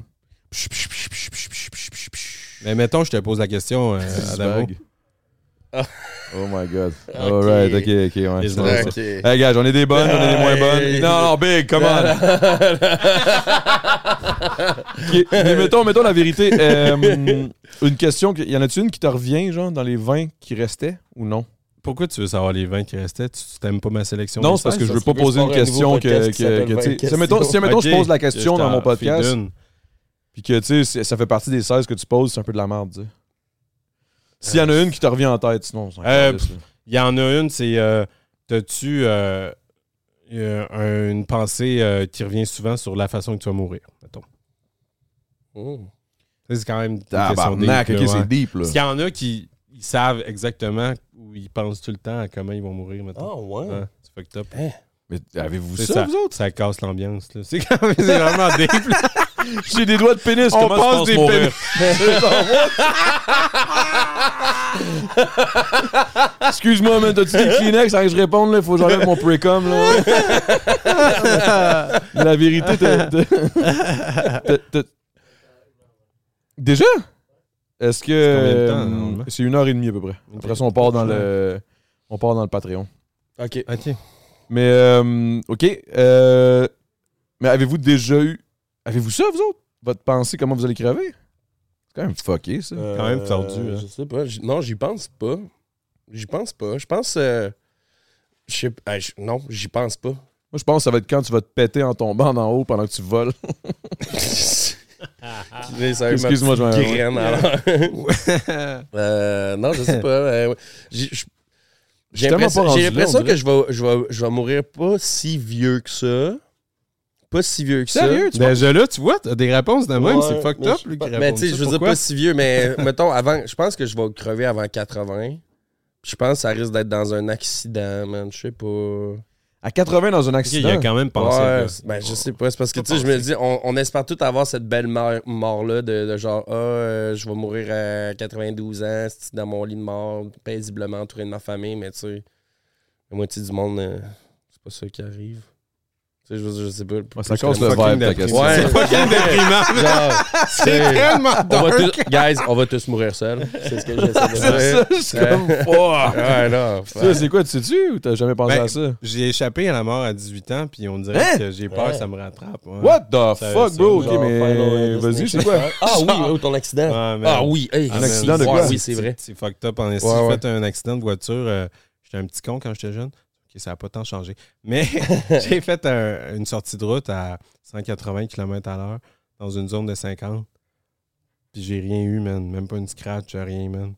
Mais mettons, je te pose la question, euh, Adamo. Bag. Oh my god. Ok. Alright, ok, ok, ouais. Les c'est Ok. Hey, gars, j'en ai des bonnes, j'en ai des moins bonnes. Non, non, big, come on. Ok, Mais mettons, mettons la vérité. euh, une question, que- y en a-tu une qui te revient, genre, dans les 20 qui restaient ou non? Pourquoi tu veux savoir les 20 qui restaient? Tu t'aimes pas ma sélection? Non, c'est parce que 16? je veux pas poser une question que. podcast qui que- s'appelle que, 20 tu sais, questions. si, mettons, je pose la question dans mon podcast, puis que, tu sais, ça fait partie des 16 que tu poses, c'est un peu de la merde, tu sais. S'il y en a une qui te revient en tête, sinon, Euh. Il y en a une, c'est euh, t'as-tu euh, euh, un- une pensée euh, qui revient souvent sur la façon que tu vas mourir, mettons? Oh. C'est quand même ok, là, c'est deep, là. Parce qu'il y en a qui savent exactement où ils pensent tout le temps à comment ils vont mourir, mettons. Ah, ouais. Ouais, c'est fucked up. Mais avez-vous C'est ça, ça, vous autres? ça casse l'ambiance. là. C'est quand même c'est vraiment deep. J'ai des doigts de pénis, On comment des mourir? Excuse-moi, mais t'as-tu des Kleenex avant que je réponde, là? Faut que j'enlève mon pre-com, là. Mais la vérité, t'as- Déjà? Est-ce que... C'est euh, une heure et demie, à peu près. Après ça, on part dans le... On part dans le Patreon. Ok. OK. Mais, euh, OK. euh, mais avez-vous déjà eu... Avez-vous ça, vous autres? Votre pensée, comment vous allez crever? C'est quand même fucké, ça. Quand même tordu, hein. Je sais pas. J- Non, j'y pense pas. J'y pense pas. Je pense. euh, je sais ah, Non, j'y pense pas. Moi, je pense que ça va être quand tu vas te péter en tombant d'en haut pendant que tu voles. Excuse-moi, je m'en- graine alors. Euh, non, je sais pas. euh. J'ai je- l'impression que je vais, je, vais, je vais mourir pas si vieux que ça. Pas si vieux que Sérieux, tu Déjà Ben, là, tu vois, t'as des réponses de ça. même, Ouais, c'est fucked up. je- lui, qui Mais tu sais, ça. je veux dire pas si vieux, mais mettons, avant, je pense que je vais crever avant 80. Puis Je pense que ça risque d'être dans un accident, man. Je sais pas. À 80 dans un Ok, il accident. a quand même pensé. Ouais, que- ben, je sais pas. C'est parce que, tu sais, je me dis, on, on espère tout avoir cette belle mort- mort-là de, de genre, ah, euh, je vais mourir à 92 ans, c'est dans mon lit de mort, paisiblement entouré de ma famille, mais tu sais, la moitié du monde, euh, c'est pas ça qui arrive. Tu sais, je, veux dire, je sais pas. Ouais, ça que le la- vibe, ta question. Ouais, C'est fucking déprimant. genre, C'est c'est- tellement on va dark. tous, guys, on va tous mourir seuls. C'est ce que j'essaie de C'est dire. ça, c'est comme fuck. Ouais, non. Ça, c'est quoi, tu sais-tu ou t'as jamais pensé Ben, à ça? J'ai échappé à la mort à 18 ans, puis on dirait Hein? que j'ai peur Ouais. que ça me rattrape. ouais. What the Ça- fuck, ça- bro? Ok, mais vas-y, c'est quoi? Ah oui, oh, ton accident. Ah oui, hey, Ah, Un accident de quoi? Oui, c'est vrai. C'est fucked up. En. Ouais, J'ai fait un accident de voiture. euh, j'étais un petit con quand j'étais jeune. Ça n'a pas tant changé. Mais j'ai fait un- une sortie de route à 180 km à l'heure dans une zone de 50. Puis j'ai rien eu, man. Même pas une scratch, rien, man.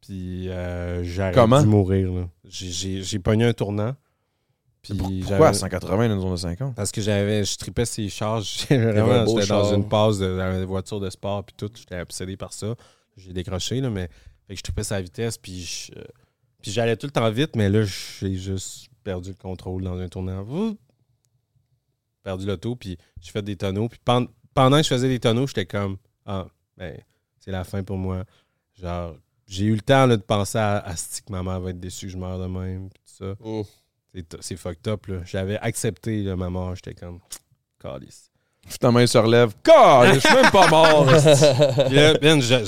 Puis euh, Comment? dû mourir, là. J'ai- pogné un tournant. Puis Pourquoi à j'avais- 180 dans une zone de 50? Parce que j'avais, je tripais ses charges. Vraiment, j'étais dans une passe de, dans une voiture de sport puis tout. J'étais obsédé par ça. J'ai décroché, là, mais fait que je tripais sa vitesse puis je- puis j'allais tout le temps vite, mais là, j'ai juste perdu le contrôle dans un tournant. Ouh! Perdu l'auto, puis j'ai fait des tonneaux. Puis pen- pendant que je faisais des tonneaux, j'étais comme Ah, ben, c'est la fin pour moi. Genre, j'ai eu le temps là, de penser à, à ce que ma mère va être déçue que je meurs de même. Puis tout ça. Mm. C'est fucked up, là. J'avais accepté là, ma mort. J'étais comme, calice. Ta main se relève. God, je suis même pas mort.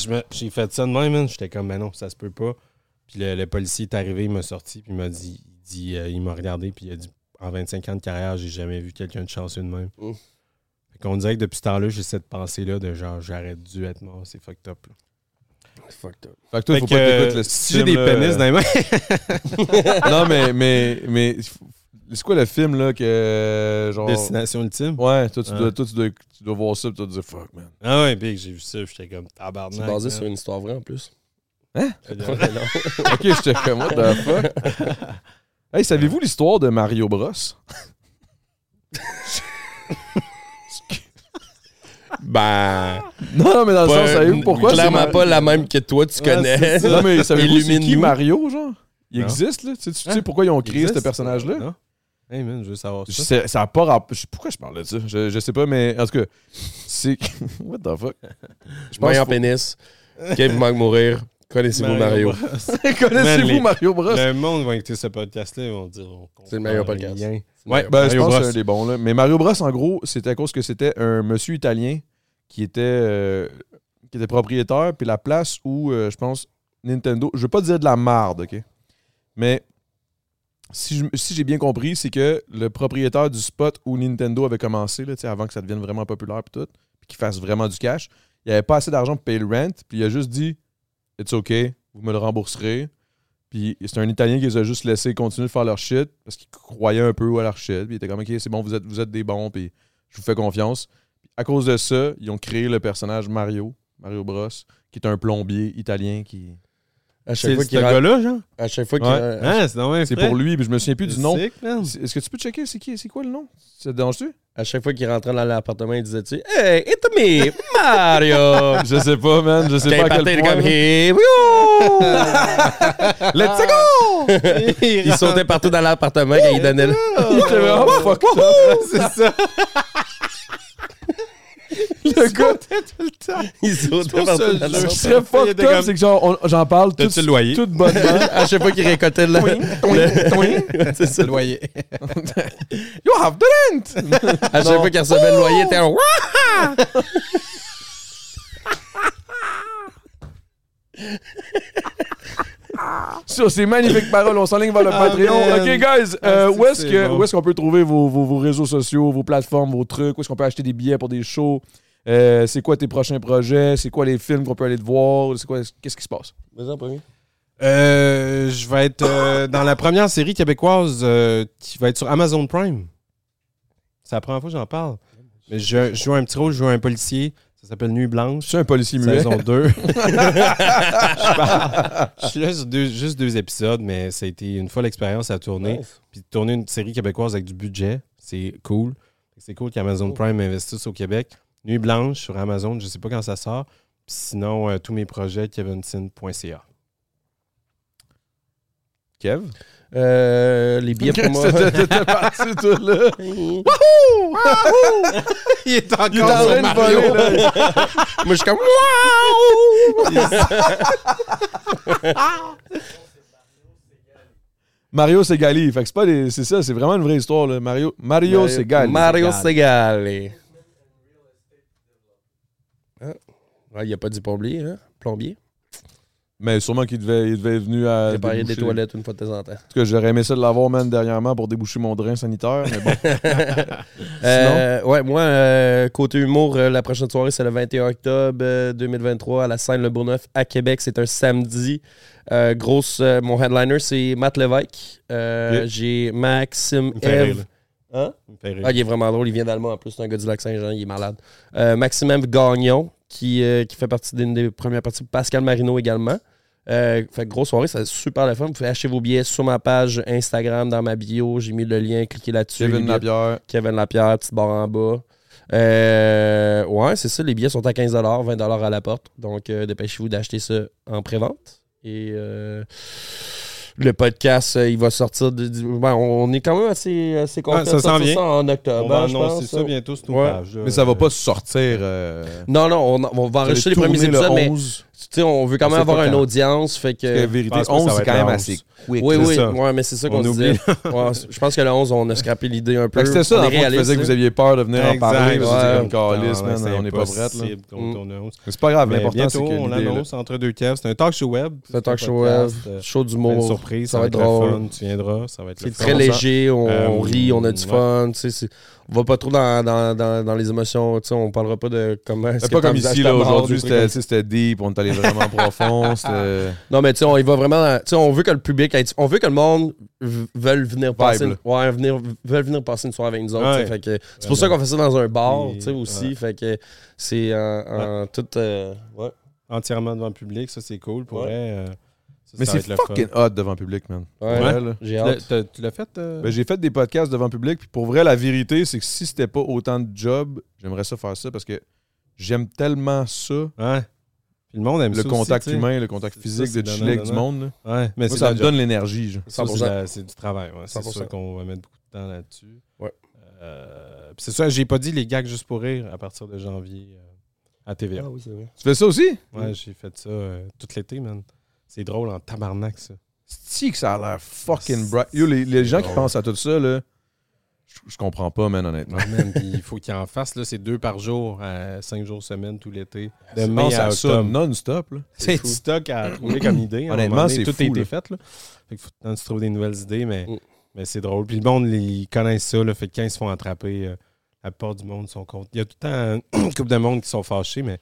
Me- j'ai fait ça de même, man. J'étais comme, ben non, ça se peut pas. Puis le, le policier est arrivé, il m'a sorti, puis il m'a dit, il, dit, euh, il m'a regardé, puis il a dit, en 25 ans de carrière, j'ai jamais vu quelqu'un de chanceux de même. Mm. Fait qu'on dirait que depuis ce temps-là, j'ai cette pensée-là de genre, j'aurais dû être mort. C'est fucked up, là. Fucked up. Fait que toi, Fait faut que, pas que euh, le si j'ai des pénis dans les mains, Non, mais, mais, mais, c'est quoi le film, là, que, genre... destination ultime? Ouais, toi, tu, Ah. dois, toi tu, dois, tu dois voir ça, puis tu dois te dire, fuck, man. Ah ouais, big, j'ai vu ça, j'étais comme, tabarnak. C'est basé man. sur une histoire vraie en plus. Hein? Ok, j'étais comme, what the fuck? Hey, savez-vous l'histoire de Mario Bros? Ben. Non, non, mais dans le sens, savez-vous pourquoi? Clairement pas la même que toi, tu Ouais, connais. Non, mais savez-vous c'est qui Illumine-nous. Mario, genre? Il Non. existe, là? Tu sais, tu sais Hein? pourquoi ils ont créé ce personnage-là? Non? Hey man, je veux savoir Je ça. sais- ça a pas rapport. je- Pourquoi je parle de ça? Je, je sais pas, mais en tout cas, c'est. What the fuck? Je Main en qu'il pénis. Kev manque mourir. Connaissez-vous Mario? Bros. Connaissez-vous les- Mario Bros? Le monde va écouter ce podcast-là, ils vont dire. C'est le meilleur podcast. Ouais, Mario ben, je pense que Bros. c'est un des bons, là. Mais Mario Bros, en gros, c'était à cause que c'était un monsieur italien qui était, euh, qui était propriétaire, puis la place où, euh, je pense, Nintendo. Je veux pas dire de la marde, OK? Mais si, j'ai bien compris, c'est que le propriétaire du spot où Nintendo avait commencé, là, avant que ça devienne vraiment populaire, puis tout, puis qu'il fasse vraiment du cash, il avait pas assez d'argent pour payer le rent, puis il a juste dit It's OK, vous me le rembourserez. Puis c'est un Italien qui les a juste laissé continuer de faire leur shit parce qu'il croyait un peu à leur shit. Puis il était comme OK, c'est bon, vous êtes, vous êtes des bons, puis je vous fais confiance. Puis à cause de ça, ils ont créé le personnage Mario, Mario Bros, qui est un plombier italien qui. À chaque C'est fois qu'il gars-là, genre? à chaque fois qu'il Ouais. Hein, c'est C'est pour lui, mais je me souviens plus du nom. Est-ce que tu peux checker c'est qui c'est quoi le nom? Ça te dérange-tu? À chaque fois qu'il rentrait dans l'appartement, il disait-tu Hey, it's me, Mario! Je sais pas, man. Je sais pas à quel point. comme Here we go! Let's go Il sautait partout dans l'appartement quand il donnait le. Il était vraiment. C'est ça. Le gars, tout le temps. Il sautait partout je- ce qui l'appartement. serait fucked up, c'est que genre, on- j'en parle tout, T'as-tu le loyer? tout bonnement. À chaque fois qu'il récoltait le. le- C'est ça. Le loyer. You have the rent! À chaque fois qu'il recevait le loyer, il était. Wouah! Sur ces magnifiques paroles, on s'enligne vers le Ah, Patreon. man. OK, guys, Ah, euh, c'est où est-ce c'est que- bon. où est-ce qu'on peut trouver vos, vos- vos réseaux sociaux, vos plateformes, vos trucs? Où est-ce qu'on peut acheter des billets pour des shows? Euh, c'est quoi tes prochains projets? C'est quoi les films qu'on peut aller te voir? C'est quoi, qu'est-ce qui se passe? Vas-y, en premier. Euh, je vais être euh, dans la première série québécoise euh, qui va être sur Amazon Prime. C'est la première fois que j'en parle. Mais je, je joue un petit rôle, je joue un policier. Ça s'appelle Nuit Blanche. Je suis un policier muet. Saison 2. je, parle- je suis là sur deux- juste deux épisodes, mais ça a été une folle expérience à tourner. Nice. Puis de tourner une série québécoise avec du budget, c'est cool. C'est cool qu'Amazon Prime investisse au Québec. Nuit Blanche sur Amazon, je sais pas quand ça sort. Puis sinon, euh, tous mes projets, kevinson.ca. Kev? Euh, les billets pour moi. T'étais t'étais parti, toi, là. Il est encore Il est en train de voler, là. Moi, je suis comme. Mario Segali. Fait que c'est pas des. C'est ça, c'est vraiment une vraie histoire, là. Mario, Mario, Segali. Mario Segali. Ah. Ouais, il a pas dit plombier, hein? Plombier? Mais sûrement qu'il devait, il devait être venu à. Préparer des toilettes une fois de temps en temps. En tout cas, j'aurais aimé ça de l'avoir, man, dernièrement pour déboucher mon drain sanitaire. Mais bon. Euh, ouais, moi, euh, côté humour, euh, la prochaine soirée, c'est le 21 octobre euh, 2023 à la scène Le Bourgneuf à Québec. C'est un samedi. Grosse, mon headliner, c'est Matt Lévesque. J'ai Maxime Eve. Hein? Ah, il est vraiment drôle. Il vient d'Allemagne en plus. C'est un gars du lac Saint-Jean. Il est malade. Maxime Eve Gagnon, qui, euh, qui fait partie d'une des premières parties. Pascal Marino également. Euh, fait grosse soirée, c'est super la fun. Vous pouvez acheter vos billets sur ma page Instagram, dans ma bio. J'ai mis le lien. Cliquez là-dessus. Kevin Lapierre. Kevin Lapierre, petite barre en bas. Euh, ouais, c'est ça. Les billets sont à 15 20 à la porte. Donc, euh, dépêchez-vous d'acheter ça en pré-vente. Et euh, le podcast, euh, il va sortir. De, du- ben, on est quand même assez, assez confiant Ah, ça de s'en sortir vient. ça en octobre. On va hein, je annoncer pense. ça bientôt sur nos Ouais. pages. là. Mais ça va pas sortir. euh, Non, non, on, on va enregistrer les premiers épisodes, le mais 11. tu sais, on veut quand même avoir une audience. Fait que que. vérité, pense que 11, ça va c'est quand même assez 11. quick. Oui, oui, ça. ouais, mais c'est ça qu'on On disait. Ouais, je pense que le 11, on a scrappé l'idée un peu. C'était ça, On qui faisait que vous aviez peur de venir en Exact, parler. ouais. comme man, c'est on n'est pas prêts. Mm. c'est pas grave, l'important, c'est que on l'annonce entre deux Kev. C'est un talk show web. C'est un talk show, podcast, euh, show Une d'humour. surprise, Ça va être drôle. Tu viendras, ça va être C'est très léger, on, Euh, rit, on a du fun. On va pas trop dans, dans, dans, dans les émotions. tu sais, On parlera pas de comment. C'est pas comme ici, là, aujourd'hui, c'était deep, on est allé vraiment profond. Non, mais tu sais, on y va vraiment. Tu sais, on veut que le public. On veut que le monde veuille venir passer. Une, ouais, venir, veuille venir passer une soirée avec nous autres. Ouais. fait que C'est pour ça qu'on fait ça dans un bar, tu sais, aussi. ouais. Fait que c'est en, en tout. euh, ouais. Entièrement devant le public, ça c'est cool. Pour Ouais. vrai, euh, Mais c'est fucking hot devant le public, man. Ouais, Ouais, là. J'ai Tu l'as- hâte. Tu l'as fait euh? Ben, j'ai fait des podcasts devant le public, puis pour vrai, la vérité, c'est que si c'était pas autant de job, j'aimerais ça faire ça parce que j'aime tellement ça, Ouais. Puis le monde aime le ça contact aussi, humain, le contact physique, ça, de chiller avec du monde. là. Ouais, mais Moi, ça me donne l'énergie. Ça, c'est 100%. la- c'est du travail. ouais. C'est 100%. sûr qu'on va mettre beaucoup de temps là-dessus. Ouais. Euh, puis c'est ça, j'ai pas dit les gags juste pour rire à partir de janvier euh, à TVA. Ah oui, c'est vrai. Tu fais ça aussi? Ouais, j'ai fait ça tout l'été, man. C'est drôle en tabarnak, ça. C'est que ça a l'air fucking bright. Yo, les, les gens qui pensent à tout ça, là, Je, je comprends pas, man, honnêtement. Ouais, man, puis il faut qu'il en fasse, là, c'est deux par jour, à cinq jours semaine, tout l'été. De mai à à ça octobre. non-stop, là. C'est du stock à trouver comme idée. À un Honnêtement, c'est Tout fou, a été là. fait, là. Fait qu'il faut que tu trouves des nouvelles idées, mais, Mm. mais c'est drôle. Puis le monde, ils connaissent ça, là. Fait que quand ils se font attraper, euh, la plupart du monde sont contre. Il y a tout le temps une couple de monde qui sont fâchés, mais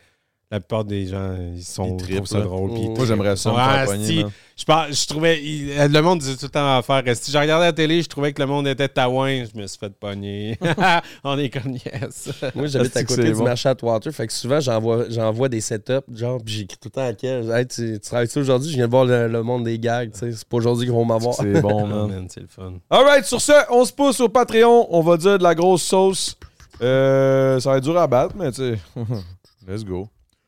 la plupart des gens, ils sont Ils trippent, trouvent ça là. drôle. Puis. Moi, j'aimerais ça me Ah, faire pogner, si. je, je trouvais. il- le monde disait tout le temps à faire. Si je regardais la télé, je trouvais que le monde était taouin. Je me suis fait pogner. On est comme yes. Moi, j'habite à côté du bon? marché Atwater. Fait que souvent, j'envoie, j'envoie des setups, genre, puis j'écris tout le temps à quel. Hey, tu, tu travailles ça aujourd'hui? Je viens de voir le, le monde des gags. C'est pas aujourd'hui qu'ils vont m'avoir. C'est bon, Oh, man. man, c'est le fun. Alright, sur ce, on se pousse au Patreon. On va dire de la grosse sauce. Euh, ça va être dur à battre, mais tu sais. Let's go.